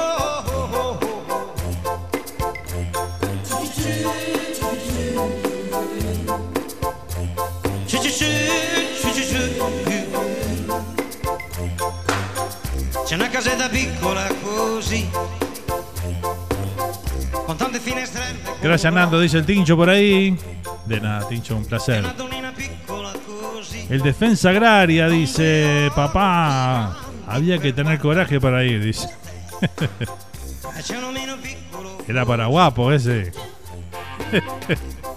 così, con tante finestrelle. Gracias Nando, dice el Tincho por ahí. De nada, Tincho, un placer. El defensa agraria dice, papá, había que tener coraje para ir, dice. Era para guapo ese.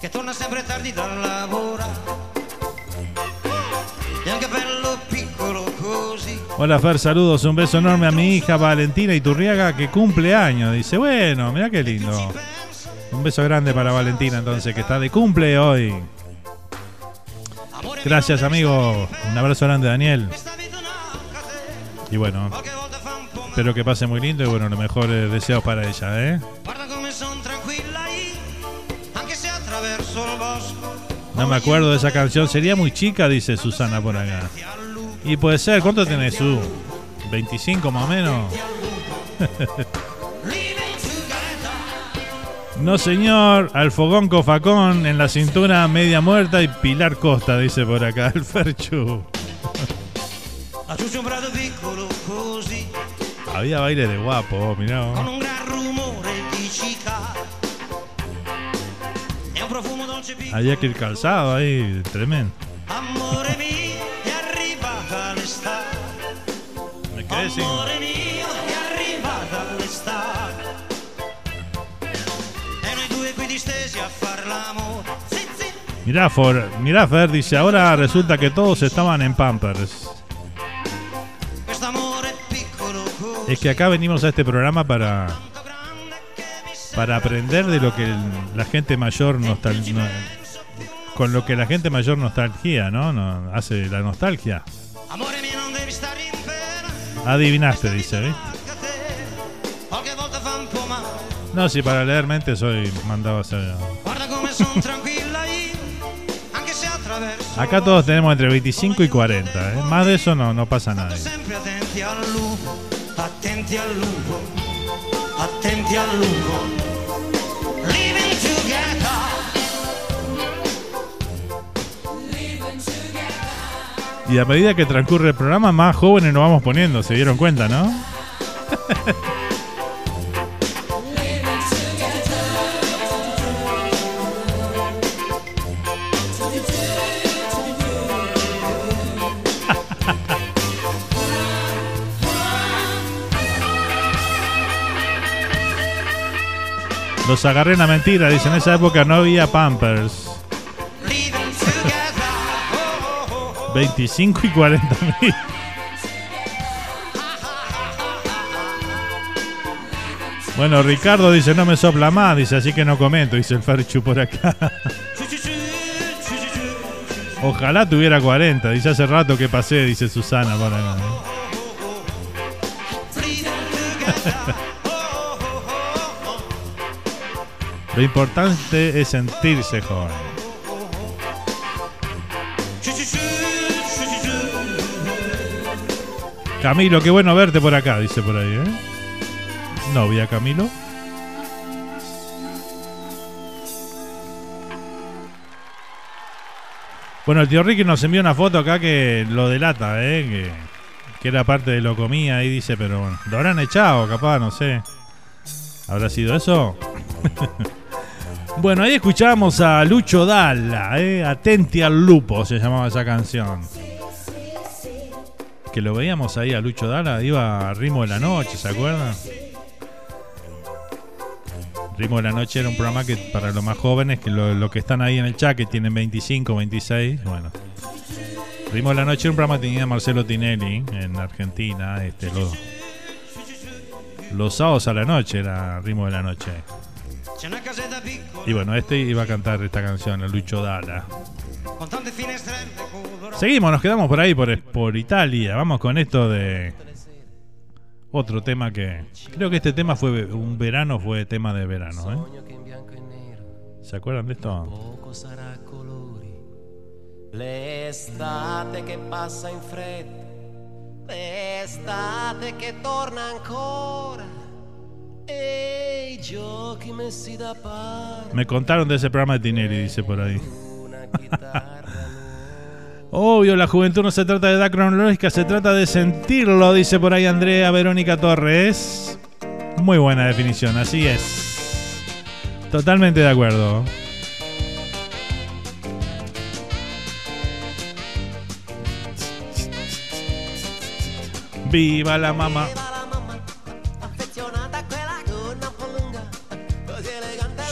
che torna sempre tardi dal lavoro Hola Fer, saludos, un beso enorme a mi hija Valentina Iturriaga que cumple años. Dice, bueno, mira qué lindo. Un beso grande para Valentina entonces, que está de cumple hoy. Gracias amigo, un abrazo grande Daniel. Y bueno, espero que pase muy lindo y bueno, los mejores deseos para ella, ¿eh? No me acuerdo de esa canción, sería muy chica, dice Susana por acá. Y puede ser, ¿cuánto tenés su? ¿25 más o menos? No señor, al fogón cofacón en la cintura media muerta y Pilar Costa, dice por acá el Ferchu. Había baile de guapo, mirá. dolce piccolo Había que ir calzado ahí, tremendo. Me quedé sin... amore mio è arrivata l'estate e noi due qui distesi a far l'amore sì, sì. Mirá, For, mirá Fer, dice, ahora resulta que todos estaban en Pampers. così Es que acá venimos a este programa para para aprender de lo que el- la gente mayor nostal no- con lo que la gente mayor nostalgia, ¿no? no hace la nostalgia. Adivinaste, dice, male No, si para leer mente soy mandado a hacer. Acá todos tenemos entre 25 y 40, ¿eh? Más de eso no, no pasa nada. attenti al lupo attenti al lupo Y a medida que transcurre el programa, más jóvenes nos vamos poniendo, se dieron cuenta, ¿no? Los agarré en la mentira, dice, en esa época no había Pampers. 25 y 40 mil. Bueno, Ricardo dice, no me sopla más, dice, así que no comento, dice el Ferchu por acá. Ojalá tuviera 40, dice hace rato que pasé, dice Susana acá. Lo importante es sentirse joven. Camilo, qué bueno verte por acá, dice por ahí, ¿eh? Novia Camilo. Bueno, el tío Ricky nos envió una foto acá que lo delata, ¿eh? Que que era parte de lo comía ahí dice, pero bueno, lo habrán echado, capaz, no sé. ¿Habrá sido eso? bueno, ahí escuchábamos a Lucho Dalla, ¿eh? Atenti al lupo se llamaba esa canción. Que lo veíamos ahí a Lucho Dalla, iba a ritmo de la noche, ¿se acuerdan? Ritmo de la noche era un programa que para los más jóvenes, que lo, lo que están ahí en el chat, que tienen 25, 26, bueno. Ritmo de la noche era un programa que tenía Marcelo Tinelli en Argentina, este, los, los sábados a la noche era Ritmo de la noche. Y bueno, este iba a cantar esta canción, Lucho Dalla. Seguimos, nos quedamos por ahí, por, por Italia. Vamos con esto de otro tema que... Creo que este tema fue un verano, fue tema de verano. ¿eh? ¿Se acuerdan de esto? poco sarà colori. L'estate che passa in fretta, l'estate che torna ancora. E i giochi messi da parte. Me contaron de ese programa de Tinelli, dice por ahí. Obvio, la juventud no se trata de edad cronológica, se trata de sentirlo, dice por ahí Andrea Verónica Torres. Muy buena definición, así es. Totalmente de acuerdo. Viva la mamá.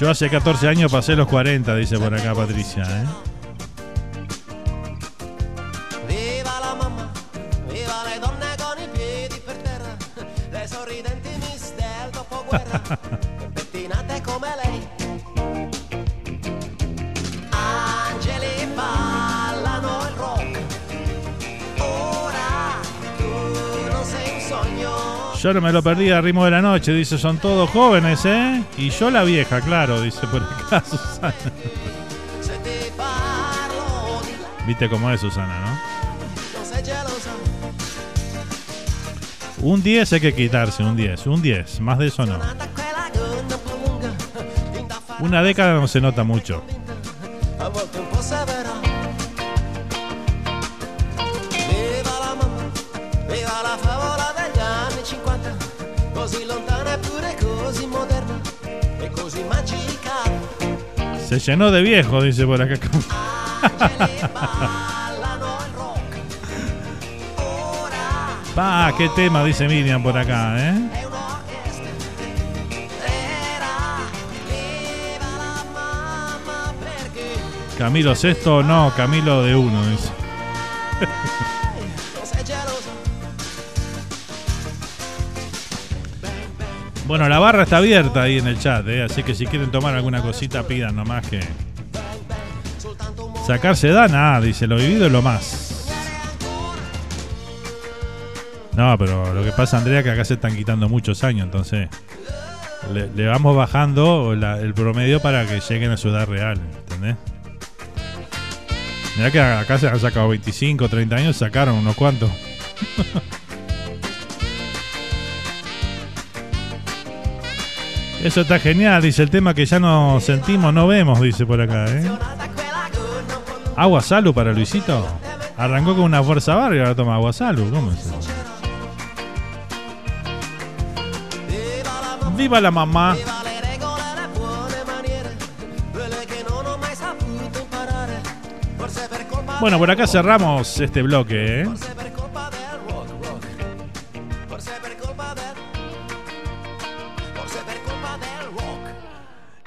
Yo hace 14 años pasé los 40, dice por acá Patricia. ¿eh? Yo no me lo perdí a ritmo de la noche, dice, son todos jóvenes, ¿eh? Y yo la vieja, claro, dice por acá Susana. Viste cómo es Susana, ¿no? Un 10 hay que quitarse, un 10, un 10, más de eso no. Una década no se nota mucho. a volte un po' severa. Viva la mamma, viva la favola degli anni 50, così lontana eppure così moderna così magica. Se llenó de viejo, dice por acá. Pa, qué tema, dice Miriam por acá, ¿eh? Camilo sexto, no, Camilo de uno, dice. Bueno, la barra está abierta ahí en el chat, ¿eh? así que si quieren tomar alguna cosita, pidan nomás que. Sacarse da nada, dice, lo vivido es lo más. No, pero lo que pasa, Andrea, que acá se están quitando muchos años, entonces le, vamos bajando el promedio para que lleguen a su edad real, ¿entendés? Mirá que acá se han sacado 25, 30 años, sacaron unos cuantos. Eso está genial, dice el tema que ya no sentimos, no vemos, dice por acá, ¿eh? Agua Salu para Luisito. Arrancó con una fuerza barrio, ahora toma agua Salu. ¿Cómo es eso? Forse per colpa Bueno, por acá cerramos este bloque, ¿eh?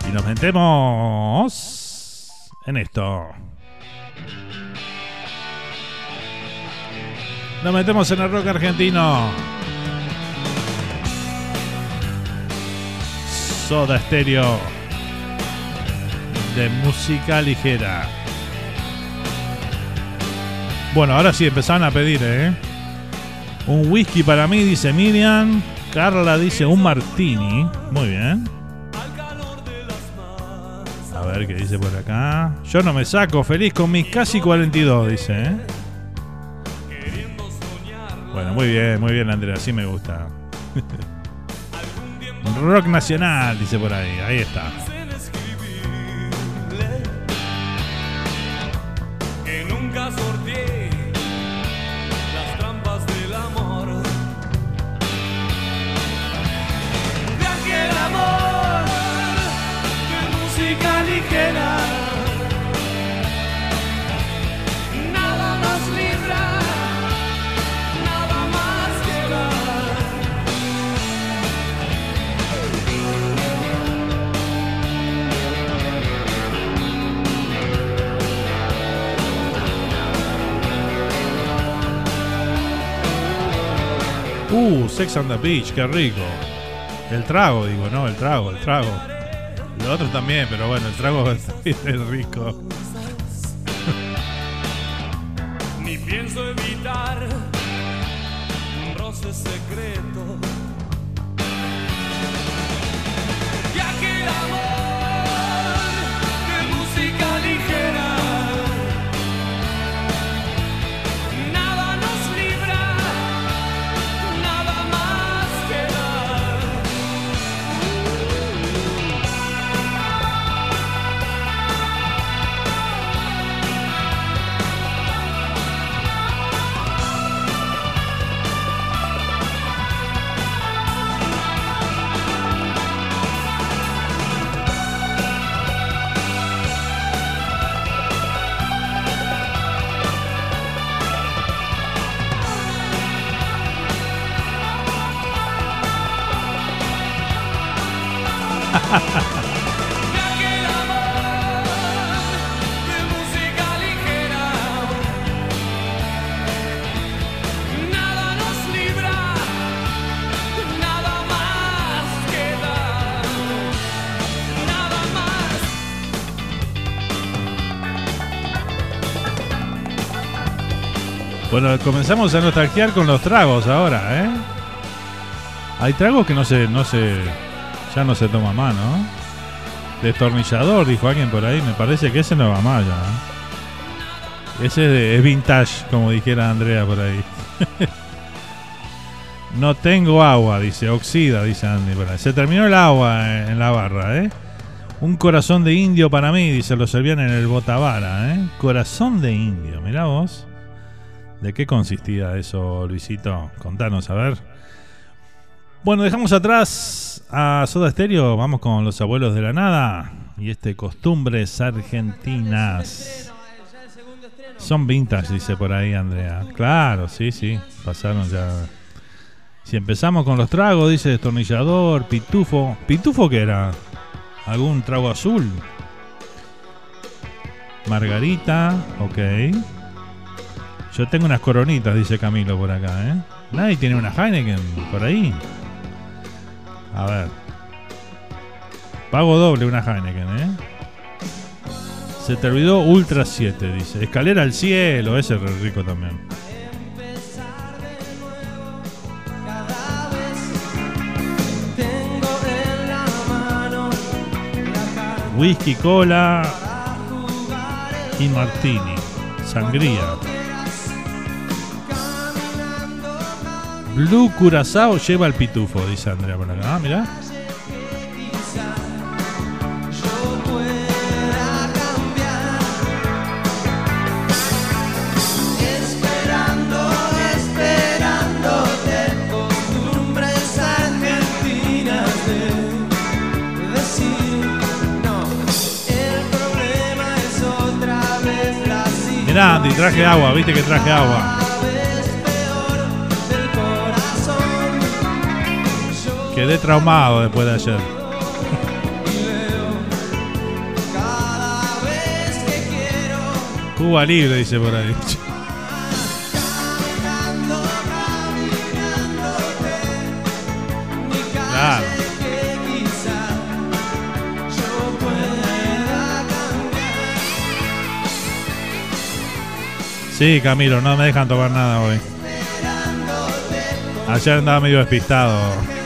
Y nos metemos en esto. Nos metemos en el rock argentino. Soda Stereo de música ligera. Bueno, ahora sí empezaron a pedir, ¿eh? Un whisky para mí, dice Miriam. Carla dice un martini. Muy bien. A ver qué dice por acá. Yo no me saco, feliz con mis casi 42, dice. ¿eh? Bueno, muy bien, muy bien, Andrea, así me gusta. Rock nacional, dice por ahí. Ahí está. Uh, Sex on the Beach, qué rico. El trago, digo, no, el trago, el trago. Lo otro también, pero bueno, el trago es rico. Ni pienso evitar un roce secreto. Y aquel amor Comenzamos a nostalgiar con los tragos ahora, ¿eh? Hay tragos que no se, no se, ya no se toma más, ¿no? Destornillador, dijo alguien por ahí, me parece que ese no va más ya. ¿eh? Ese es, de- vintage, como dijera Andrea por ahí. no tengo agua, dice, oxida, dice Andy. Se terminó el agua en, en la barra, ¿eh? Un corazón de indio para mí, dice, lo servían en el Botavara, ¿eh? Corazón de indio, mirá vos. ¿De qué consistía eso, Luisito? Contanos, a ver. Bueno, dejamos atrás a Soda Stereo, vamos con los abuelos de la nada y este costumbres argentinas. Son vintage, dice por ahí Andrea. Claro, sí, sí, pasaron ya. Si empezamos con los tragos, dice destornillador, pitufo. ¿Pitufo qué era? ¿Algún trago azul? Margarita, ok. Yo tengo unas coronitas, dice Camilo por acá, ¿eh? Nadie tiene una Heineken por ahí. A ver. Pago doble una Heineken, ¿eh? Se te olvidó Ultra 7, dice. Escalera al cielo, ese es rico también. Whisky, cola y martini. Sangría. Blue Curazao lleva el pitufo, dice Andrea por acá. Ah, mirá. Esperando, esperándote, costumbres argentinas de decir no. El problema es otra vez la Mirá, Andy, traje agua, viste que traje agua. Quedé traumado después de ayer. Cuba libre, dice por ahí. Claro. Sí, Camilo, no me dejan tomar nada hoy. Ayer andaba medio despistado.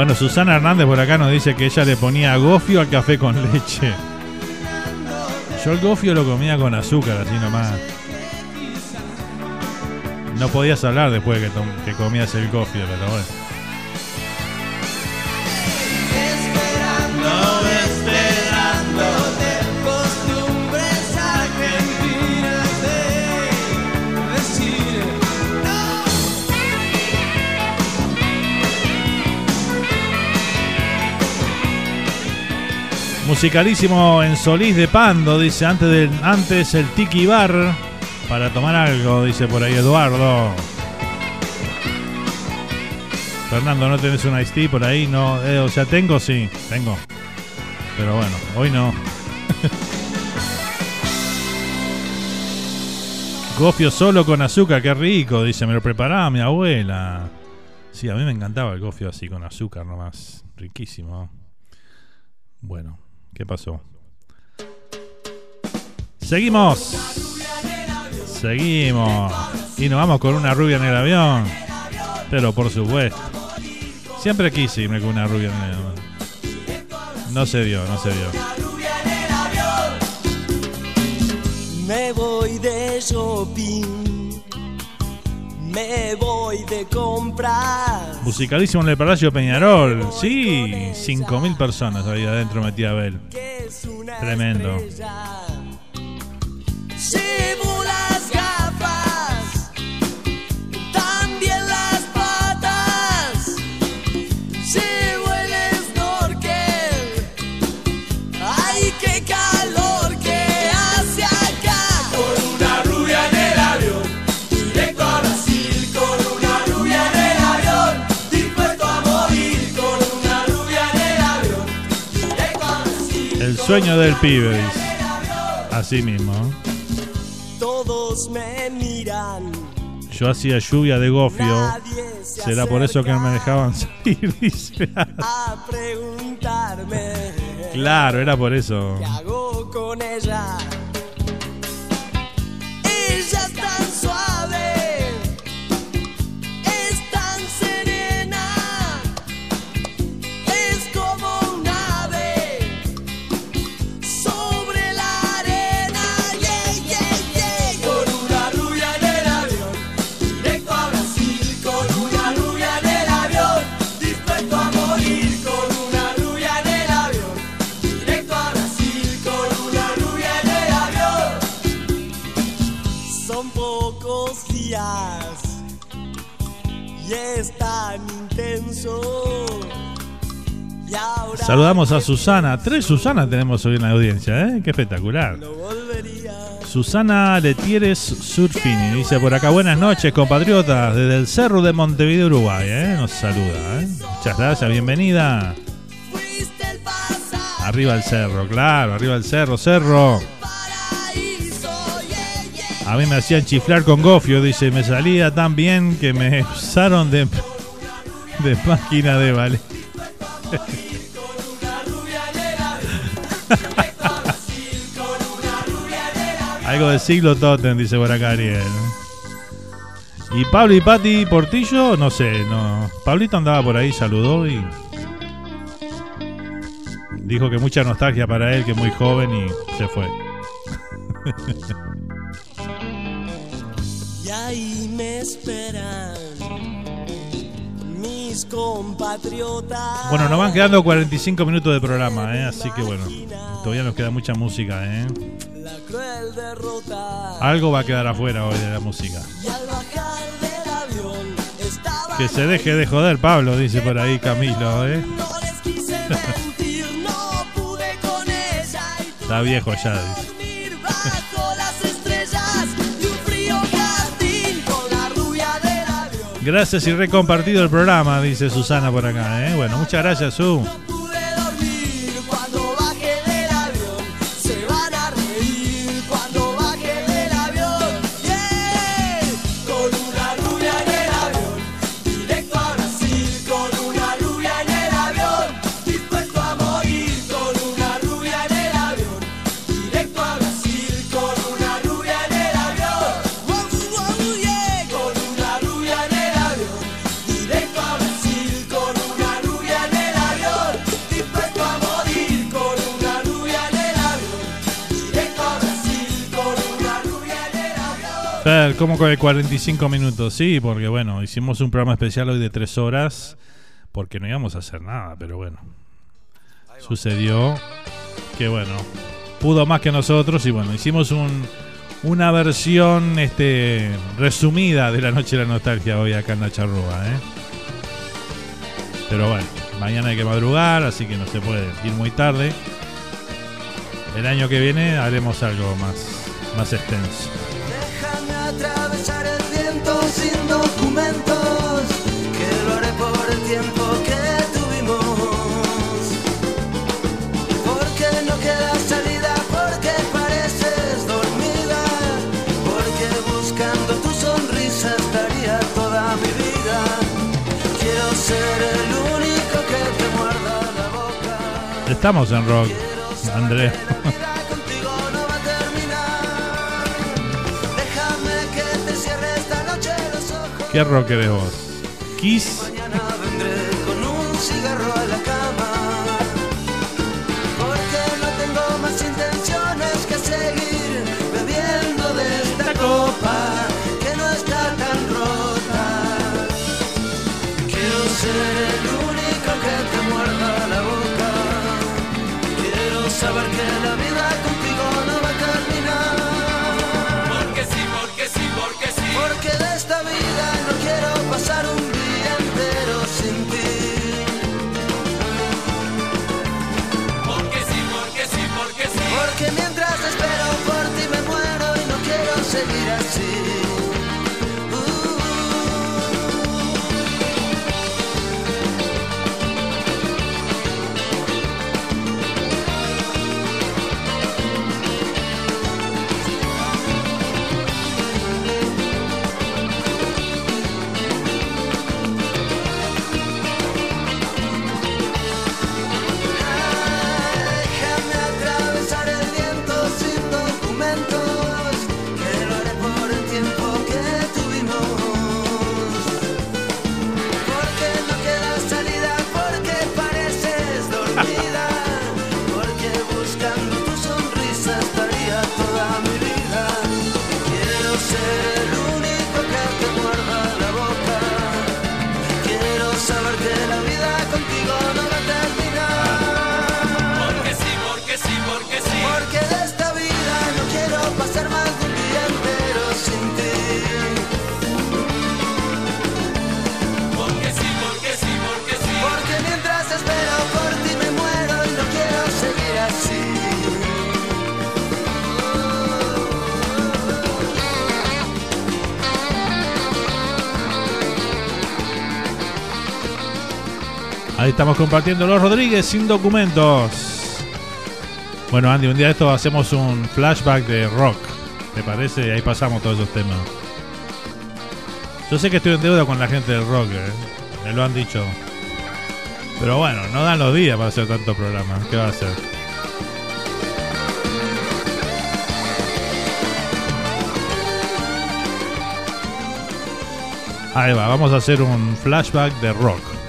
Bueno, Susana Hernández por acá nos dice que ella le ponía gofio al café con leche. Yo el gofio lo comía con azúcar, así nomás. No podías hablar después de que, que comías el gofio, pero bueno. Musicalísimo en Solís de Pando, dice antes, del, antes el Tiki Bar para tomar algo, dice por ahí Eduardo. Fernando, ¿no tenés un Ice por ahí? No, eh, o sea, tengo, sí, tengo. Pero bueno, hoy no. Gofio solo con azúcar, qué rico, dice, me lo preparaba mi abuela. Sí, a mí me encantaba el gofio así con azúcar nomás. Riquísimo. Bueno, ¿qué pasó? Seguimos. Seguimos. Y nos vamos con una rubia en el avión. Pero por supuesto. Siempre quise irme con una rubia en el avión. No se dio, no se dio. Me voy de shopping, me voy de compras. Musicalísimo en el Palacio Peñarol. Sí, 5.000 personas ahí adentro metía Abel. Tremendo. Llevo sueño del pibe, dice. Así mismo. Todos me miran. Yo hacía lluvia de gofio. Será por eso que no me dejaban salir, dice. a preguntarme Claro, era por eso. qué hago con. Ella Saludamos a Susana. Tres Susana tenemos hoy en la audiencia, ¿eh? Qué espectacular. Susana Letieres Surfini dice por acá, buenas noches compatriotas, desde el Cerro de Montevideo, Uruguay, ¿eh? Nos saluda, ¿eh? Muchas gracias, bienvenida. Arriba el cerro, claro, arriba el cerro, cerro. A mí me hacían chiflar con gofio, dice, me salía tan bien que me usaron de, de máquina de ballet. Algo de siglo Totem, dice por acá Ariel. Y Pablo y Pati Portillo, no sé, no. Pablito andaba por ahí, saludó y. Dijo que mucha nostalgia para él, que muy joven y se fue. y ahí me esperan mis compatriotas. Bueno, nos van quedando 45 minutos de programa, ¿eh? así que bueno, todavía nos queda mucha música. ¿eh? La cruel derrota. Algo va a quedar afuera hoy de la música. Y al bajar del avión estaba Que se deje de joder, Pablo, dice por ahí Camilo. ¿eh? quise mentir, no pude con ella y Está viejo ya, dice. Gracias y recompartido el programa, dice Susana por acá. ¿eh? Bueno, muchas gracias, Su. Fer, ¿cómo con el 45 minutos? Sí, porque bueno, hicimos un programa especial hoy de 3 horas, porque no íbamos a hacer nada, pero bueno. Sucedió que bueno, pudo más que nosotros y bueno, hicimos un, una versión este, resumida de la Noche de la Nostalgia hoy acá en la charrúa, ¿eh? Pero bueno, mañana hay que madrugar, así que no se puede ir muy tarde. El año que viene haremos algo más, más extenso. Atravesar el viento sin documentos, que lo haré por ti. tiempo que tuvimos. Porque no queda salida, porque pareces dormida. Porque buscando tu sonrisa estaría toda mi vida. Quiero ser el único que te muerda la boca. Estamos en rock, Andrés. ¿Qué rock eres vos? Kiss. Mañana city. Estamos compartiendo los Rodríguez sin documentos. Bueno, Andy, un día de esto hacemos un flashback de rock. ¿Te parece? Ahí pasamos todos esos temas. Yo sé que estoy en deuda con la gente del rock, ¿eh? me lo han dicho. Pero bueno, no dan los días para hacer tanto programa. ¿Qué va a hacer? Ahí va, vamos a hacer un flashback de rock.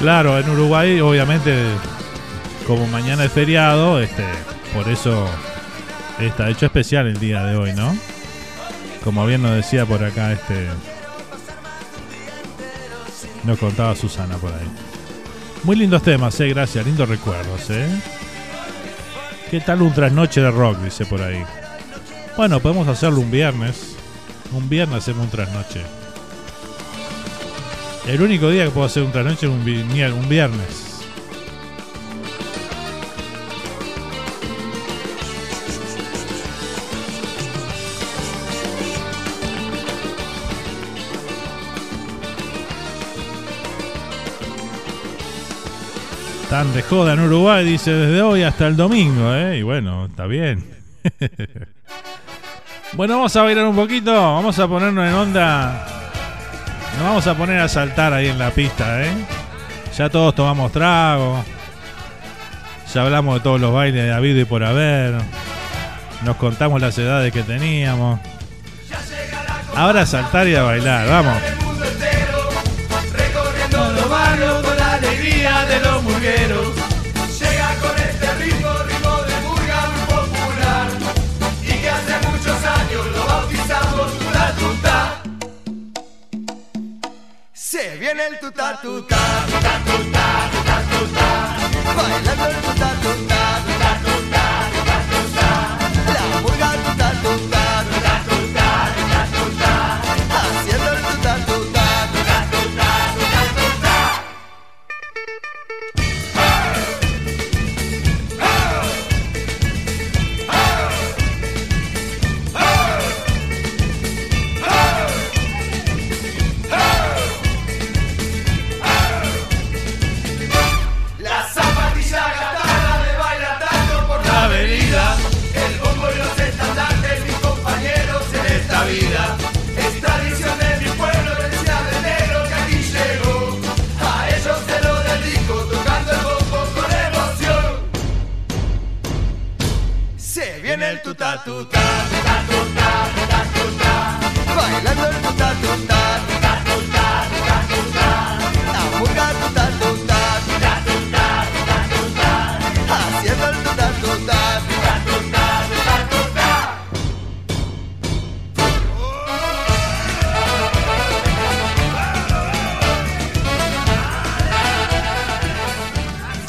Claro, en Uruguay, obviamente, como mañana es feriado, este, por eso está hecho especial el día de hoy, ¿no? Como bien nos decía por acá, este, nos contaba Susana por ahí. Muy lindos temas, eh, gracias, lindos recuerdos, eh. ¿Qué tal un trasnoche de rock? Dice por ahí. Bueno, podemos hacerlo un viernes. Un viernes hacemos un trasnoche. El único día que puedo hacer un trasnoche es un, un viernes. Tan de joda en Uruguay, dice desde hoy hasta el domingo, ¿eh? Y bueno, está bien. bueno, vamos a bailar un poquito, vamos a ponernos en onda. Nos vamos a poner a saltar ahí en la pista, ¿eh? Ya todos tomamos trago. Ya hablamos de todos los bailes de habido y por haber. Nos contamos las edades que teníamos. Ahora a saltar y a bailar, vamos. Se viene el tuta tuta, tuta tuta, tuta tuta, bailando el tuta, tuta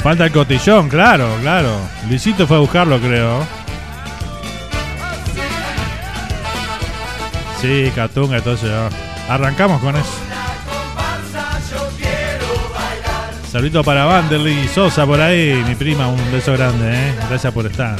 Falta el cotillón, claro, claro. Luisito fue a buscarlo, creo. Sí, Catunga, entonces ya. Arrancamos con eso. Saludito para Vanderly Sosa por ahí, mi prima, un beso grande, ¿eh? Gracias por estar.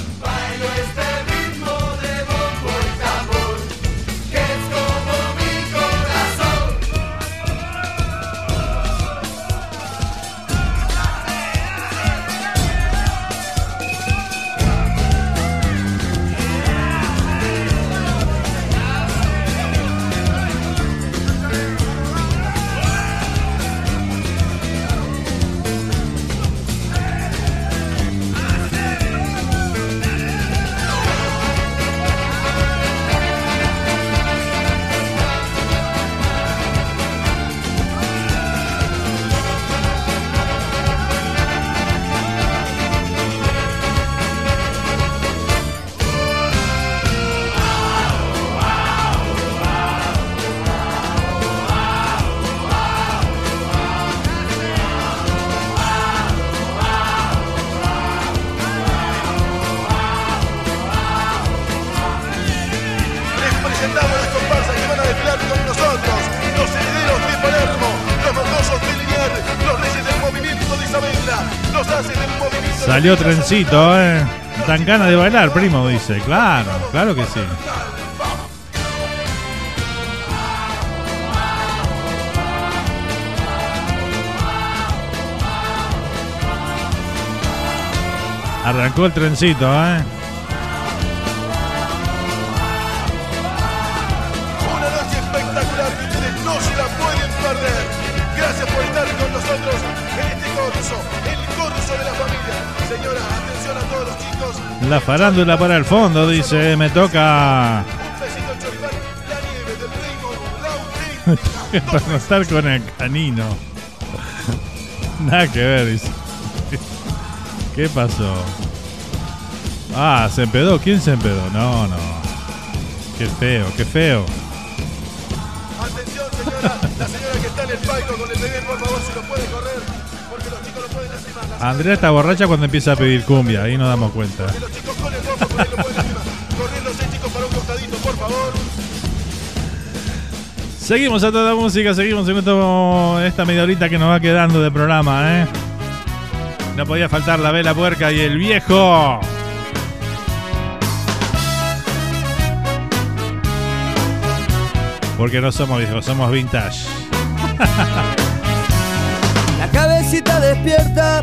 Salió trencito, ¿eh? Dan ganas de bailar, primo, dice. Claro, claro que sí. Arrancó el trencito, ¿eh? La farándula para el fondo, dice. Me toca. para no estar con el canino. Nada que ver, dice. ¿Qué pasó? Ah, se empedó. ¿Quién se empedó? No, no. Qué feo, qué feo. Andrea está borracha cuando empieza a pedir cumbia. Ahí nos damos cuenta. Corriéndose, chicos, para un costadito, por favor. Seguimos a toda música, seguimos en esto- esta media horita que nos va quedando de programa, ¿eh? No podía faltar la vela puerca y el viejo. Porque no somos viejos, somos vintage. La cabecita despierta,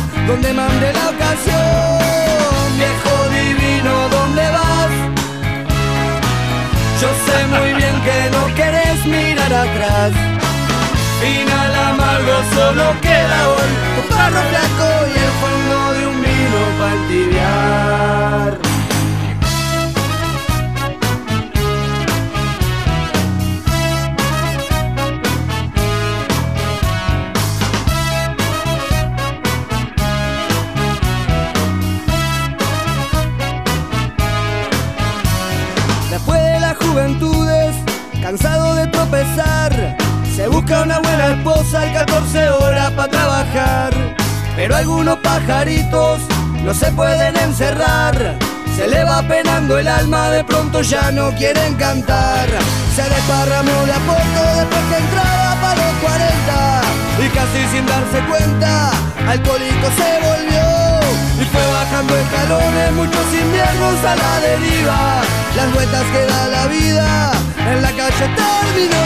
donde mande la ocasión. Viejo divino, ¿dónde vas? Yo sé muy bien que no querés mirar atrás. Final amargo, solo queda hoy un barro flaco y el fondo de un vino para tibiar. Cansado de tropezar, se busca una buena esposa y 14 horas para trabajar. Pero algunos pajaritos no se pueden encerrar. Se le va penando el alma, de pronto ya no quieren cantar. Se desparramó de a poco después que entraba para los 40. Y casi sin darse cuenta, alcohólico se volvió. Fue bajando escalones, muchos inviernos a la deriva. Las vueltas que da la vida en la calle terminó.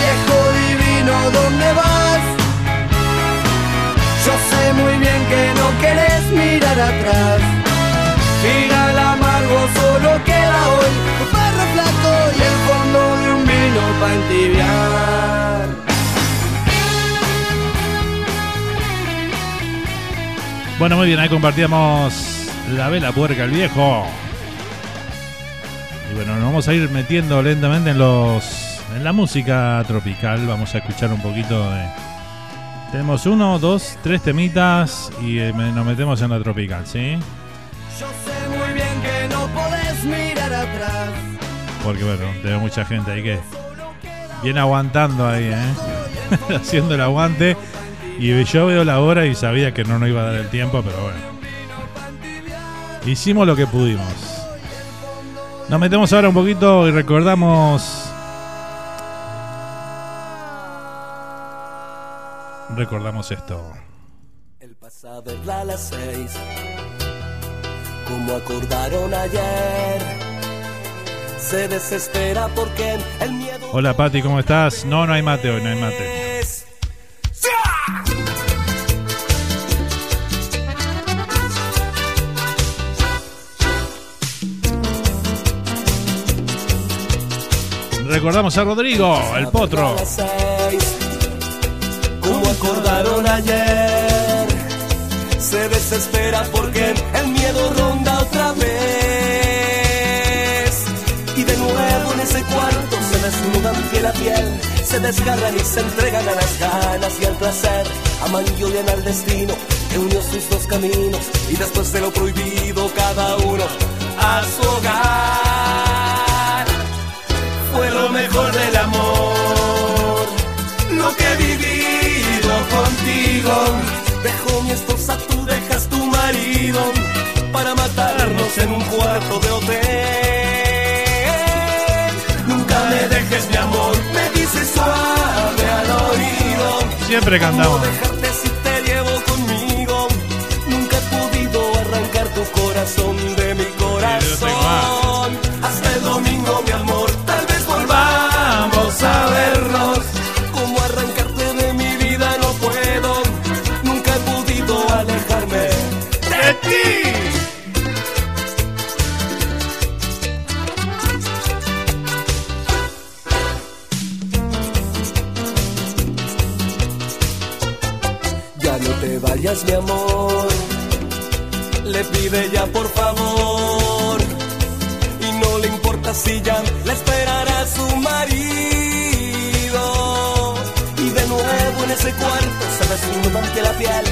Viejo divino, ¿dónde vas? Yo sé muy bien que no querés mirar atrás. Mira el amargo, solo queda hoy tu perro flaco y el fondo de un vino para entibiar. Bueno, muy bien, ahí compartíamos la vela puerca el viejo. Y bueno, nos vamos a ir metiendo lentamente en los en la música tropical. Vamos a escuchar un poquito de. Tenemos uno, dos, tres temitas y eh, nos metemos en la tropical, ¿sí? Yo sé muy bien que no podés mirar atrás. Porque bueno, tengo mucha gente ahí que viene aguantando ahí, ¿eh? Haciendo el aguante. Y yo veo la hora y sabía que no nos iba a dar el tiempo, pero bueno. Hicimos lo que pudimos. Nos metemos ahora un poquito y recordamos. Recordamos esto. a verla a las seis. Como acordaron ayer, se desespera porque el miedo Hola Pati, ¿cómo estás? No, no hay mate hoy, no hay mate. Recordamos a Rodrigo, el potro. Como acordaron ayer, se desespera porque el miedo ronda otra vez. Y de nuevo en ese cuarto se desnudan piel a piel, se desgarran y se entregan a las ganas y al placer. Aman y odian al destino que unió sus dos caminos y después de lo prohibido cada uno a su hogar. Fue lo mejor del amor, lo que he vivido contigo. Dejo mi esposa, tú dejas tu marido para matarnos en un cuarto de hotel. Nunca me dejes, mi amor, me dices suave al oído. Siempre cantamos. ¿Cómo dejarte si te llevo conmigo? Nunca he podido arrancar tu corazón de mi corazón. Mi amor. Le pide ya por favor. Y no le importa si ya la esperará su marido. Y de nuevo en ese cuarto se desnudan ante la piel.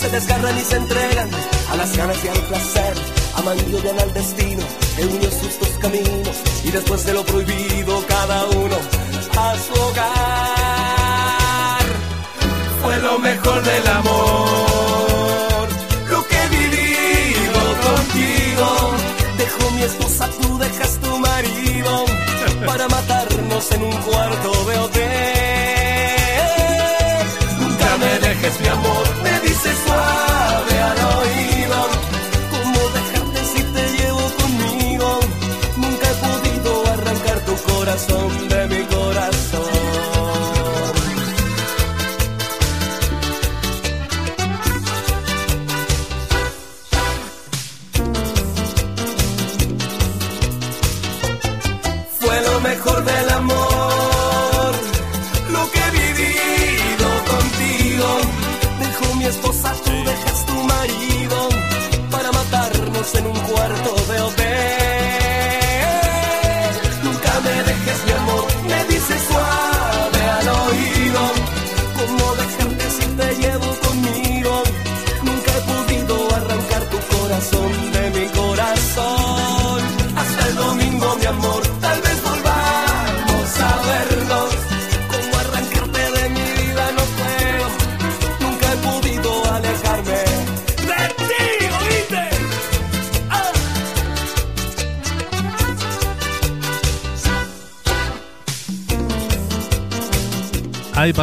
Se desgarran y se entregan a las ganas y al placer. Aman al destino que unió sus dos caminos. Y después de lo prohibido, cada uno a su hogar fue lo mejor del amor. En un cuarto de hotel. Nunca me dejes, mi amor, me dices suave al oído. ¿Cómo dejarte si te llevo conmigo? Nunca he podido arrancar tu corazón.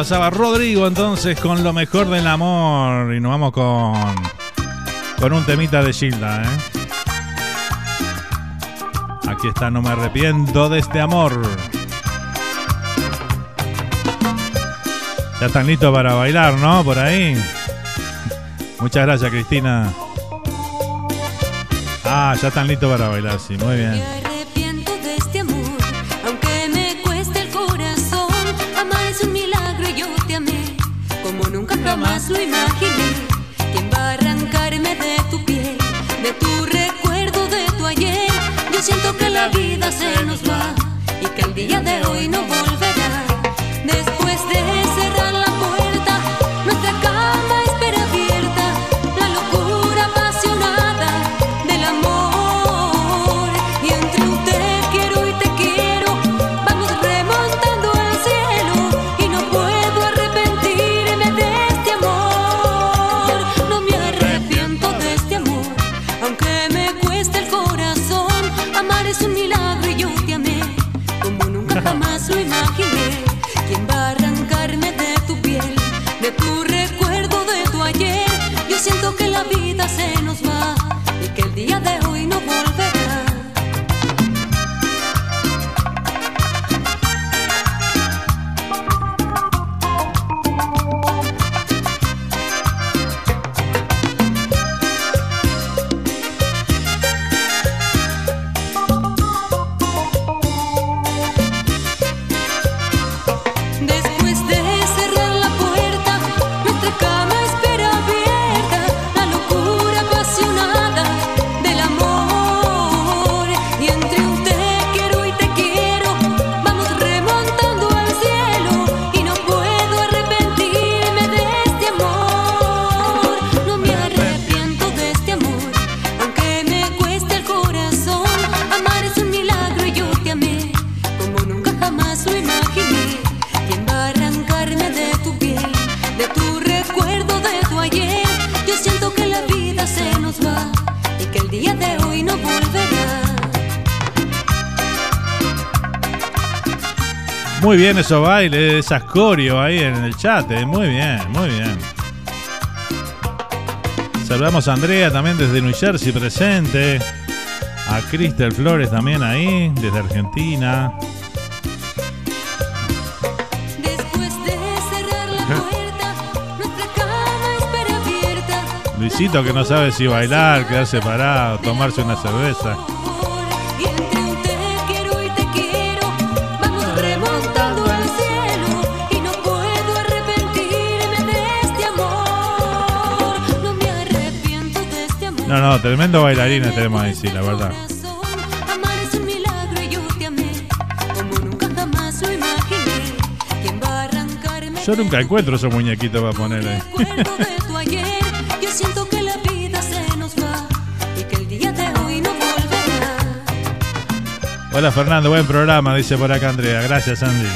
Pasaba Rodrigo entonces con lo mejor del amor. Y nos vamos con con un temita de Gilda, ¿eh? Aquí está, no me arrepiento de este amor. Ya están listos para bailar, ¿no? Por ahí. Muchas gracias, Cristina. Ah, ya están listos para bailar, sí, muy bien. Muy bien esos bailes, esas coreo ahí en el chat, eh, muy bien, muy bien. Saludamos a Andrea también desde New Jersey presente. A Cristel Flores también ahí, desde Argentina. Luisito que no sabe si bailar, quedarse parado, tomarse una cerveza. No, tremendo bailarines tenemos ahí, sí, la verdad. Yo nunca jamás lo imaginé. ¿Quién va a arrancarme Yo nunca encuentro esos muñequitos para poner ahí. Hola Fernando, buen programa, dice por acá Andrea. Gracias, Andy.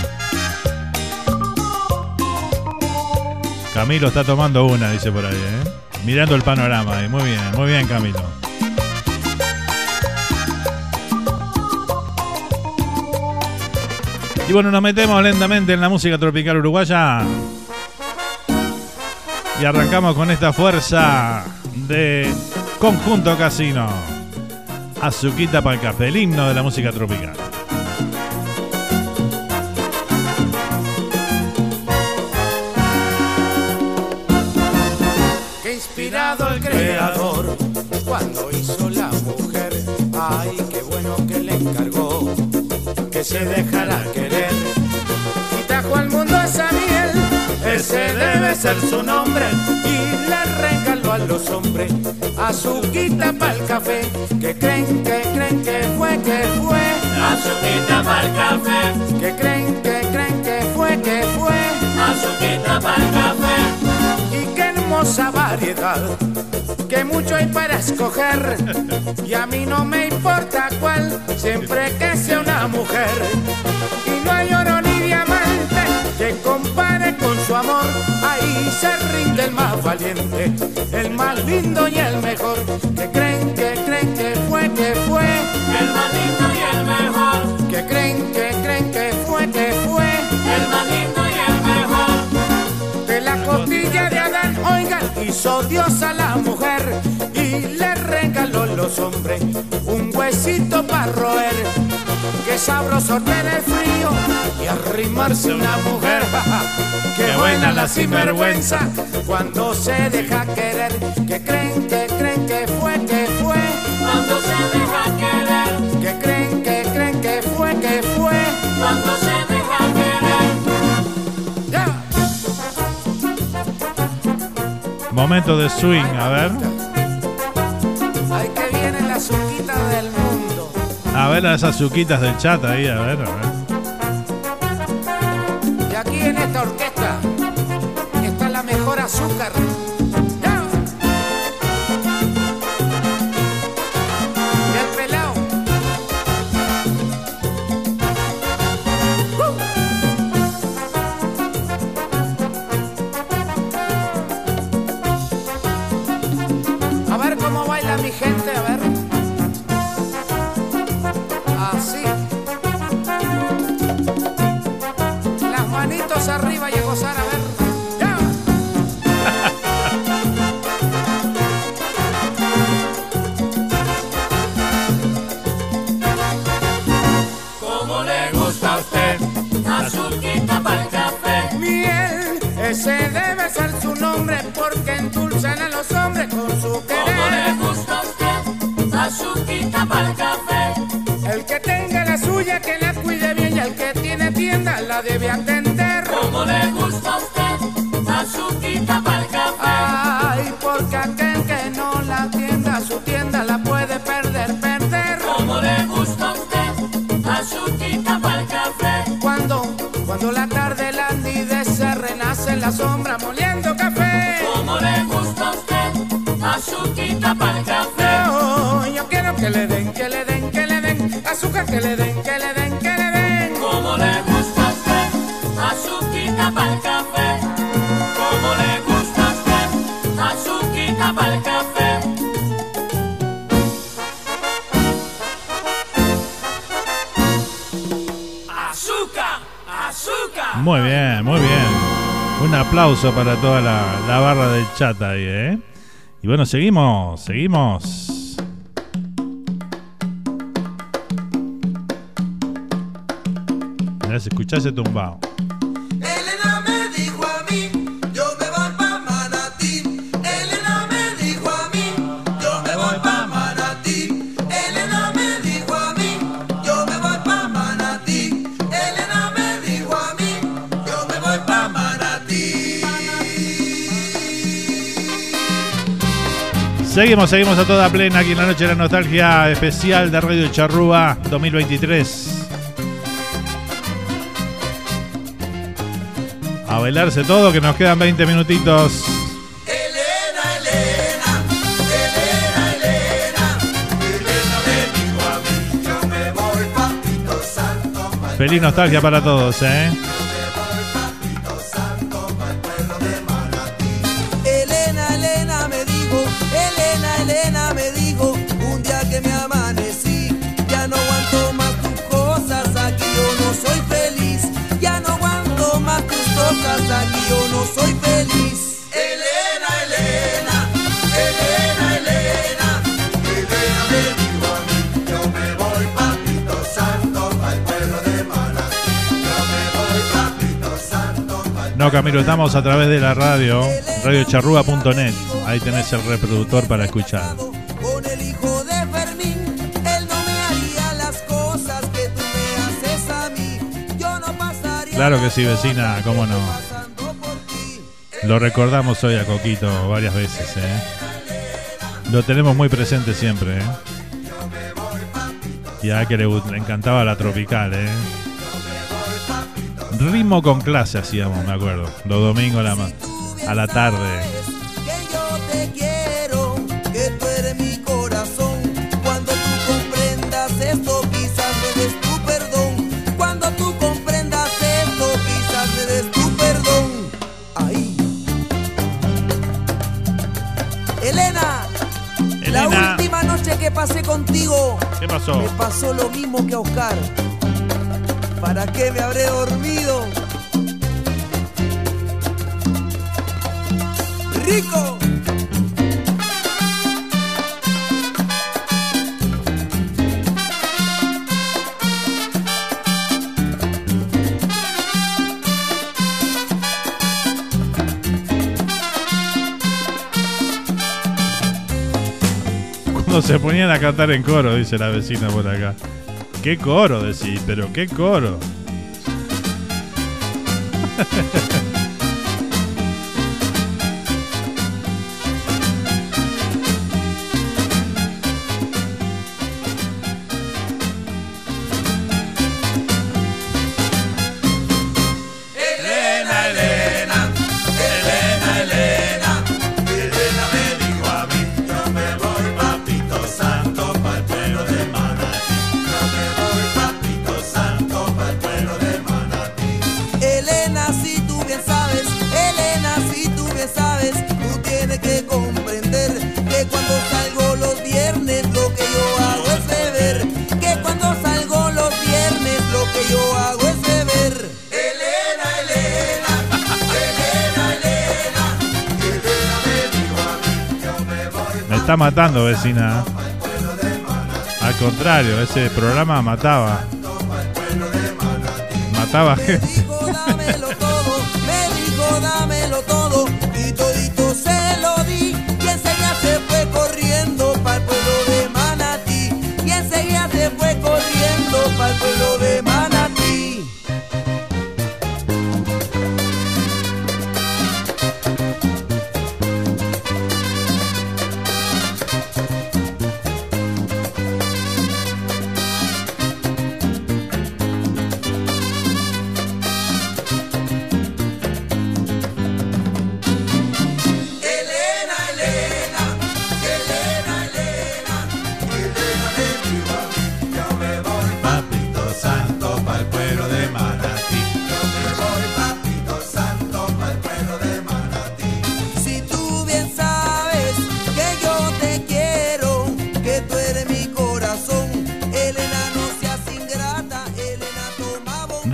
Camilo está tomando una, dice por ahí, ¿eh? Mirando el panorama ahí. Muy bien, muy bien, Camilo. Y bueno, nos metemos lentamente en la música tropical uruguaya. Y arrancamos con esta fuerza de Conjunto Casino. Azuquita para el café, el himno de la música tropical. Hizo la mujer. Ay, qué bueno que le encargó que se dejara querer. Y trajo al mundo esa miel, ese debe ser su nombre. Y le regaló a los hombres azuquita para el café. Que creen, que creen que fue, que fue. Azuquita para el café. Que creen, que creen que fue, que fue. Azuquita para el café. Y qué hermosa variedad, que mucho hay para escoger. Y a mí no me importa cuál, siempre que sea una mujer. Y no hay oro ni diamante que compare con su amor. Ahí se rinde el más valiente, el más lindo y el mejor. Que creen, que creen que fue, que fue. El más lindo a la mujer y solo los hombres, un huesito para roer. Qué sabroso tener frío y arrimarse una mujer. Qué buena la sinvergüenza cuando se deja querer. Que creen, que creen que fue, que fue. Cuando se deja Momento de swing, a ver. Ay, que viene la suquita del mundo. A ver las azuquitas del chat ahí, a ver, a ver. Sombra moliendo café. ¿Cómo le gusta a usted? Azuquita para el café. Yo, yo quiero que le den, que le den, que le den azúcar, que le den, que le den, que le den. ¿Cómo le gusta a usted? Azuquita para el café. ¿Cómo le gusta a usted? Azuquita para el café. Azúcar, azúcar. Muy bien, muy bien. Un aplauso para toda la, barra del chat ahí, ¿eh? Y bueno, seguimos, seguimos. Mirá, se escuchá ese Seguimos, seguimos a toda plena aquí en la noche de la nostalgia especial de Radio Charrúa 2023. A bailarse todo, que nos quedan 20 minutitos. Feliz nostalgia para todos, ¿eh? Camilo, estamos a través de la radio, radiocharrúa.net. Ahí tenés el reproductor para escuchar. Claro que sí, vecina, cómo no. Lo recordamos hoy a Coquito varias veces, ¿eh? Lo tenemos muy presente siempre, ¿eh? Y a que le, le encantaba la tropical, ¿eh? Ritmo con clase hacíamos, me acuerdo. Los domingos a la, a la tarde. se ponían a cantar en coro, dice la vecina por acá. ¿Qué coro decís? Pero qué coro. matando, vecina. Al contrario, ese programa mataba. Mataba gente.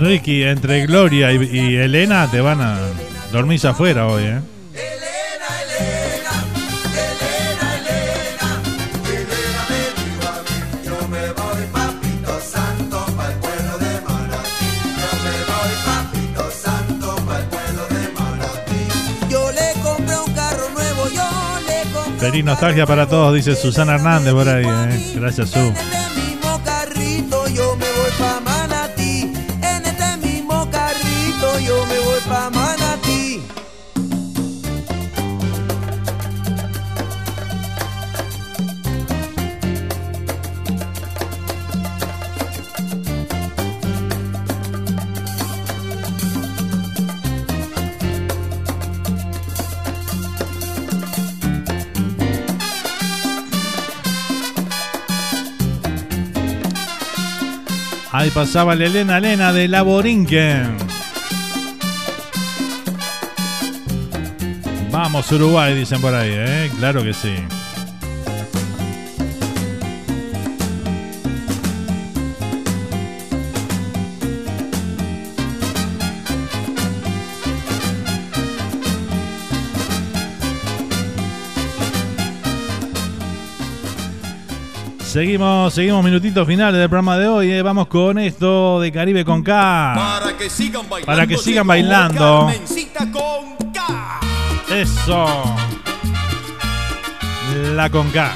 Ricky, entre Gloria y, Elena te van a dormir afuera hoy, ¿eh? Feliz nostalgia para todos, dice Susana Hernández por ahí. ¿eh? Gracias, Su. Pasaba la Elena Elena de Laborinquen. Vamos Uruguay, dicen por ahí, ¿eh? Claro que sí. Seguimos, seguimos minutitos finales del programa de hoy. Eh. Vamos con esto de Caribe con K. Para que sigan bailando. Para que sigan bailando. Con K. Eso. La con K.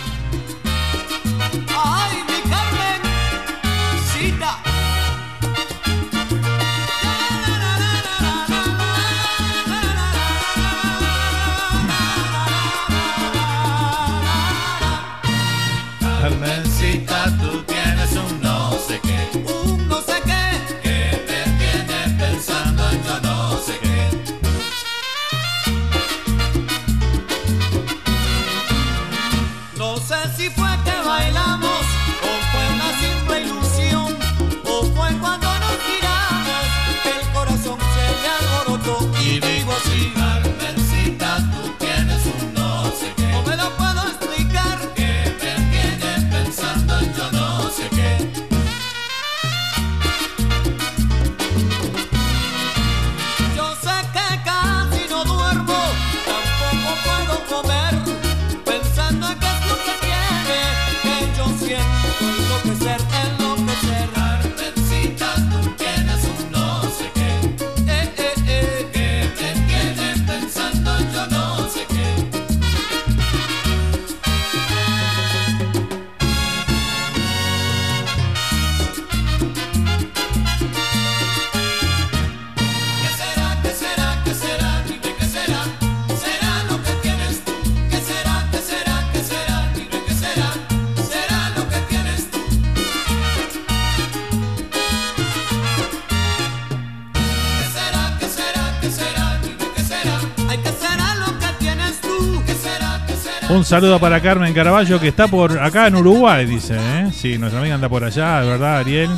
Un saludo para Carmen Caraballo que está por acá en Uruguay, dice. ¿eh? Sí, nuestra amiga anda por allá, de verdad, Ariel.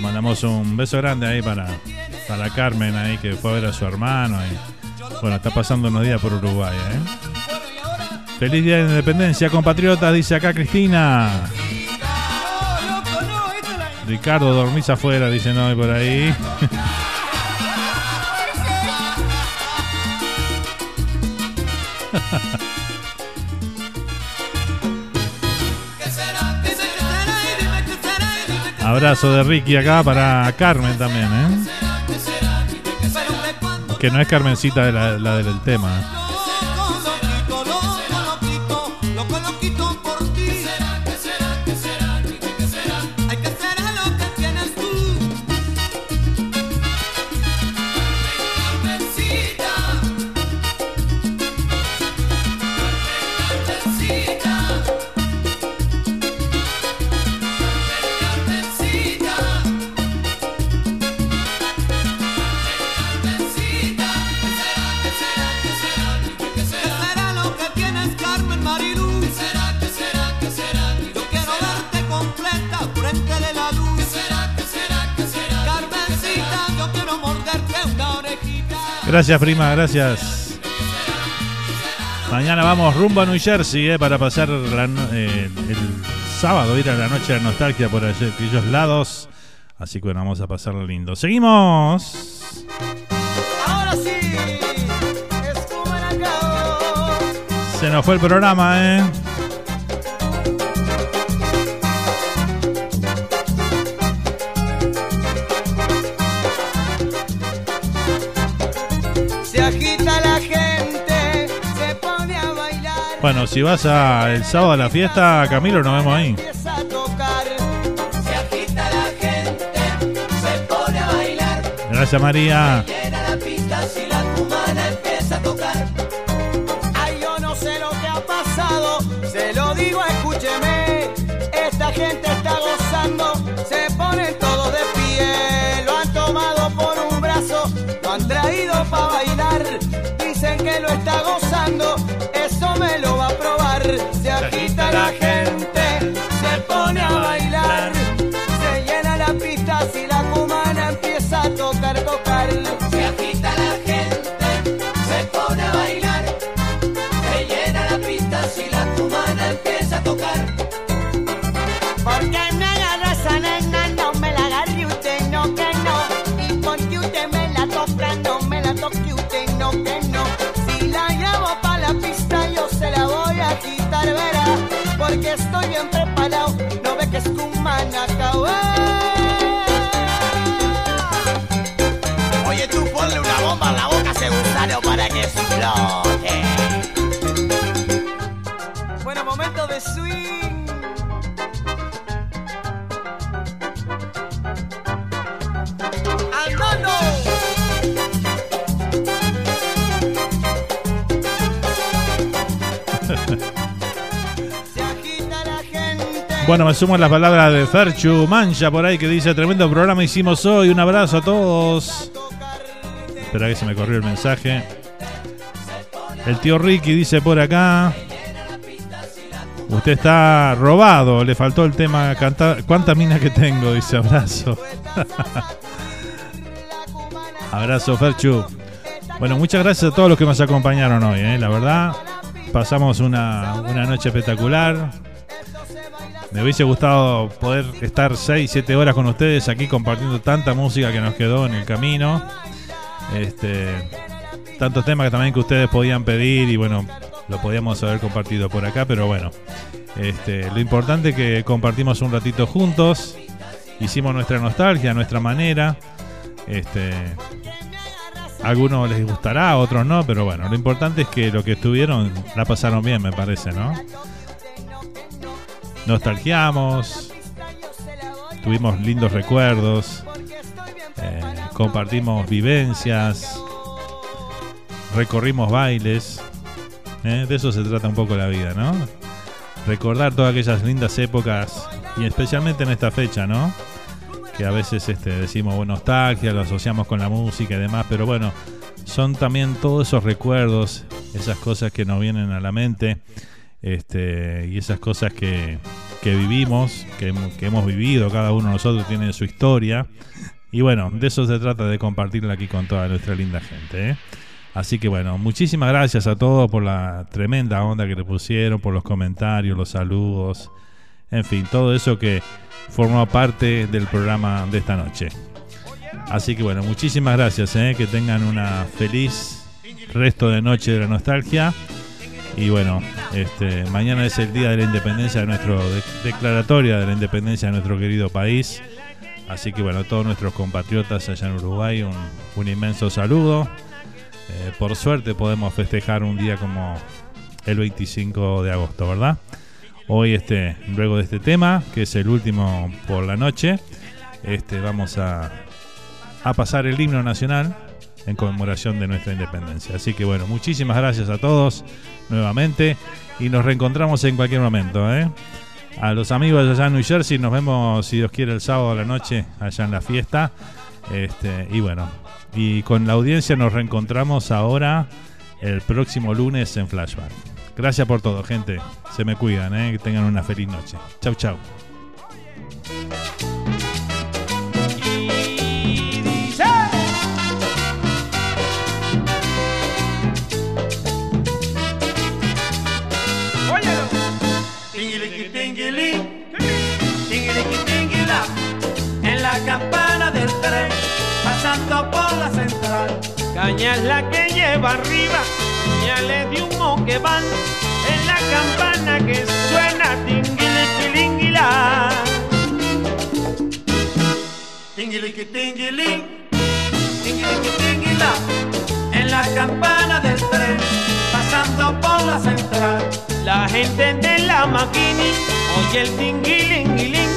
Mandamos un beso grande ahí para, para Carmen ahí que fue a ver a su hermano. Bueno, está pasando unos días por Uruguay. ¿eh? Feliz día de independencia, compatriotas, dice acá Cristina. Ricardo, dormís afuera, dice no, por ahí. Abrazo de Ricky acá para Carmen también, ¿eh? Que no es Carmencita de la, la del tema. Gracias, prima, gracias. Mañana vamos rumbo a New Jersey eh, para pasar la eh, el sábado, ir a la noche de nostalgia por allí- aquellos lados. Así que bueno, vamos a pasarlo lindo. Seguimos. Ahora sí, es como. Se nos fue el programa, ¿eh? Bueno, si vas a, el sábado a la fiesta, Camilo, nos vemos ahí. empieza a Bueno, me sumo a las palabras de Ferchu Mancha por ahí que dice tremendo programa hicimos hoy. Un abrazo a todos. Espera que se me corrió el mensaje. El tío Ricky dice por acá. Usted está robado, le faltó el tema cantar. ¿Cuánta mina que tengo? Dice abrazo. abrazo, Ferchu. Bueno, muchas gracias a todos los que nos acompañaron hoy, ¿eh? la verdad. Pasamos una, una noche espectacular. Me hubiese gustado poder estar 6, 7 horas con ustedes aquí compartiendo tanta música que nos quedó en el camino. Este, tantos temas que también que ustedes podían pedir y bueno, lo podíamos haber compartido por acá, pero bueno. Este, lo importante es que compartimos un ratito juntos. Hicimos nuestra nostalgia, nuestra manera. Este, algunos les gustará, otros no, pero bueno, lo importante es que lo que estuvieron la pasaron bien, me parece, ¿no? Nostalgiamos, tuvimos lindos recuerdos, eh, compartimos vivencias, recorrimos bailes. ¿eh? De eso se trata un poco la vida, ¿no? Recordar todas aquellas lindas épocas y especialmente en esta fecha, ¿no? Que a veces este, decimos bueno, nostalgia, lo asociamos con la música y demás, pero bueno, son también todos esos recuerdos, esas cosas que nos vienen a la mente este, y esas cosas que, que vivimos, que, que hemos vivido, cada uno de nosotros tiene su historia. Y bueno, de eso se trata de compartirla aquí con toda nuestra linda gente. ¿eh? Así que bueno, muchísimas gracias a todos por la tremenda onda que le pusieron, por los comentarios, los saludos, en fin, todo eso que formó parte del programa de esta noche. Así que bueno, muchísimas gracias, ¿eh? que tengan una feliz resto de noche de la nostalgia. Y bueno, este, mañana es el día de la independencia de nuestro de- declaratoria de la independencia de nuestro querido país. Así que bueno, todos nuestros compatriotas allá en Uruguay, un, un inmenso saludo. Eh, por suerte podemos festejar un día como el 25 de agosto, ¿verdad? Hoy, este, luego de este tema, que es el último por la noche, este, vamos a, a pasar el himno nacional en conmemoración de nuestra independencia. Así que bueno, muchísimas gracias a todos nuevamente y nos reencontramos en cualquier momento. ¿eh? A los amigos allá en New Jersey nos vemos, si Dios quiere, el sábado a la noche allá en la fiesta. Este, y bueno, y con la audiencia nos reencontramos ahora el próximo lunes en Flashback. Gracias por todo, gente. Se me cuidan, ¿eh? que tengan una feliz noche. Chau, chau. Caña la que lleva arriba, señales de humo que van. En la campana que suena tinguiliqui, tinguilá. Tinguiliqui, tinguilí, tinguiliqui, tinguilá. En la campana del tren, pasando por la central. La gente de la maquini oye el tinguilinguilín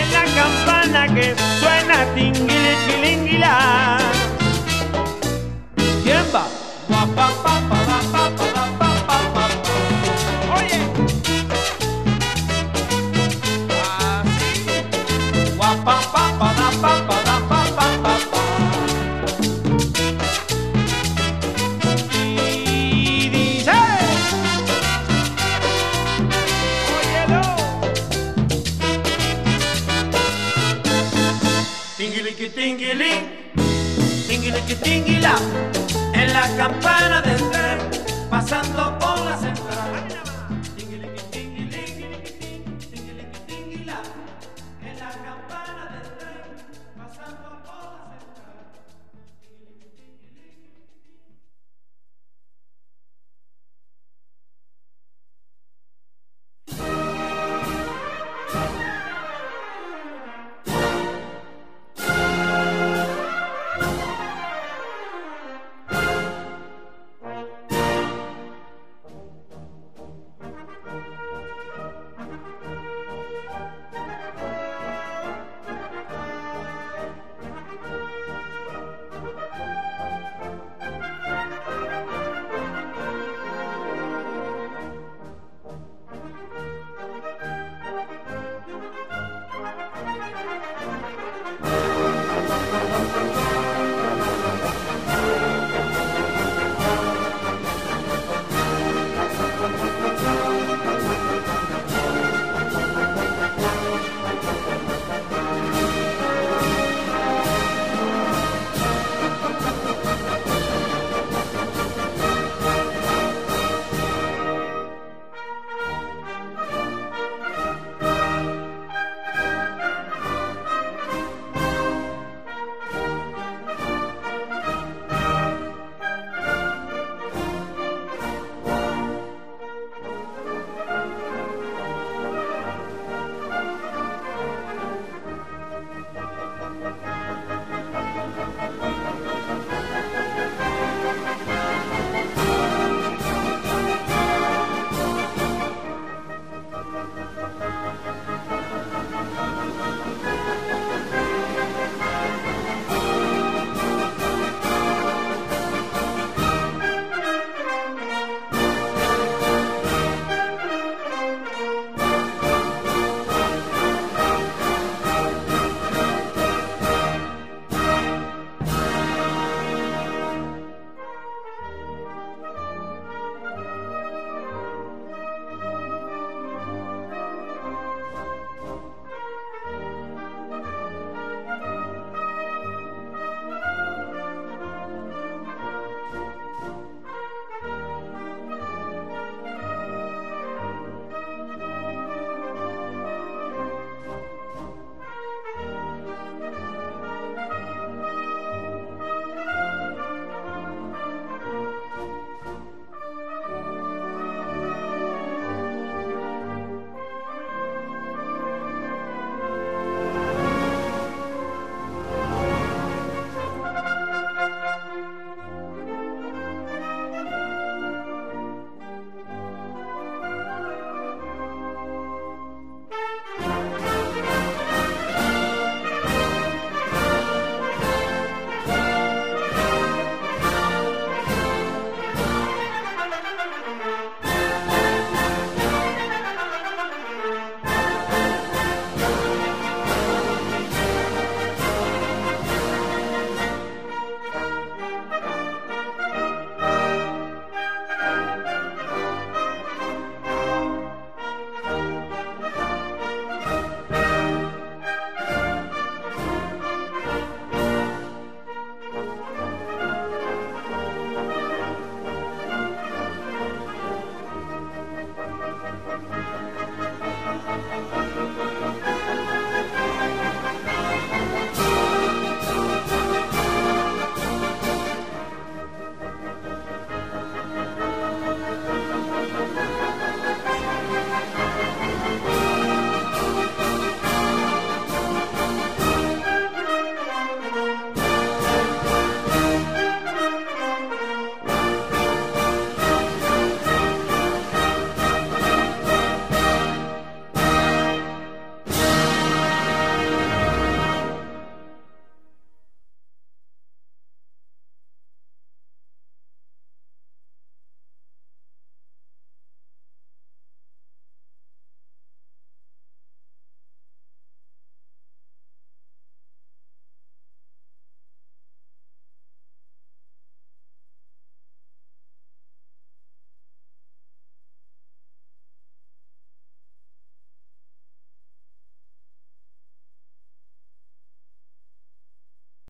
en la campana que suena tinguiliquilinguilá. ¿Quién va?